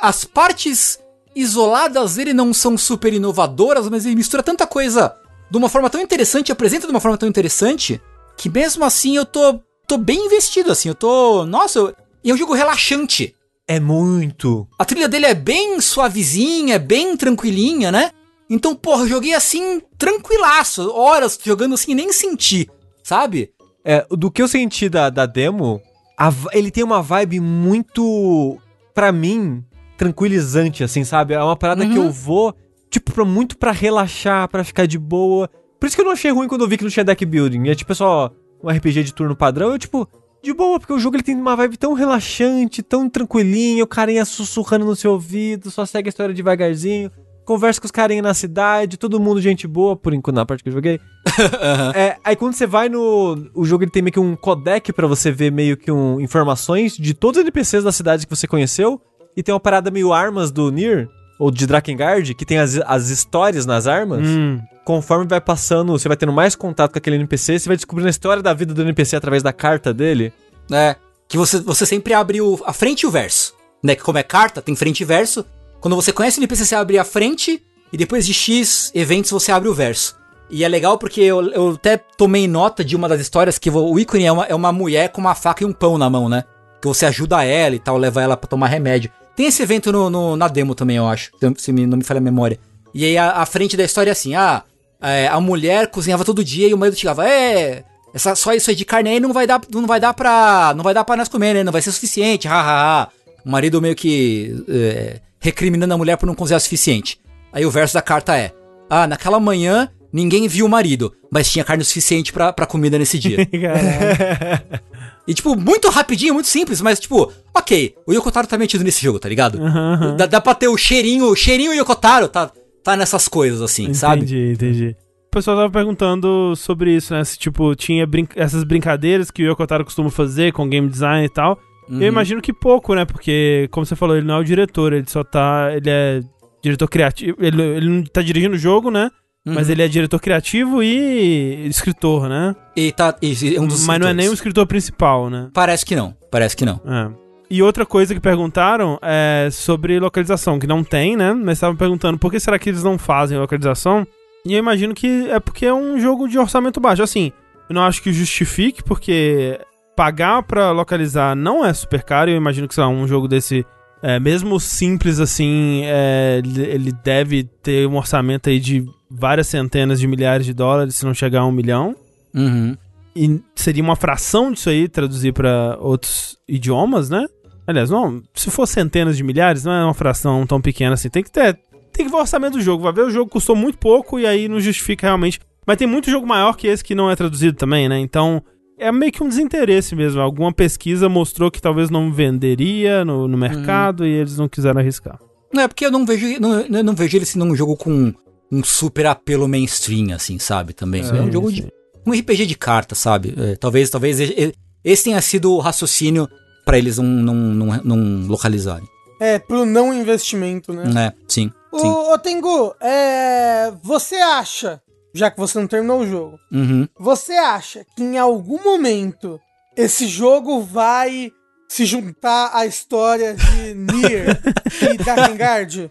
As partes isoladas dele não são super inovadoras, mas ele mistura tanta coisa de uma forma tão interessante, apresenta de uma forma tão interessante, que mesmo assim eu tô. tô bem investido, assim. Eu tô. Nossa, eu- e é um jogo relaxante. É muito. A trilha dele é bem suavezinha, bem tranquilinha, né? Então, porra, eu joguei assim, tranquilaço, horas jogando assim, e nem senti, sabe? É, do que eu senti da, da demo, a ele tem uma vibe muito, pra mim, tranquilizante, assim, sabe? É uma parada que Uhum. eu vou, tipo, pra, muito pra relaxar, pra ficar de boa. Por isso que eu não achei ruim quando eu vi que não tinha deck building. É tipo é só um RPG de turno padrão. Eu, tipo, de boa, porque o jogo ele tem uma vibe tão relaxante, tão tranquilinha, o carinha sussurrando no seu ouvido, só segue a história devagarzinho. Conversa com os carinha na cidade, todo mundo gente boa, por enquanto, na parte que eu joguei. É, aí quando você vai no. O jogo ele tem meio que um codec pra você ver meio que um, informações de todos os NPCs da cidade que você conheceu. E tem uma parada meio armas do Nier, ou de Drakengard, que tem as, as histórias nas armas. Hum. Conforme vai passando, você vai tendo mais contato com aquele NPC, você vai descobrindo a história da vida do NPC através da carta dele. É. Que você, você sempre abre o, a frente e o verso. Né? Que como é carta, tem frente e verso. Quando você conhece o NPC, você abre a frente. E depois de X eventos, você abre o verso. E é legal porque eu, eu até tomei nota de uma das histórias que o ícone é uma, é uma mulher com uma faca e um pão na mão, né? Que você ajuda ela e tal, leva ela pra tomar remédio. Tem esse evento no, no- na demo também, eu acho, se- não me falha a memória. E aí a, a frente da história é assim, ah, é, a mulher cozinhava todo dia e o marido chegava, é, essa, só isso aí de carne aí não vai dar, não vai dar pra, não vai dar pra nós comer, né, não vai ser suficiente, hahaha. O marido meio que é, recriminando a mulher por não cozinhar o suficiente. Aí o verso da carta é, ah, naquela manhã ninguém viu o marido, mas tinha carne o suficiente pra, pra comida nesse dia. E, tipo, muito rapidinho, muito simples, mas, tipo, ok, o Yokotaro tá metido nesse jogo, tá ligado? Dá, dá pra ter o cheirinho, o cheirinho Yokotaro tá, tá nessas coisas, assim, sabe? Entendi, entendi. O pessoal tava perguntando sobre isso, né? Se, tipo, tinha brin- essas brincadeiras que o Yokotaro costuma fazer com game design e tal. Uhum. Eu imagino que pouco, né? Porque, como você falou, ele não é o diretor, ele só tá. Ele é diretor criativo. Ele, ele não tá dirigindo o jogo, né? Mas Uhum. ele é diretor criativo e escritor, né? E tá, e, é um dos Mas não é nem o escritor principal, né? Parece que não, parece que não. É. E outra coisa que perguntaram é sobre localização, que não tem, né? Mas estavam perguntando por que será que eles não fazem localização. E eu imagino que é porque é um jogo de orçamento baixo. Assim, eu não acho que justifique, porque pagar pra localizar não é super caro. Eu imagino que, sei lá, um jogo desse, é, mesmo simples assim, é, ele deve ter um orçamento aí de várias centenas de milhares de dólares, se não chegar a um milhão. Uhum. E seria uma fração disso aí traduzir pra outros idiomas, né? Aliás, não, se for centenas de milhares, não é uma fração tão pequena assim. Tem que ter. Tem que ver o orçamento do jogo. Vai ver, o jogo custou muito pouco e aí não justifica realmente. Mas tem muito jogo maior que esse que não é traduzido também, né? Então. É meio que um desinteresse mesmo. Alguma pesquisa mostrou que talvez não venderia no, no mercado e eles não quiseram arriscar. Não é porque eu não vejo, não, eu não vejo ele sendo um jogo com um super apelo mainstream, assim, sabe? Também. É, um jogo de. Um RPG de carta, sabe? É, talvez, talvez esse tenha sido o raciocínio pra eles não, não, não, não localizarem. É, pro não investimento, né? É, sim, sim. Ô, ô Tengu, é, você acha, já que você não terminou o jogo, Uhum. você acha que em algum momento esse jogo vai se juntar à história de Nier e Drakengard?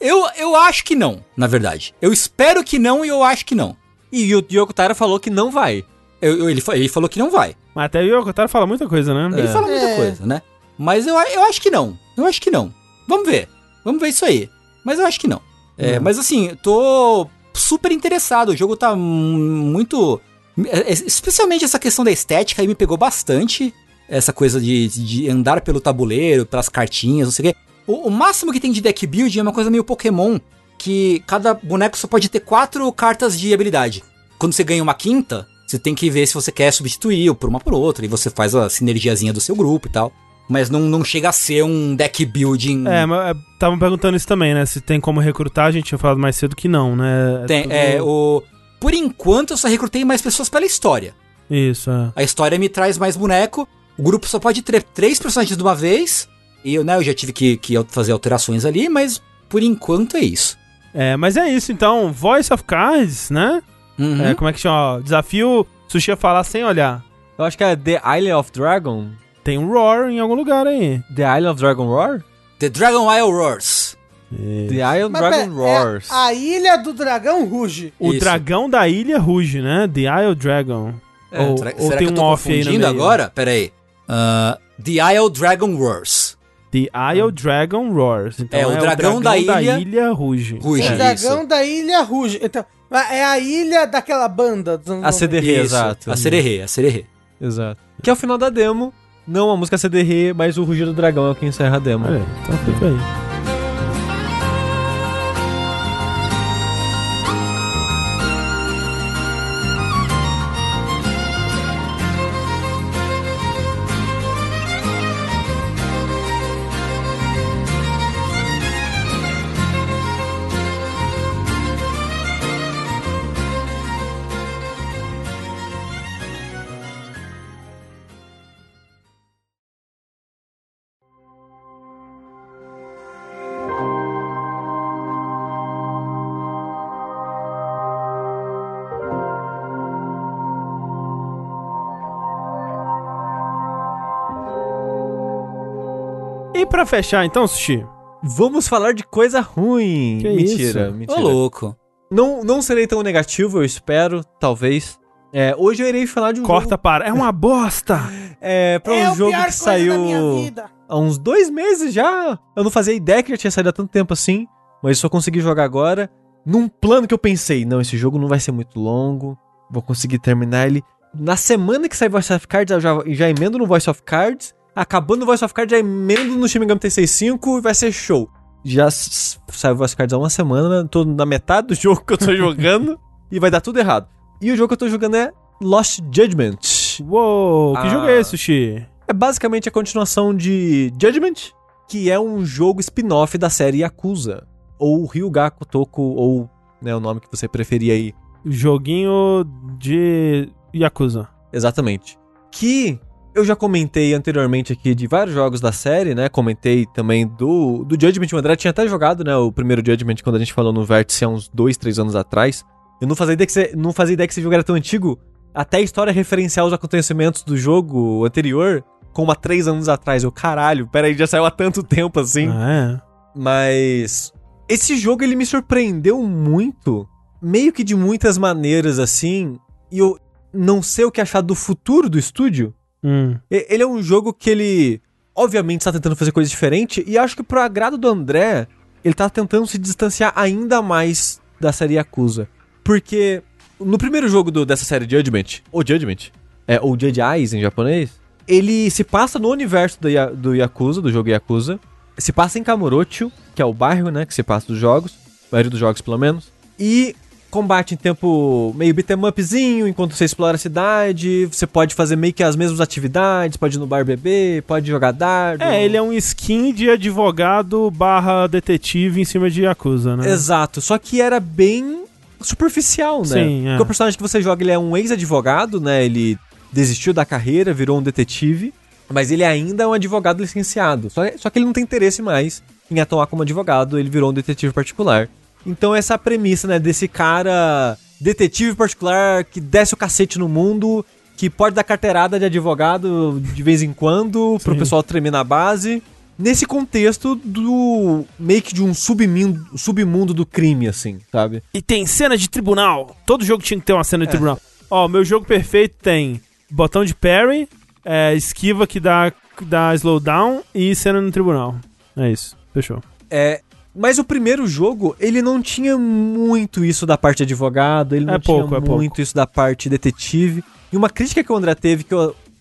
Eu, eu acho que não, na verdade. Eu espero que não e eu acho que não. E o Yokotaro falou que não vai. Eu- eu- ele, ele falou que não vai. Mas até o Yokotaro fala muita coisa, né? Ele fala muita É. coisa, né? Mas eu, eu acho que não. Eu acho que não. Vamos ver. Vamos ver isso aí. Mas eu acho que não. É, Mas assim, eu tô super interessado. O jogo tá muito. é, é, Especialmente essa questão da estética aí me pegou bastante. Essa coisa de, de andar pelo tabuleiro, pelas cartinhas, não sei o quê. O, o máximo que tem de deck build é uma coisa meio Pokémon. Que cada boneco só pode ter quatro cartas de habilidade. Quando você ganha uma quinta, você tem que ver se você quer substituir por uma por outra. E você faz a sinergiazinha do seu grupo e tal. Mas não, não chega a ser um deck building. É, mas estavam perguntando isso também, né? Se tem como recrutar, a gente tinha falado mais cedo que não, né? Tem, tudo- é, o... Por enquanto eu só recrutei mais pessoas pela história. Isso, é. A história me traz mais boneco. O grupo só pode ter três personagens de uma vez. E eu, né, eu já tive que, que fazer alterações ali, mas por enquanto é isso. É, mas é isso, então. Voice of Cards, né? Uhum. É, como é que chama? Ó, desafio Sushi a falar sem olhar. Eu acho que é The Island of Dragon. Tem um Roar em algum lugar aí. The Island of Dragon Roar? The Dragon Isle Roars. The Island Mas Dragon pera, Roars. é a ilha do dragão ruge. O Isso. dragão da ilha ruge, né? The Isle Dragon. É, ou Será, ou será tem que eu um tô off aí no confundindo meio. agora? Pera aí. Ah, The Isle Dragon Roars. The Isle Dragon Roars. Então, É, o dragão da ilha- ruge. Ruge. o É, dragão isso. da ilha ruge. Então, é a ilha daquela banda A 90. CDR, Isso, exato. A Sererê, a Sererê. Exato. Que é o final da demo. Não a música CDR, mas o rugido do dragão é o que encerra a demo. Aí, então fica aí. E pra fechar, então, Sushi? Vamos falar de coisa ruim. Que mentira, isso? Ô, mentira. louco. Não, não serei tão negativo, eu espero, talvez. É, hoje eu irei falar de um Corta jogo... para. É uma bosta! É, pra um jogo que saiu há uns dois meses já. Eu não fazia ideia que já tinha saído há tanto tempo assim, mas só consegui jogar agora. Num plano que eu pensei, não, esse jogo não vai ser muito longo, vou conseguir terminar ele. Na semana que sai Voice of Cards, eu já, já emendo no Voice of Cards. Acabando o Voice of Cards, já emendo no Shin Megami Tensei 5 e vai ser show. Já s- sai o Voice of Cards há uma semana, tô na metade do jogo que eu tô jogando e vai dar tudo errado. E o jogo que eu tô jogando é Lost Judgment. Uou, que Ah. jogo é esse, Sushi? É basicamente a continuação de Judgment, que é um jogo spin-off da série Yakuza. Ou Ryuga Kotoko, ou né, o nome que você preferir aí. Joguinho de Yakuza. Exatamente. Que eu já comentei anteriormente aqui de vários jogos da série, né? Comentei também do, do Judgment. O André tinha até jogado, né? O primeiro Judgment quando a gente falou no Vértice há uns dois, três anos atrás. Eu não fazia ideia que, você, não fazia ideia que esse jogo era tão antigo. Até a história referenciar os acontecimentos do jogo anterior, como há três anos atrás. Eu, caralho, peraí, já saiu há tanto tempo assim. Ah, Mas esse jogo ele me surpreendeu muito, meio que de muitas maneiras assim, e eu não sei o que achar do futuro do estúdio. Hum. Ele é um jogo que ele obviamente está tentando fazer coisa diferente e acho que pro agrado do André, ele tá tentando se distanciar ainda mais da série Yakuza. Porque no primeiro jogo do- dessa série Judgment, ou Judgment, é, ou Judge Eyes em japonês, ele se passa no universo do, do Yakuza, do jogo Yakuza. Se passa em Kamurocho, que é o bairro, né, que se passa dos jogos, a maioria dos jogos pelo menos. E combate em tempo meio beat'em upzinho, enquanto você explora a cidade, você pode fazer meio que as mesmas atividades, pode ir no bar beber, pode jogar dardo. É, ele é um skin de advogado barra detetive em cima de Yakuza, né? Exato, só que era bem superficial, né? Sim, é. Porque o personagem que você joga, ele é um ex-advogado, né? Ele desistiu da carreira, virou um detetive, mas ele ainda é um advogado licenciado. Só, só que ele não tem interesse mais em atuar como advogado, ele virou um detetive particular. Então essa é a premissa, né, desse cara detetive particular que desce o cacete no mundo, que pode dar carteirada de advogado de vez em quando pro Sim. pessoal tremer na base. Nesse contexto do meio que de um submundo, submundo do crime, assim, sabe? E tem cena de tribunal. Todo jogo tinha que ter uma cena É. de tribunal. Ó, meu jogo perfeito tem botão de parry, é, esquiva que dá, dá slowdown e cena no tribunal. É isso. Fechou. É, mas o primeiro jogo, ele não tinha muito isso da parte advogado, ele não É pouco, tinha é pouco. muito isso da parte detetive. E uma crítica que o André teve, que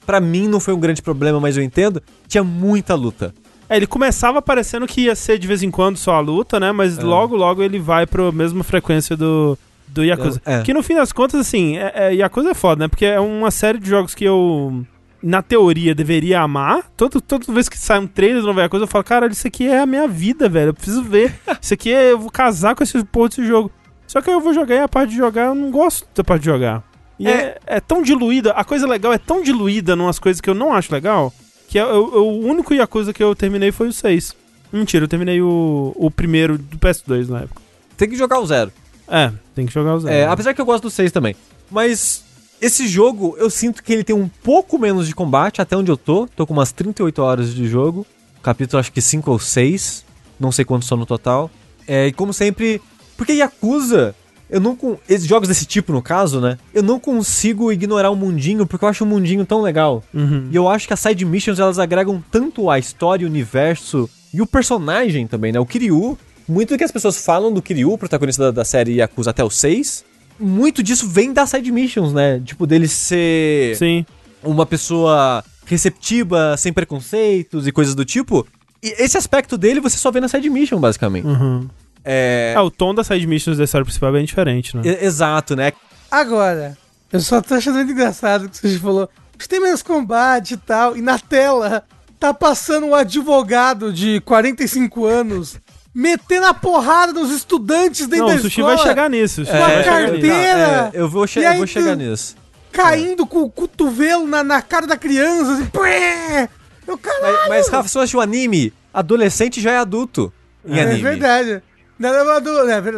pra mim não foi um grande problema, mas eu entendo, tinha muita luta. É, ele começava parecendo que ia ser de vez em quando só a luta, né? Mas É. logo, logo ele vai pra mesma frequência do, do Yakuza. É. Que no fim das contas, assim, é, é, Yakuza é foda, né? Porque é uma série de jogos que eu, na teoria, deveria amar. Todo, toda vez que sai um trailer do novo Yakuza, eu falo, caralho, isso aqui é a minha vida, velho. Eu preciso ver. Isso aqui é. Eu vou casar com esse porra desse jogo. Só que aí eu vou jogar e a parte de jogar, eu não gosto da parte de jogar. E é, é tão diluída, a coisa legal é tão diluída numas coisas que eu não acho legal, que é, eu- eu- o único Yakuza que eu terminei foi o 6. Mentira, eu terminei o, o primeiro do PS2 na época. Tem que jogar o zero. É, tem que jogar o zero. É, apesar que eu gosto do 6 também. Mas esse jogo, eu sinto que ele tem um pouco menos de combate, até onde eu tô. Tô com umas 38 horas de jogo. Capítulo acho que 5 ou 6. Não sei quantos são no total. É, e como sempre. Porque Yakuza, eu não. Esses jogos desse tipo, no caso, né? Eu não consigo ignorar o mundinho, porque eu acho o mundinho tão legal. Uhum. E eu acho que as side missions elas agregam tanto a história, o universo e o personagem também, né? O Kiryu, muito do que as pessoas falam do Kiryu, o protagonista da, da série Yakuza até o 6, muito disso vem das side missions, né? Tipo, dele ser Sim. uma pessoa receptiva, sem preconceitos e coisas do tipo. E esse aspecto dele você só vê na side mission, basicamente. Uhum. É. É, o tom das side missions da história principal é bem diferente, né? e- Exato, né? Agora, eu só tô achando muito engraçado o que você falou. Acho que tem menos combate e tal. E na tela tá passando um advogado de 45 anos metendo a porrada nos estudantes dentro Não, da o Sushi escola, vai chegar nisso. O Sushi Uma vai chegar carteira. É, eu vou, che E eu vou chegar nisso. caindo com o cotovelo na, na cara da criança. Assim, Pé! Eu, caralho! Mas, mas Rafa, se você assistiu anime, adolescente já é adulto em é anime. é verdade.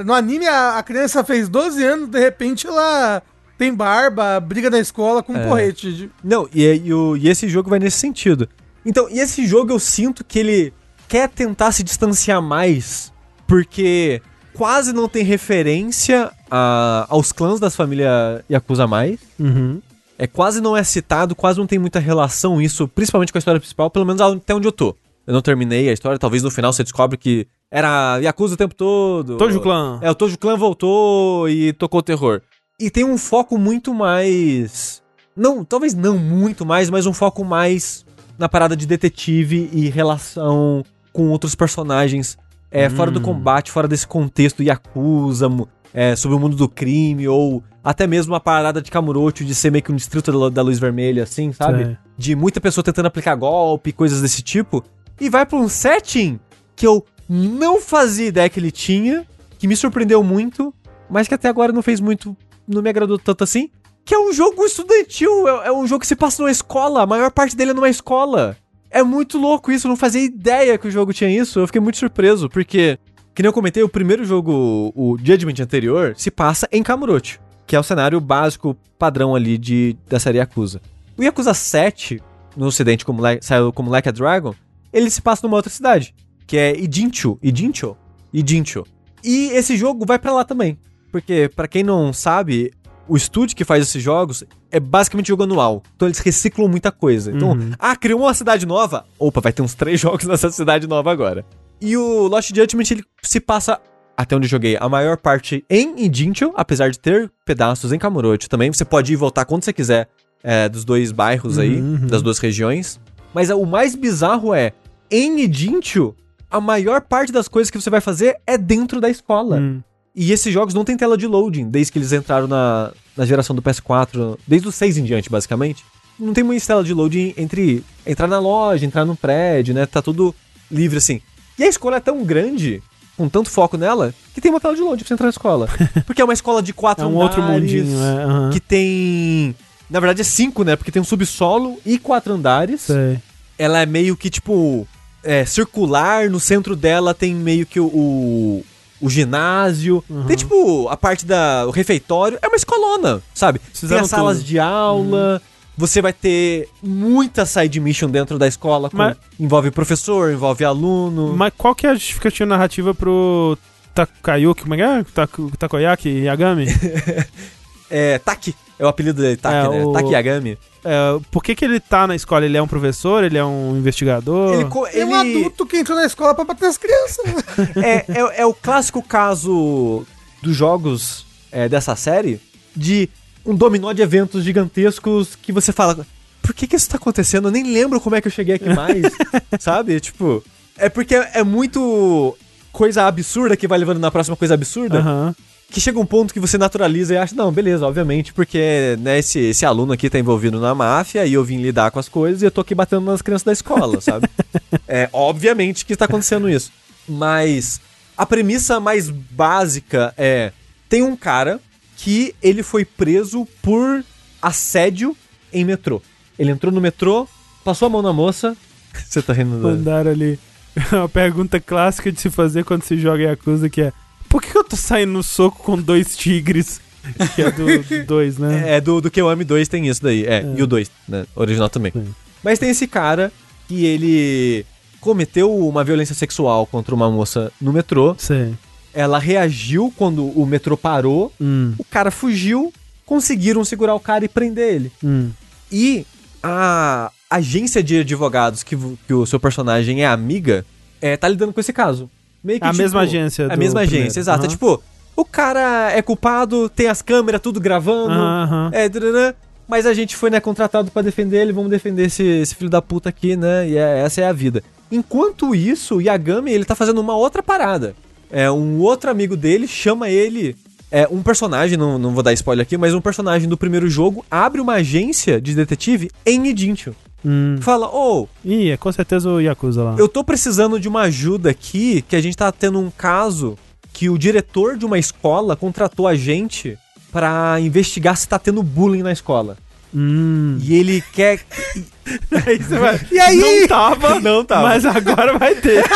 No anime, a, a criança fez 12 anos, de repente ela tem barba, briga na escola com um É. porrete. Não, e, e o- e esse jogo vai nesse sentido. Então, e esse jogo eu sinto que ele quer tentar se distanciar mais, porque quase não tem referência a- aos clãs das famílias Yakuza mais. Uhum. É quase não é citado, quase não tem muita relação isso, principalmente com a história principal, pelo menos até onde eu tô. Eu não terminei a história, talvez no final você descobre que era Yakuza o tempo todo. Tojo Clan. É, o Tojo Clan voltou e tocou o terror. E tem um foco muito mais. Não, talvez não muito mais, mas um foco mais na parada de detetive e relação com outros personagens. É, Fora do combate, fora desse contexto Yakuza, é, sobre o mundo do crime, ou até mesmo a parada de Kamurocho de ser meio que um distrito da, da luz vermelha, assim, sabe? De muita pessoa tentando aplicar golpe, coisas desse tipo. E vai pra um setting que eu não fazia ideia que ele tinha, que me surpreendeu muito, mas que até agora não fez muito, não me agradou tanto assim. Que é um jogo estudantil, é, é um jogo que se passa numa escola, a maior parte dele é numa escola. É muito louco isso, eu não fazia ideia que o jogo tinha isso, eu fiquei muito surpreso, porque, que nem eu comentei, o primeiro jogo, o Judgment anterior, se passa em Kamurocho, que é o cenário básico, padrão ali de, da série Yakuza. O Yakuza 7, no ocidente, como saiu como Like a Dragon, ele se passa numa outra cidade, que é Idincho, Idincho, Idincho. E esse jogo vai pra lá também, porque pra quem não sabe, o estúdio que faz esses jogos é basicamente jogo anual. Então eles reciclam muita coisa. Então, Uhum. ah, criou uma cidade nova? Opa, vai ter uns três jogos nessa cidade nova agora. E o Lost Judgment, ele se passa, até onde eu joguei, a maior parte em Idincho, apesar de ter pedaços em Kamurocho também. Você pode ir e voltar quando você quiser é, dos dois bairros aí, Uhum. das duas regiões. Mas o mais bizarro é, em Idincho, a maior parte das coisas que você vai fazer é dentro da escola. Hum. E esses jogos não tem tela de loading, desde que eles entraram na, na geração do PS4, desde o 6 em diante, basicamente. Não tem muita tela de loading entre entrar na loja, entrar no prédio, né? Tá tudo livre assim. E a escola é tão grande, com tanto foco nela, que tem uma tela de loading pra você entrar na escola. Porque é uma escola de quatro É um outro andares, mundinho, é. aham. Que tem. Na verdade é cinco, né? Porque tem um subsolo e quatro andares Sei. ela é meio que tipo é, circular, no centro dela tem meio que o, o, o ginásio, Uhum. tem tipo a parte da o refeitório, é uma escolona, sabe? Tem Fizeram as salas tudo. Uhum. de aula, você vai ter muita side mission dentro da escola, com- Mas- envolve professor, envolve aluno. Mas qual que é a justificativa narrativa pro Takayuki, como é que é? Tak Takoyaki Yagami? É, Taki, é o apelido dele, Taki, É, né? o-. É, por que que ele tá na escola? Ele é um professor? Ele é um investigador? Ele, co- Tem um ele- adulto que entrou na escola pra bater as crianças. é, é, é o clássico caso dos jogos é, dessa série de um dominó de eventos gigantescos que você fala. Por que, que isso tá acontecendo? Eu nem lembro como é que eu cheguei aqui mais. sabe? Tipo. É porque é muito coisa absurda que vai levando na próxima coisa absurda. Aham. Que chega um ponto que você naturaliza e acha, não, beleza, obviamente, porque né, esse, esse aluno aqui tá envolvido na máfia e eu vim lidar com as coisas e eu tô aqui batendo nas crianças da escola, sabe? é, obviamente que tá acontecendo isso. Mas a premissa mais básica é: tem um cara que ele foi preso por assédio em metrô. Ele entrou no metrô, passou a mão na moça. Você tá rindo da... Mandaram ali uma pergunta clássica de se fazer quando se joga Yakuza, que é por que eu tô saindo no soco com dois tigres? Que é do 2, né? É, do, do Kiwami 2 tem isso daí. É, e o 2, né? Original também. Sim. Mas tem esse cara que ele cometeu uma violência sexual contra uma moça no metrô. Sei. Ela reagiu quando o metrô parou. Hum, O cara fugiu. Conseguiram segurar o cara e prender ele. hum. E a agência de advogados que, que o seu personagem é amiga é, tá lidando com esse caso. Meio A mesma agência A mesma primeiro. agência, exato. É Aham. tipo, o cara é culpado, tem as câmeras tudo gravando. Aham. É, mas a gente foi, né, contratado pra defender ele, vamos defender esse, esse filho da puta aqui, né? E é- essa é a vida. Enquanto isso, o Yagami, ele tá fazendo uma outra parada. É, um outro amigo dele chama ele. É, um personagem, não, não vou dar spoiler aqui, mas um personagem do primeiro jogo abre uma agência de detetive em Idincho. Hum. Fala, ô, Ih, é com certeza o Yakuza lá. eu tô precisando de uma ajuda aqui, que a gente tá tendo um caso que o diretor de uma escola contratou a gente pra investigar se tá tendo bullying na escola. Hum. E ele quer. Aí você vai- E aí? Não tava, Não tava. mas agora vai ter.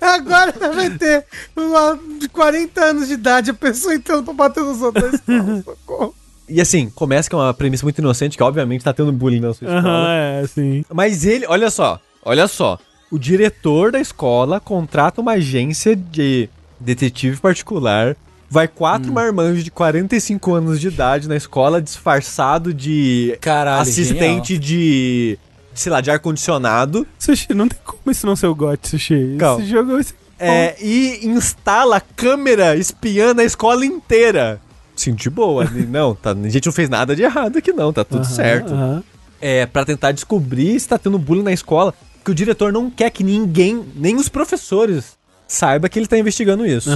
Agora vai ter uma de 40 anos de idade, a pessoa entrando pra bater nos outros. na escola, socorro. E assim, começa com uma premissa muito inocente, que obviamente tá tendo bullying na sua escola. Aham, é, sim. Mas ele, olha só, olha só. o diretor da escola contrata uma agência de detetive particular, vai quatro marmanjos de 45 anos de idade na escola disfarçado de Caralho, assistente de, sei lá, de ar-condicionado. Sushi, não tem como isso não ser o GOT, Sushi. Calma. Esse jogo... Esse... É, e instala câmera espiando a escola inteira. Sim, de boa. não, tá, a gente não fez nada de errado aqui não, tá tudo certo. É, pra tentar descobrir se tá tendo bullying na escola, que o diretor não quer que ninguém, nem os professores, saiba que ele tá investigando isso.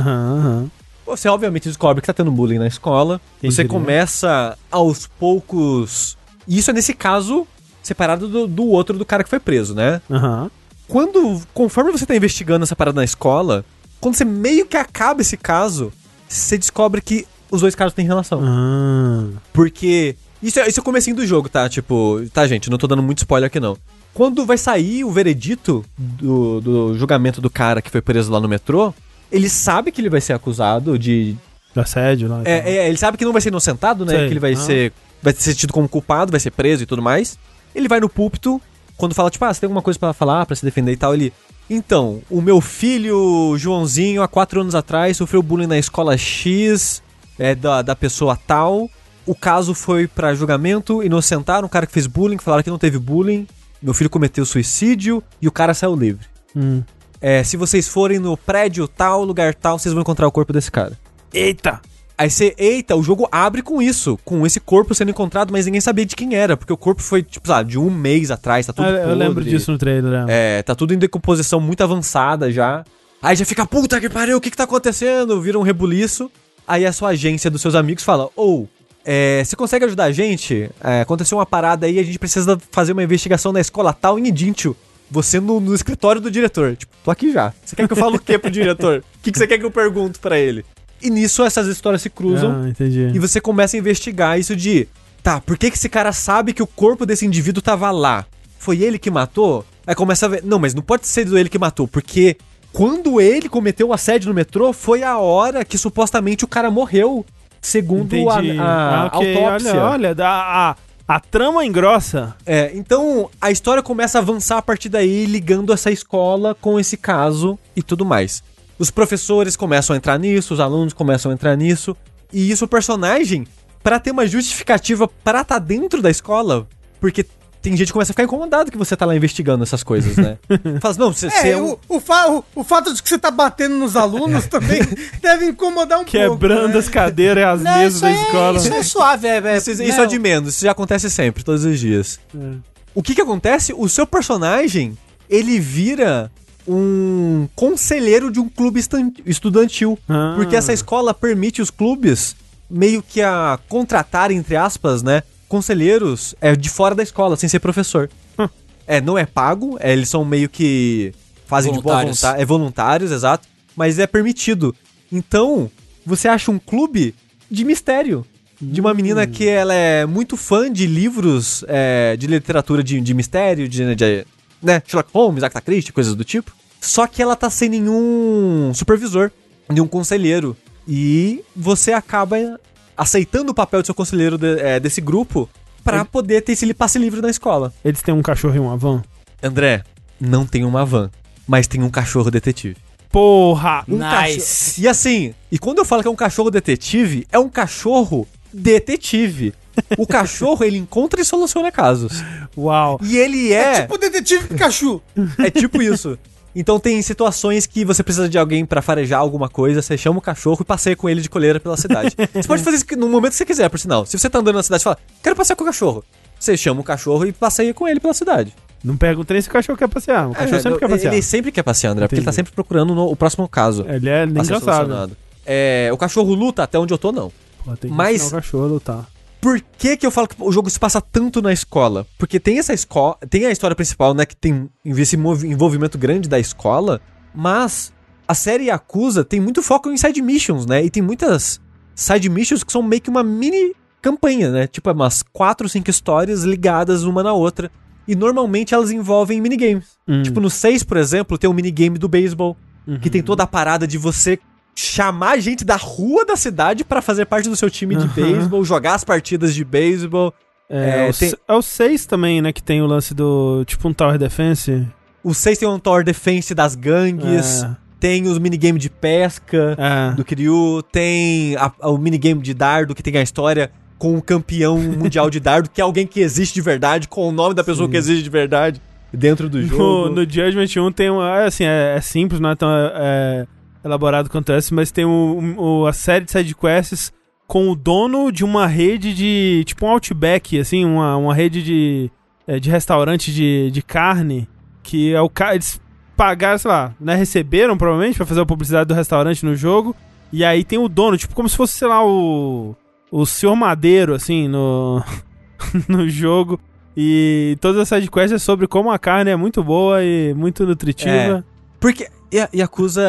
Você obviamente descobre que tá tendo bullying na escola. Você começa aos poucos. Isso é nesse caso separado do, do outro do cara que foi preso, né? Aham. Quando. Conforme você tá investigando essa parada na escola, quando você meio que acaba esse caso, você descobre que os dois caras têm relação. Ah. Porque. Isso é, isso é o comecinho do jogo, tá? Tipo. Tá, gente, não tô dando muito spoiler aqui não. Quando vai sair o veredito do, do julgamento do cara que foi preso lá no metrô, ele sabe que ele vai ser acusado de, Do assédio lá. é, é, ele sabe que não vai ser inocentado, né? Sei. Que ele vai Ah. ser. Vai ser tido como culpado, vai ser preso e tudo mais. Ele vai no púlpito, quando fala, tipo, ah, você tem alguma coisa pra falar, pra se defender e tal, ele. Então, o meu filho, Joãozinho, há quatro anos atrás, sofreu bullying na escola X, é, da, da pessoa tal. O caso foi pra julgamento, inocentaram o cara que fez bullying, falaram que não teve bullying. Meu filho cometeu suicídio e o cara saiu livre. Hum. É, se vocês forem no prédio tal, lugar tal, vocês vão encontrar o corpo desse cara. Eita! Aí você, eita, o jogo abre com isso, com esse corpo sendo encontrado, mas ninguém sabia de quem era, porque o corpo foi, tipo, sabe, de um mês atrás, tá tudo eu podre. lembro disso no trailer. É. É, tá tudo em decomposição muito avançada já. Aí já fica, puta que pariu, o que que tá acontecendo? Vira um rebuliço. Aí a sua agência dos seus amigos fala, ou, é, você consegue ajudar a gente? É, aconteceu uma parada aí, a gente precisa fazer uma investigação na escola tal em Edintio. Você no, no escritório do diretor. Tipo, tô aqui já. Você quer que eu fale o quê pro diretor? O que, que você quer que eu pergunto pra ele? E nisso essas histórias se cruzam. Ah, entendi. E você começa a investigar isso de. Tá, por que, que esse cara sabe que o corpo desse indivíduo tava lá? Foi ele que matou? Aí começa a ver. Não, mas não pode ser ele que matou, porque quando ele cometeu o assédio no metrô, foi a hora que supostamente o cara morreu. Segundo a, Entendi. a Ah, ok. autópsia. Olha, olha, dá- a, a trama engrossa. É, então a história começa a avançar a partir daí, ligando essa escola com esse caso e tudo mais. Os professores começam a entrar nisso, os alunos começam a entrar nisso, e isso o personagem, pra ter uma justificativa pra tá dentro da escola, porque tem gente que começa a ficar incomodado que você tá lá investigando essas coisas, né? Fala assim, não, você É, é um... o, o, fa- o, o fato de que você tá batendo nos alunos também deve incomodar um pouco. Quebrando né? as cadeiras e as Não, mesas da é- escola. Isso é suave, é, é, Isso, isso é de menos, isso já acontece sempre, todos os dias. É. O que que acontece? O seu personagem, ele vira um conselheiro de um clube estudantil. Ah. Porque essa escola permite os clubes meio que a contratar, entre aspas, né? Conselheiros é, de fora da escola, sem ser professor. Hum. É, não é pago, é, eles são meio que fazem de boa Voluntários. vontade. É voluntários, exato. Mas é permitido. Então, você acha um clube de mistério. De uma menina que ela é muito fã de livros é, de literatura de, de mistério, de, de né, Sherlock Holmes, Agatha Christie, coisas do tipo. Só que ela tá sem nenhum supervisor, nenhum conselheiro. E você acaba aceitando o papel de seu conselheiro de- é, desse grupo pra poder ter esse passe livre na escola. Eles têm um cachorro e uma van. André, não tem uma van, mas tem um cachorro detetive. Porra! Um Nice. cachorro- E assim, e quando eu falo que é um cachorro detetive, é um cachorro detetive. O cachorro, ele encontra e soluciona casos. Uau! E ele é. É tipo o detetive Pikachu. É tipo isso. Então tem situações que você precisa de alguém pra farejar alguma coisa, você chama o cachorro e passeia com ele de coleira pela cidade. você pode fazer isso no momento que você quiser, por sinal. Se você tá andando na cidade e fala, quero passear com o cachorro. Você chama o cachorro e passeia com ele pela cidade. Não pega o trem se o cachorro quer passear. O cachorro É, sempre quer ele- passear. Ele sempre quer passear, André, porque ele tá Entendi. sempre procurando no- o próximo caso. Ele é engraçado. É, o cachorro luta até onde eu tô, não. Pô, tem que Mas- o cachorro lutar. Por que, que eu falo que o jogo se passa tanto na escola? Porque tem essa escola. Tem a história principal, né? Que tem esse envolvimento grande da escola. Mas a série Yakuza tem muito foco em side missions, né? E tem muitas side missions que são meio que uma mini campanha, né? Tipo, umas quatro, cinco histórias ligadas uma na outra. E normalmente elas envolvem minigames. Hum. Tipo, no 6, por exemplo, tem um minigame do beisebol. Que tem toda a parada de você chamar gente da rua da cidade pra fazer parte do seu time de Aham. beisebol, jogar as partidas de beisebol. É, É, o, tem- é o 6 também, né? Que tem o lance do. Tipo um Tower Defense. O 6 tem um Tower Defense das gangues. É. Tem os minigame de pesca É. do Kiryu. Tem a- a- o minigame de dardo, que tem a história com o campeão mundial de dardo, que é alguém que existe de verdade, com o nome da pessoa que existe de verdade dentro do jogo. No, no Judgment 1 tem um. é, Assim, é, é simples, não é tão é, elaborado quanto esse, mas tem o, o- a série de sidequests com o dono de uma rede de. Tipo um Outback, assim, uma, uma rede de. é, de restaurante de, de carne. Que é o cara. Eles pagaram, sei lá, né? Receberam provavelmente pra fazer a publicidade do restaurante no jogo. E aí tem o dono, tipo, como se fosse, sei lá, o. O senhor Madeiro, assim, no. no jogo. E todas as sidequests é sobre como a carne é muito boa e muito nutritiva. Porque Ya- Yakuza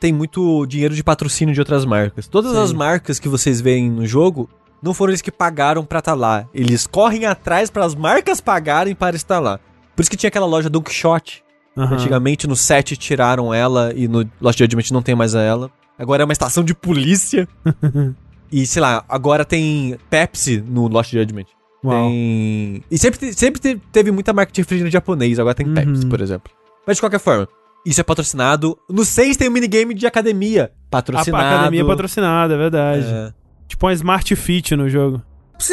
tem muito dinheiro de patrocínio de outras marcas. Todas Sim. as marcas que vocês veem no jogo não foram eles que pagaram pra estar lá. Eles correm atrás para as marcas pagarem para estar lá. Por isso que tinha aquela loja Dunk Shot. Aham. Antigamente no 7 tiraram ela e no Lost Judgment não tem mais ela. Agora é uma estação de polícia. e sei lá, agora tem Pepsi no Lost Judgment. Uau. Tem. E sempre, sempre te- teve muita marca de refrigerante japonês, agora tem Uhum. Pepsi, por exemplo. Mas de qualquer forma, isso é patrocinado. No 6 tem o minigame de academia. Patrocinado. a academia é patrocinada, é verdade. É. Tipo uma Smart Fit no jogo.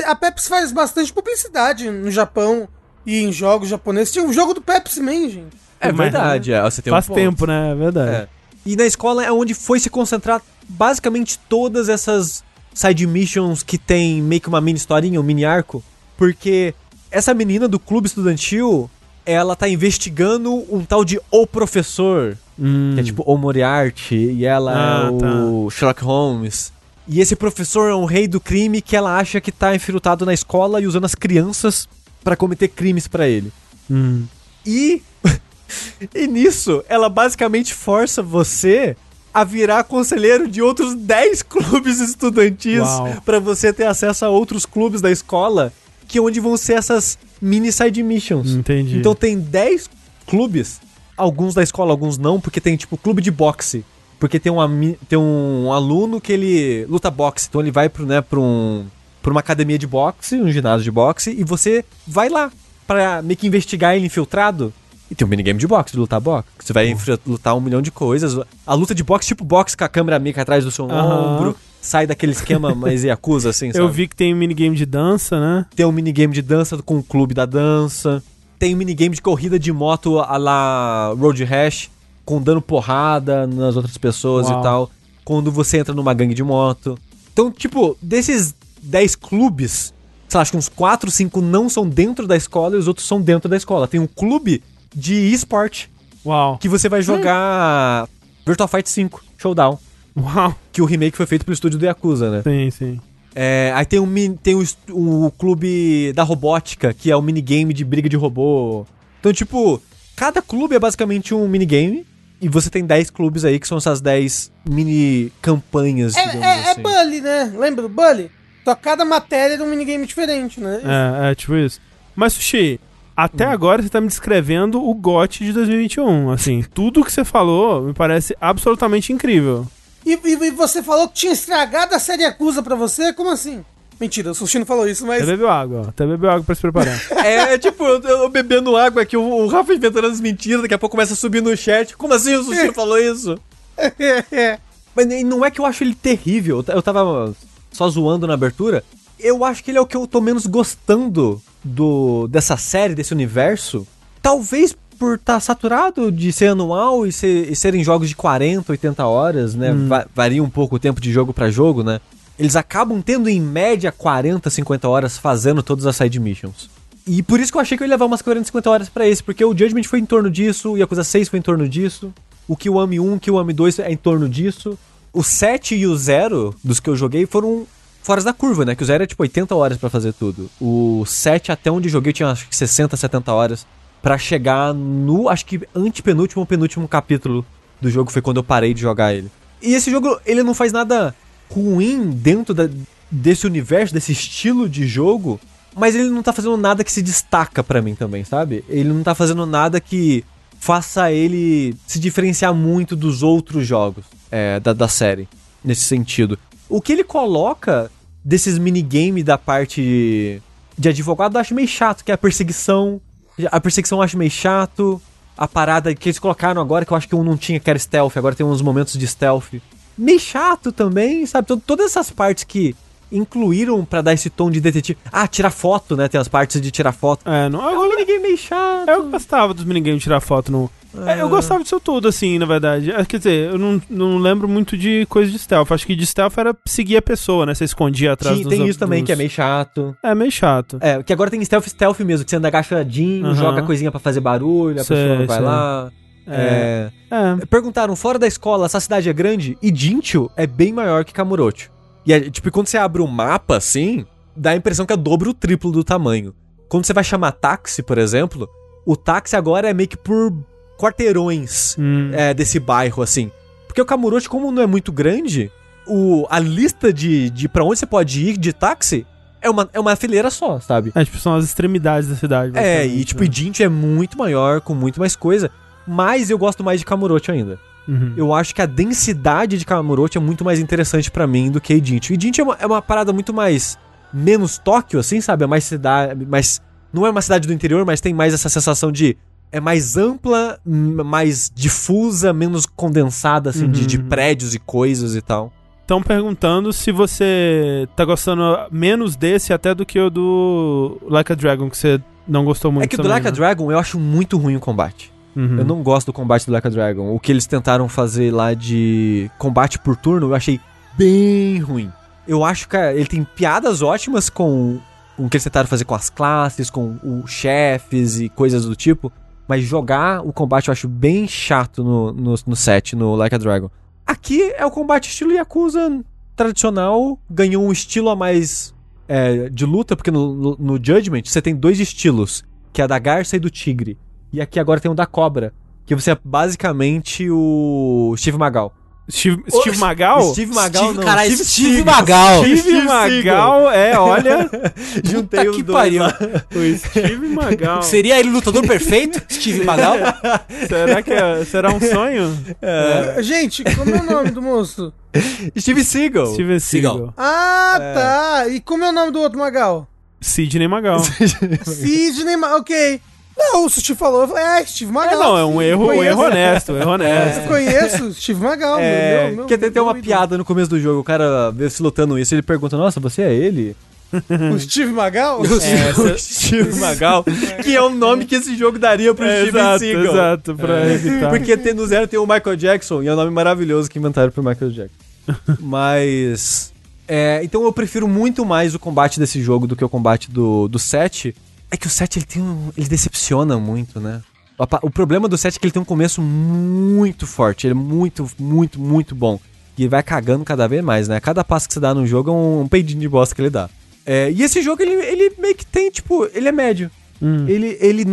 A Pepsi faz bastante publicidade no Japão e em jogos japoneses. Tinha um jogo do Pepsi Man, gente. É Mas- verdade, é, você tem um Faz ponto. tempo, né? É verdade. É. E na escola é onde foi se concentrar basicamente todas essas side missions que tem meio que uma mini historinha, um mini arco. Porque essa menina do clube estudantil, ela tá investigando um tal de O Professor, Hum. que é tipo o Moriarty, e ela Ah, é o Sherlock Holmes. E esse professor é um rei do crime que ela acha que tá infiltrado na escola e usando as crianças pra cometer crimes pra ele. Hum. E, e nisso, ela basicamente força você a virar conselheiro de outros 10 clubes estudantis Uau. pra você ter acesso a outros clubes da escola, que é onde vão ser essas mini side missions. Entendi. Então tem 10 clubes, alguns da escola, alguns não, porque tem tipo clube de boxe. Porque tem um, ami- tem um aluno que ele luta boxe, então ele vai pro, né, pra, um, pra uma academia de boxe, um ginásio de boxe, e você vai lá pra meio que investigar ele infiltrado. E tem um minigame de boxe, de lutar boxe. Você vai infra- lutar um milhão de coisas. A luta de boxe, tipo boxe com a câmera meio que atrás do seu Aham. ombro, sai daquele esquema mais Yakuza, assim, Eu sabe? vi que tem um minigame de dança, né? Tem um minigame de dança com o clube da dança. Tem um minigame de corrida de moto a la Road Rash, com dando porrada nas outras pessoas Uau. e tal. Quando você entra numa gangue de moto. Então, tipo, desses 10 clubes, sei lá, acho que uns 4, 5 não são dentro da escola e os outros são dentro da escola. Tem um clube de esporte Uau. que você vai jogar Virtual Fight 5 Showdown. Uau. Que o remake foi feito pelo estúdio do Yakuza, né? Sim, sim. É, aí tem, um, tem o, o clube da robótica, que é o minigame de briga de robô. Então, tipo, cada clube é basicamente um minigame. E você tem 10 clubes aí, que são essas 10 mini campanhas, É, digamos é, é assim. Bully, né? Lembra do Bully? Só cada matéria era um minigame diferente, né? É, é tipo isso. Mas, Sushi, até agora você tá me descrevendo o GOT de 2021. Assim, tudo que você falou me parece absolutamente incrível. E, e- e você falou que tinha estragado a série Acusa pra você? Como assim? Mentira, o Sushi não falou isso, mas. Até bebeu água, ó. Até bebeu água pra se preparar. É, tipo, eu, eu bebendo água aqui, o, o Rafa inventando as mentiras, daqui a pouco começa a subir no chat. Como assim o Sushi falou isso? Mas nem- não é que eu acho ele terrível. Eu tava só zoando na abertura. Eu acho que ele é o que eu tô menos gostando do dessa série, desse universo. Talvez por estar saturado de ser anual e, ser, e serem jogos de 40, 80 horas, né? Va- varia um pouco o tempo de jogo pra jogo, né? Eles acabam tendo em média 40, 50 horas fazendo todas as side missions. E por isso que eu achei que eu ia levar umas 40, 50 horas pra esse, porque o Judgment foi em torno disso, o Yakuza 6 foi em torno disso, o Kiwami 1, o Kiwami 2 é em torno disso. O 7 e o 0 dos que eu joguei foram fora da curva, né? Que o 0 é tipo 80 horas pra fazer tudo. O 7 até onde joguei tinha acho que 60, 70 horas pra chegar no, acho que antepenúltimo ou penúltimo capítulo do jogo foi quando eu parei de jogar ele. E esse jogo, ele não faz nada ruim dentro da- desse universo, desse estilo de jogo, mas ele não tá fazendo nada que se destaca pra mim também, sabe? Ele não tá fazendo nada que faça ele se diferenciar muito dos outros jogos é, da, da série, nesse sentido. O que ele coloca desses minigame da parte de advogado eu acho meio chato, que é a perseguição. A perseguição eu acho meio chato. a parada que eles colocaram agora, que eu acho que um não tinha, que era stealth, agora tem uns momentos de stealth. Meio chato também, sabe? Todas essas partes que incluíram pra dar esse tom de detetive. Ah, tirar foto, né? Tem as partes de tirar foto. É, não, É um minigame meio chato. Eu gostava dos minigames de tirar foto no. É, eu gostava disso tudo, assim, na verdade. É, quer dizer, eu não, não lembro muito de coisa de stealth. Acho que de stealth era seguir a pessoa, né? Você escondia atrás Tinha- dos tem isso também, dos- que é meio chato. É meio chato. É, que agora tem stealth stealth mesmo, que você anda agachadinho, Aham. joga coisinha pra fazer barulho, a Sei, pessoa vai sei. lá. É. É. É. Perguntaram, fora da escola, essa cidade é grande? E Jinchu é bem maior que Kamurocho. E, é, tipo, quando você abre o mapa, assim, dá a impressão que é dobro o triplo do tamanho. Quando você vai chamar táxi, por exemplo, o táxi agora é meio que por quarteirões Hum. é, desse bairro, assim. Porque o Kamurocho, como não é muito grande, o, a lista de, de pra onde você pode ir de táxi é uma, é uma fileira só, sabe? É, tipo, são as extremidades da cidade. É, e tipo, né? é muito maior, com muito mais coisa. Mas eu gosto mais de Kamurocho ainda. Uhum. Eu acho que a densidade de Kamurocho é muito mais interessante pra mim do que. E Jinchu é uma, é uma parada muito mais... Menos Tóquio, assim, sabe? É mais cidade... Mais, não é uma cidade do interior, mas tem mais essa sensação de... É mais ampla, mais difusa, menos condensada, assim, de, de Uhum. prédios e coisas e tal. Estão perguntando se você tá gostando menos desse até do que o do Like a Dragon, que você não gostou muito é que do também, Like a né? Dragon eu acho muito ruim o combate. Uhum. Eu não gosto do combate do Like a Dragon. O que eles tentaram fazer lá de combate por turno, eu achei bem ruim. Eu acho que ele tem piadas ótimas com o que eles tentaram fazer com as classes, com os chefes e coisas do tipo. Mas jogar o combate eu acho bem chato no, no, no set, no Like a Dragon. Aqui é o combate estilo Yakuza tradicional, ganhou um estilo a mais é, de luta, porque no, no, Judgment você tem dois estilos, que é a da garça e do tigre. E aqui agora tem o da cobra, que você é basicamente o Steve Magal. Steve, Steve Magal? Steve Magal Steve- não, caralho, Steve Seagal. Magal. Steve Steve Magal, é, olha. Juntei os que dois pariu. lá. o Steve Magal. Seria ele o lutador perfeito? Steve Magal? Será que é, será um sonho? É, Gente, como é o nome do moço? Steve Seagal. Steven Seagal. Seagal. Ah, tá. E como é o nome do outro Magal? Sidney Magal. Sidney Magal. Ok. Não, o Steve falou, eu falei, é, Steve É, Magal. não, é um erro, um erro honesto, um erro Eu honesto. conheço Steve Magal. É, meu, meu, que até tem uma meu piada no começo do jogo, o cara vê se lutando isso, ele pergunta, nossa, você é ele? O Steve Magal? É, o Steve Magal, que é o nome que esse jogo daria pro É, Steve exato, Seagal. exato, pra evitar. Porque tem, no zero tem o Michael Jackson, e é um nome maravilhoso que inventaram pro Michael Jackson. Mas. é, então eu prefiro muito mais o combate desse jogo do que o combate do, do 7. É que o 7 ele tem um, ele decepciona muito, né? O, problema do 7 é que ele tem um começo muito forte. Ele é muito, muito, muito bom. E ele vai cagando cada vez mais, né? Cada passo que você dá no jogo é um, um peidinho de bosta que ele dá. É, e esse jogo, ele, ele meio que tem, tipo, ele é médio. Hum. Ele, ele.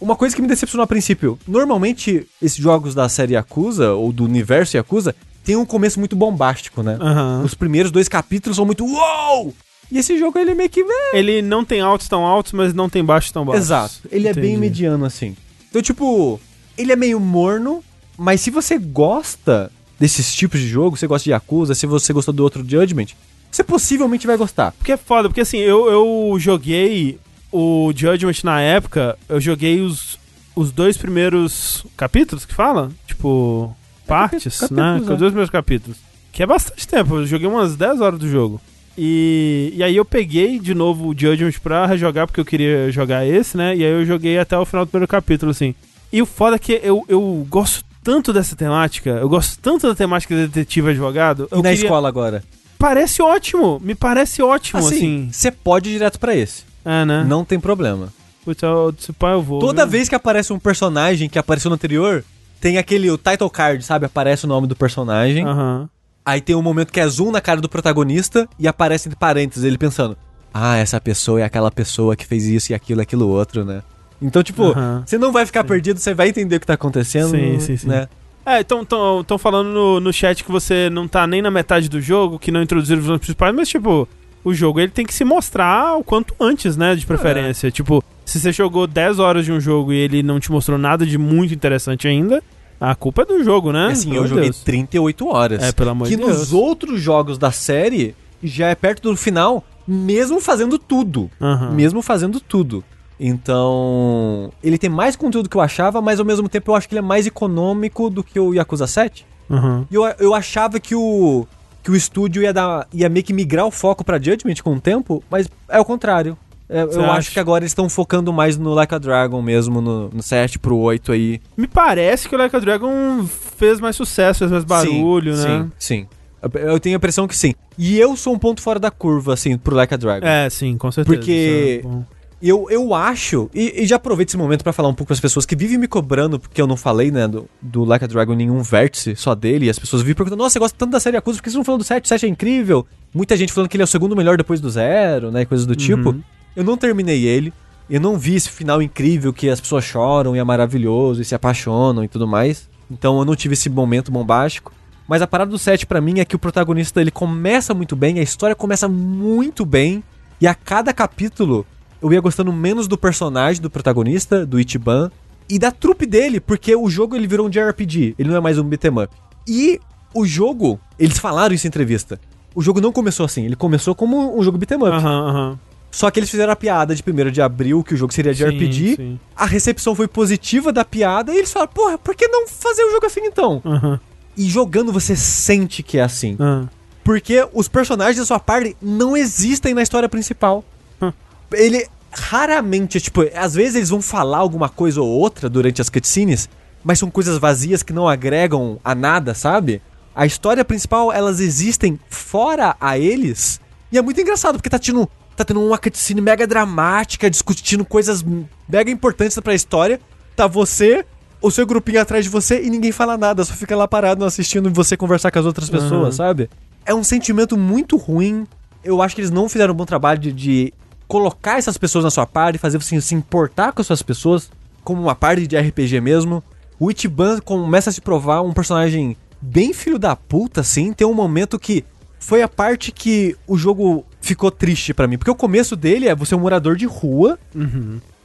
Uma coisa que me decepcionou a princípio. Normalmente, esses jogos da série Yakuza, ou do universo Yakuza, tem um começo muito bombástico, né? Aham. Os primeiros dois capítulos são muito uou! E esse jogo, ele meio que. é, Ele não tem altos tão altos, mas não tem baixos tão baixos. Exato. Ele é bem Entendi. mediano, assim. Então, tipo, ele é meio morno, mas se você gosta desses tipos de jogo, você gosta de Yakuza, se você gostou do outro Judgment, você possivelmente vai gostar. Porque é foda, porque assim, eu, eu joguei o Judgment na época, eu joguei os, os dois primeiros capítulos que fala? Tipo, partes, capítulos, né? é. Os dois primeiros capítulos. Que é bastante tempo, eu joguei umas 10 horas do jogo. E, e aí eu peguei de novo o Judgment pra rejogar, porque eu queria jogar esse, né? E aí eu joguei até o final do primeiro capítulo, assim. E o foda é que eu, eu gosto tanto dessa temática, eu gosto tanto da temática de detetive advogado. E na queria- escola agora? Parece ótimo, me parece ótimo, assim. Assim, você pode ir direto pra esse. É, né? Não tem problema. Putz, se pá, eu vou. Toda viu? vez que aparece um personagem que apareceu no anterior, tem aquele o title card, sabe? Aparece o nome do personagem. Aham. Aí tem um momento que é zoom na cara do protagonista e aparece entre parênteses ele pensando: "Ah, essa pessoa é aquela pessoa que fez isso e aquilo, aquilo outro, né?" Então, tipo, você não vai ficar perdido, você vai entender o que tá acontecendo, Sim, sim, sim. né? É, então estão falando no, no chat que você não tá nem na metade do jogo, que não introduziram os vilões principais, mas, tipo, o jogo ele tem que se mostrar o quanto antes, né? De preferência. Tipo, se você jogou 10 horas de um jogo e ele não te mostrou nada de muito interessante ainda, a culpa é do jogo, né? Assim, Pelo eu joguei Deus. 38 horas. É, pelo amor que de nos Deus. outros jogos da série já é perto do final, mesmo fazendo tudo. Aham. Mesmo fazendo tudo. Então, ele tem mais conteúdo que eu achava, mas ao mesmo tempo eu acho que ele é mais econômico do que o Yakuza 7. Aham. E eu, eu achava que o que o estúdio ia dar ia meio que migrar o foco pra Judgment com o tempo, mas é o contrário. É, eu acha? acho que agora eles estão focando mais no Like a Dragon mesmo, no, no 7 pro 8 aí. Me parece que o Like a Dragon fez mais sucesso, fez mais barulho, sim, né? Sim, sim. Eu- Eu tenho a impressão que sim. E eu sou um ponto fora da curva, assim, pro Like a Dragon. É, sim, com certeza. Porque- é. Eu, eu acho, e, e já aproveito esse momento pra falar um pouco pras pessoas que vivem me cobrando, porque eu não falei, né, do, do Like a Dragon nenhum vértice só dele, e as pessoas vivem perguntando, nossa, você gosta tanto da série Yakuza, por que vocês não falam do 7? O 7 é incrível. Muita gente falando que ele é o segundo melhor depois do zero, né, e coisas do tipo. Eu não terminei ele, eu não vi esse final incrível que as pessoas choram e é maravilhoso, e se apaixonam e tudo mais. Então eu não tive esse momento bombástico. Mas a parada do 7 pra mim é que o protagonista ele começa muito bem, a história começa muito bem, e a cada capítulo eu ia gostando menos do personagem do protagonista, do Ichiban, e da trupe dele, porque o jogo ele virou um JRPG, ele não é mais um beat'em up. E o jogo, eles falaram isso em entrevista. O jogo não começou assim, ele começou como um jogo beat'em up. Aham, aham. Só que eles fizeram a piada de 1 de abril, que o jogo seria de Sim, RPG. sim. A recepção foi positiva da piada, e eles falaram, porra, por que não fazer o jogo assim então? Aham, E jogando você sente que é assim. aham. Porque os personagens da sua party não existem na história principal. Hum. Ele raramente, tipo, às vezes eles vão falar alguma coisa ou outra durante as cutscenes, mas são coisas vazias que não agregam a nada, sabe? A história principal, elas existem fora a eles. E é muito engraçado, porque tá tendo, tá tendo uma cutscene mega dramática, discutindo coisas mega importantes pra história. Tá você, o seu grupinho atrás de você e ninguém fala nada, só fica lá parado assistindo você conversar com as outras pessoas, sabe? É um sentimento muito ruim. Eu acho que eles não fizeram um bom trabalho de, de colocar essas pessoas na sua parte, fazer você se importar com essas pessoas, como uma parte de RPG mesmo. O Ichiban começa a se provar um personagem bem filho da puta, assim. Tem um momento que foi a parte que o jogo ficou triste pra mim. Porque o começo dele é você é um morador de rua,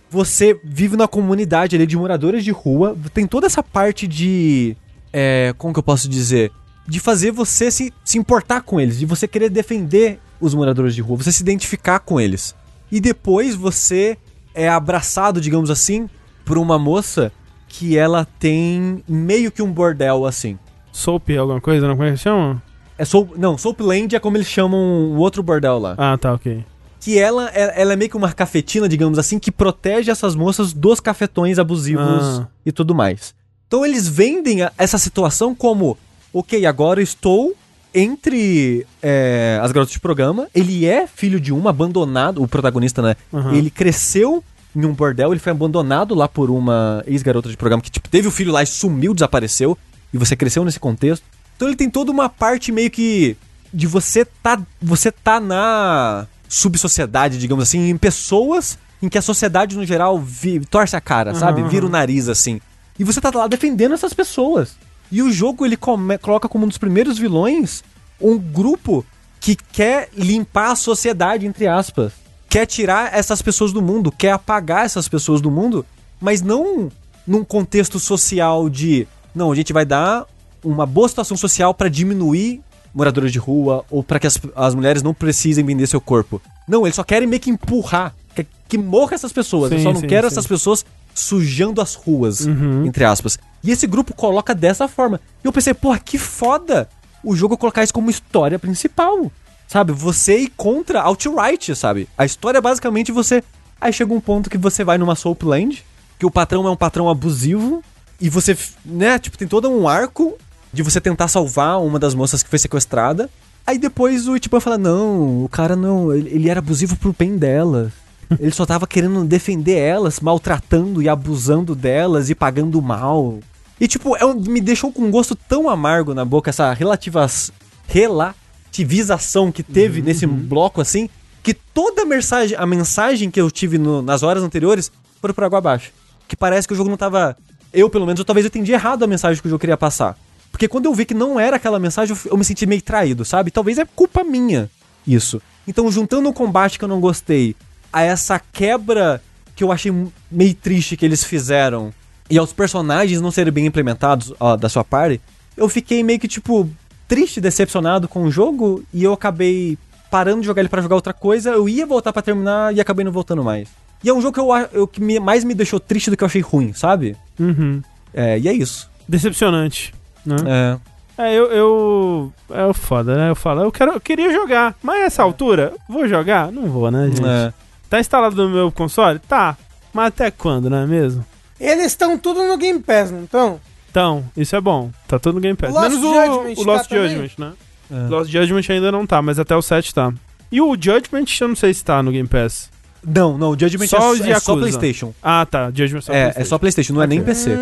você vive na comunidade ali de moradores de rua, tem toda essa parte de. É, como que eu posso dizer? De fazer você se, se importar com eles, de você querer defender os moradores de rua, você se identificar com eles. E depois você é abraçado, digamos assim, por uma moça que ela tem meio que um bordel assim. Soap, alguma coisa, não? Como é que chama? É Soap, não, Soapland é como eles chamam o outro bordel lá. Ah, tá, ok. que ela, é- ela é meio que uma cafetina, digamos assim, que protege essas moças dos cafetões abusivos Ah. e tudo mais. Então eles vendem a- essa situação como, ok, agora estou entre é, as garotas de programa. Ele é filho de uma, abandonado, o protagonista, né? Aham. Ele cresceu em um bordel, ele foi abandonado lá por uma ex-garota de programa que tipo, teve o filho lá e sumiu, desapareceu. E você cresceu nesse contexto. Então ele tem toda uma parte meio que de você tá você tá na subsociedade, digamos assim, em pessoas em que a sociedade no geral vi- torce a cara, sabe? aham. Vira o nariz assim. E você tá lá defendendo essas pessoas. E o jogo ele come- coloca como um dos primeiros vilões um grupo que quer limpar a sociedade entre aspas, quer tirar essas pessoas do mundo, quer apagar essas pessoas do mundo, mas não num contexto social de não, a gente vai dar uma boa situação social pra diminuir moradores de rua ou pra que as, as mulheres não precisem vender seu corpo. Não, eles só querem meio que empurrar, que, que morra essas pessoas. Eu Sim, só não sim, quero sim. essas pessoas sujando as ruas, Uhum. entre aspas. E esse grupo coloca dessa forma. E eu pensei, porra, que foda o jogo colocar isso como história principal. Sabe? Você ir contra Outright, sabe? A história é basicamente você. Aí chega um ponto que você vai numa Soapland, que o patrão é um patrão abusivo, e você, né, tipo, tem todo um arco de você tentar salvar uma das moças que foi sequestrada. Aí depois o Ichiban fala: Não, o cara não, ele, ele era abusivo pro bem delas. Ele só tava querendo defender elas, maltratando e abusando delas e pagando mal. E tipo, é me deixou com um gosto tão amargo na boca essa relativas, relativização que teve nesse bloco assim, que toda a mensagem, a mensagem que eu tive no- nas horas anteriores foram por água abaixo. Que parece que o jogo não tava. Eu, pelo menos, eu, talvez eu entendi errado a mensagem que o jogo queria passar. Porque quando eu vi que não era aquela mensagem, eu, me senti meio traído, sabe? Talvez é culpa minha isso. Então, juntando o combate que eu não gostei a essa quebra que eu achei meio triste que eles fizeram e aos personagens não serem bem implementados ó, da sua party, eu fiquei meio que, tipo, triste, decepcionado com o jogo e eu acabei parando de jogar ele pra jogar outra coisa. Eu ia voltar pra terminar e acabei não voltando mais. E é um jogo que eu, eu que me- mais me deixou triste do que eu achei ruim, sabe? Uhum. É, e é isso. Decepcionante. Né? É. É, eu, eu. É o foda, né? Eu falo, eu, quero, eu queria jogar, mas essa altura, vou jogar? Não vou, né, gente? é. Tá instalado no meu console? Tá. Mas até quando, não é mesmo? Eles estão tudo no Game Pass, não estão? Então, isso é bom. Tá tudo no Game Pass. Lost Menos o, Judgment o Lost tá também? Judgment, né? É. Lost Judgment ainda não tá, mas até o 7 tá. E o Judgment eu não sei se tá no Game Pass. Não, não, o Judgment Só é, é só. PlayStation. Ah, tá. Judgment só é, PlayStation. é só PlayStation, não é nem PC. Hum,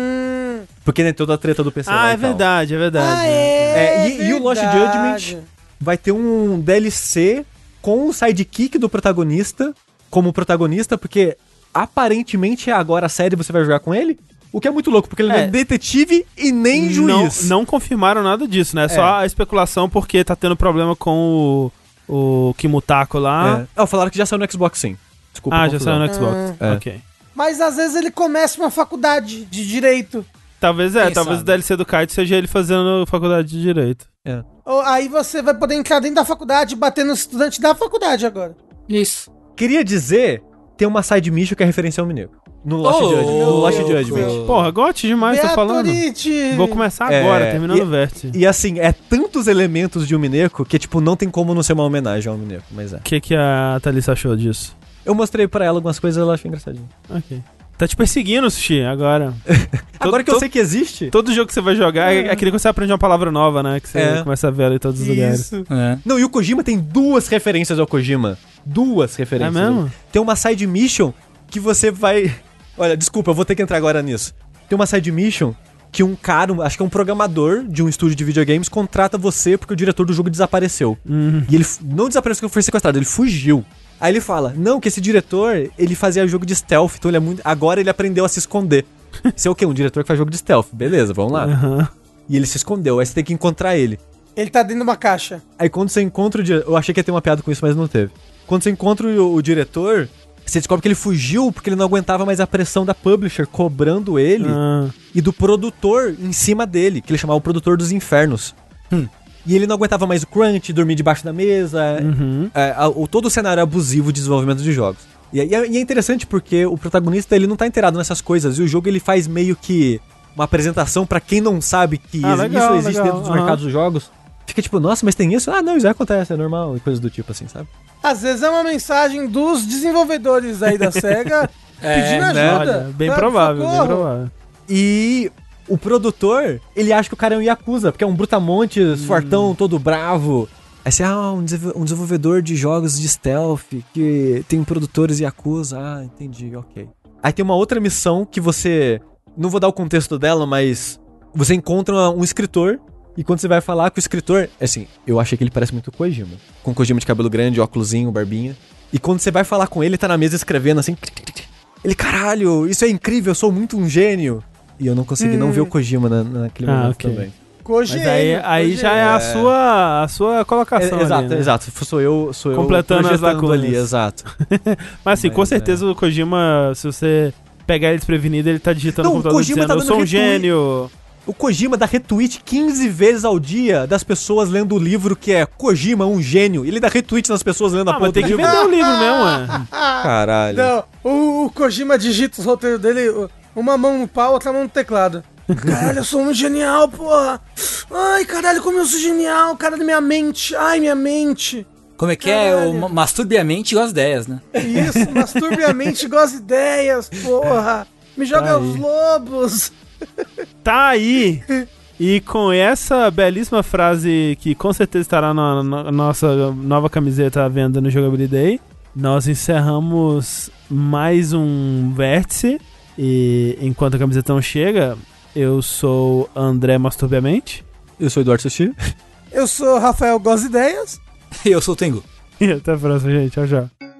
Porque tem toda a treta do PC. Ah, lá é e tal. verdade, é verdade. ah, é. É, e- e o Lost verdade. Judgment? Vai ter um DLC com o sidekick do protagonista como protagonista, porque aparentemente agora a série você vai jogar com ele. O que é muito louco, porque ele não É. é detetive e nem juiz. Não, não confirmaram nada disso, né? Só a especulação porque tá tendo problema com o, o Kimutako lá. É. Ah, falaram que já saiu no Xbox sim. Desculpa. Ah, a já saiu no Xbox. É. Ok. Mas às vezes ele começa uma faculdade de direito. Talvez é, Quem talvez sabe? o DLC do Kite seja ele fazendo faculdade de Direito. É. Ou Aí você vai poder entrar dentro da faculdade e bater no estudante da faculdade agora. Isso. Queria dizer, tem uma side mission que é referência ao Mineiro. No Lost Oh, Judgment. No Lost Judgment. Porra, gote demais, tá falando. Beatorite! Vou começar É, agora, terminando e- o vértice. E assim, é tantos elementos de um Mineco que, tipo, não tem como não ser uma homenagem ao Mineco, mas é. O que, que a Thalissa achou disso? Eu mostrei pra ela algumas coisas e ela achou engraçadinho. Ok. Tá te perseguindo, Sushi, agora. Agora que eu todo- sei que existe. Todo jogo que você vai jogar é aquele que você aprende uma palavra nova, né? Que você É. começa a ver ela em todos os lugares. Isso. É. Não, e o Kojima tem duas referências ao Kojima. Duas É referências. mesmo? Tem uma side mission que você vai. Olha, desculpa, eu vou ter que entrar agora nisso. Tem uma side mission que um cara, acho que é um programador de um estúdio de videogames, contrata você porque o diretor do jogo desapareceu. Uhum. E ele não desapareceu, foi sequestrado, ele fugiu. Aí ele fala: Não, que esse diretor, ele fazia jogo de stealth, então ele é muito. Agora ele aprendeu a se esconder. Você é o quê? Um diretor que faz jogo de stealth. Beleza, vamos lá. Aham. E ele se escondeu, aí você tem que encontrar ele. Ele tá dentro de uma caixa. Aí quando você encontra o diretor. Eu achei que ia ter uma piada com isso, mas não teve. Quando você encontra o, o diretor, você descobre que ele fugiu porque ele não aguentava mais a pressão da publisher cobrando ele Ah, e do produtor em cima dele, que ele chamava o produtor dos infernos. Hum. E ele não aguentava mais o crunch, dormir debaixo da mesa. uhum. É, a- o, todo o cenário abusivo de desenvolvimento de jogos. E, é- e é, e é interessante porque o protagonista ele não tá inteirado nessas coisas e o jogo ele faz meio que uma apresentação pra quem não sabe que Ah, legal, isso existe legal, dentro dos aham. mercados dos jogos. Fica tipo, nossa, mas tem isso? Ah, não, isso acontece, é normal, e coisas do tipo assim, sabe? Às vezes é uma mensagem dos desenvolvedores aí da SEGA pedindo né? ajuda. Olha, bem Sabe? provável, bem Socorro. provável. E o produtor, ele acha que o cara é um Yakuza, porque é um brutamontes, Hum. fortão, todo bravo. Aí você, ah, um, desenvol- desenvolvedor de jogos de stealth, que tem produtores Yakuza. Ah, entendi, ok. Aí tem uma outra missão que você. Não vou dar o contexto dela, mas. Você encontra um escritor. E quando você vai falar com o escritor, assim, eu achei que ele parece muito Kojima. Com Kojima de cabelo grande, óculosinho, barbinha. E quando você vai falar com ele, tá na mesa escrevendo assim. Ele, caralho, isso é incrível, eu sou muito um gênio. E eu não consegui não ver o Kojima na, naquele Ah, momento ok. também. Mas aí, aí já é a É. sua, a sua colocação. É, exato, ali, né? exato. Sou eu, sou eu Completando as projetando lacunas. ali, exato. Mas assim, com Mas, certeza o Kojima, se você pegar ele desprevenido, ele tá digitando Não, no o computador Kojima dizendo, tá eu sou um retweet." gênio. O Kojima dá retweet 15 vezes ao dia das pessoas lendo o livro que é Kojima, um gênio. Ele dá retweet nas pessoas lendo a Ah, porra mas tem que vender o livro mesmo, ué. Caralho. Não, o, o Kojima digita os roteiros dele, o- uma mão no pau, outra mão no teclado. Caralho, eu sou muito genial, porra. Ai, caralho, como eu sou genial. Caralho, minha mente. Ai, minha mente. Como é que é? Caralho. O ma- masturbe a mente e as ideias, né? Isso, masturbe a mente igual as ideias, porra. Me joga Tá aos aí. lobos. Tá aí. E com essa belíssima frase que com certeza estará na, na nossa nova camiseta à venda no Jogabilidade, nós encerramos mais um vértice. E enquanto a camiseta não chega, eu sou André Masturbiamente. Eu sou o Eduardo Sushi. Eu sou Rafael Goz Ideias. Eu sou o Tengu. E até a próxima, gente. Tchau, tchau.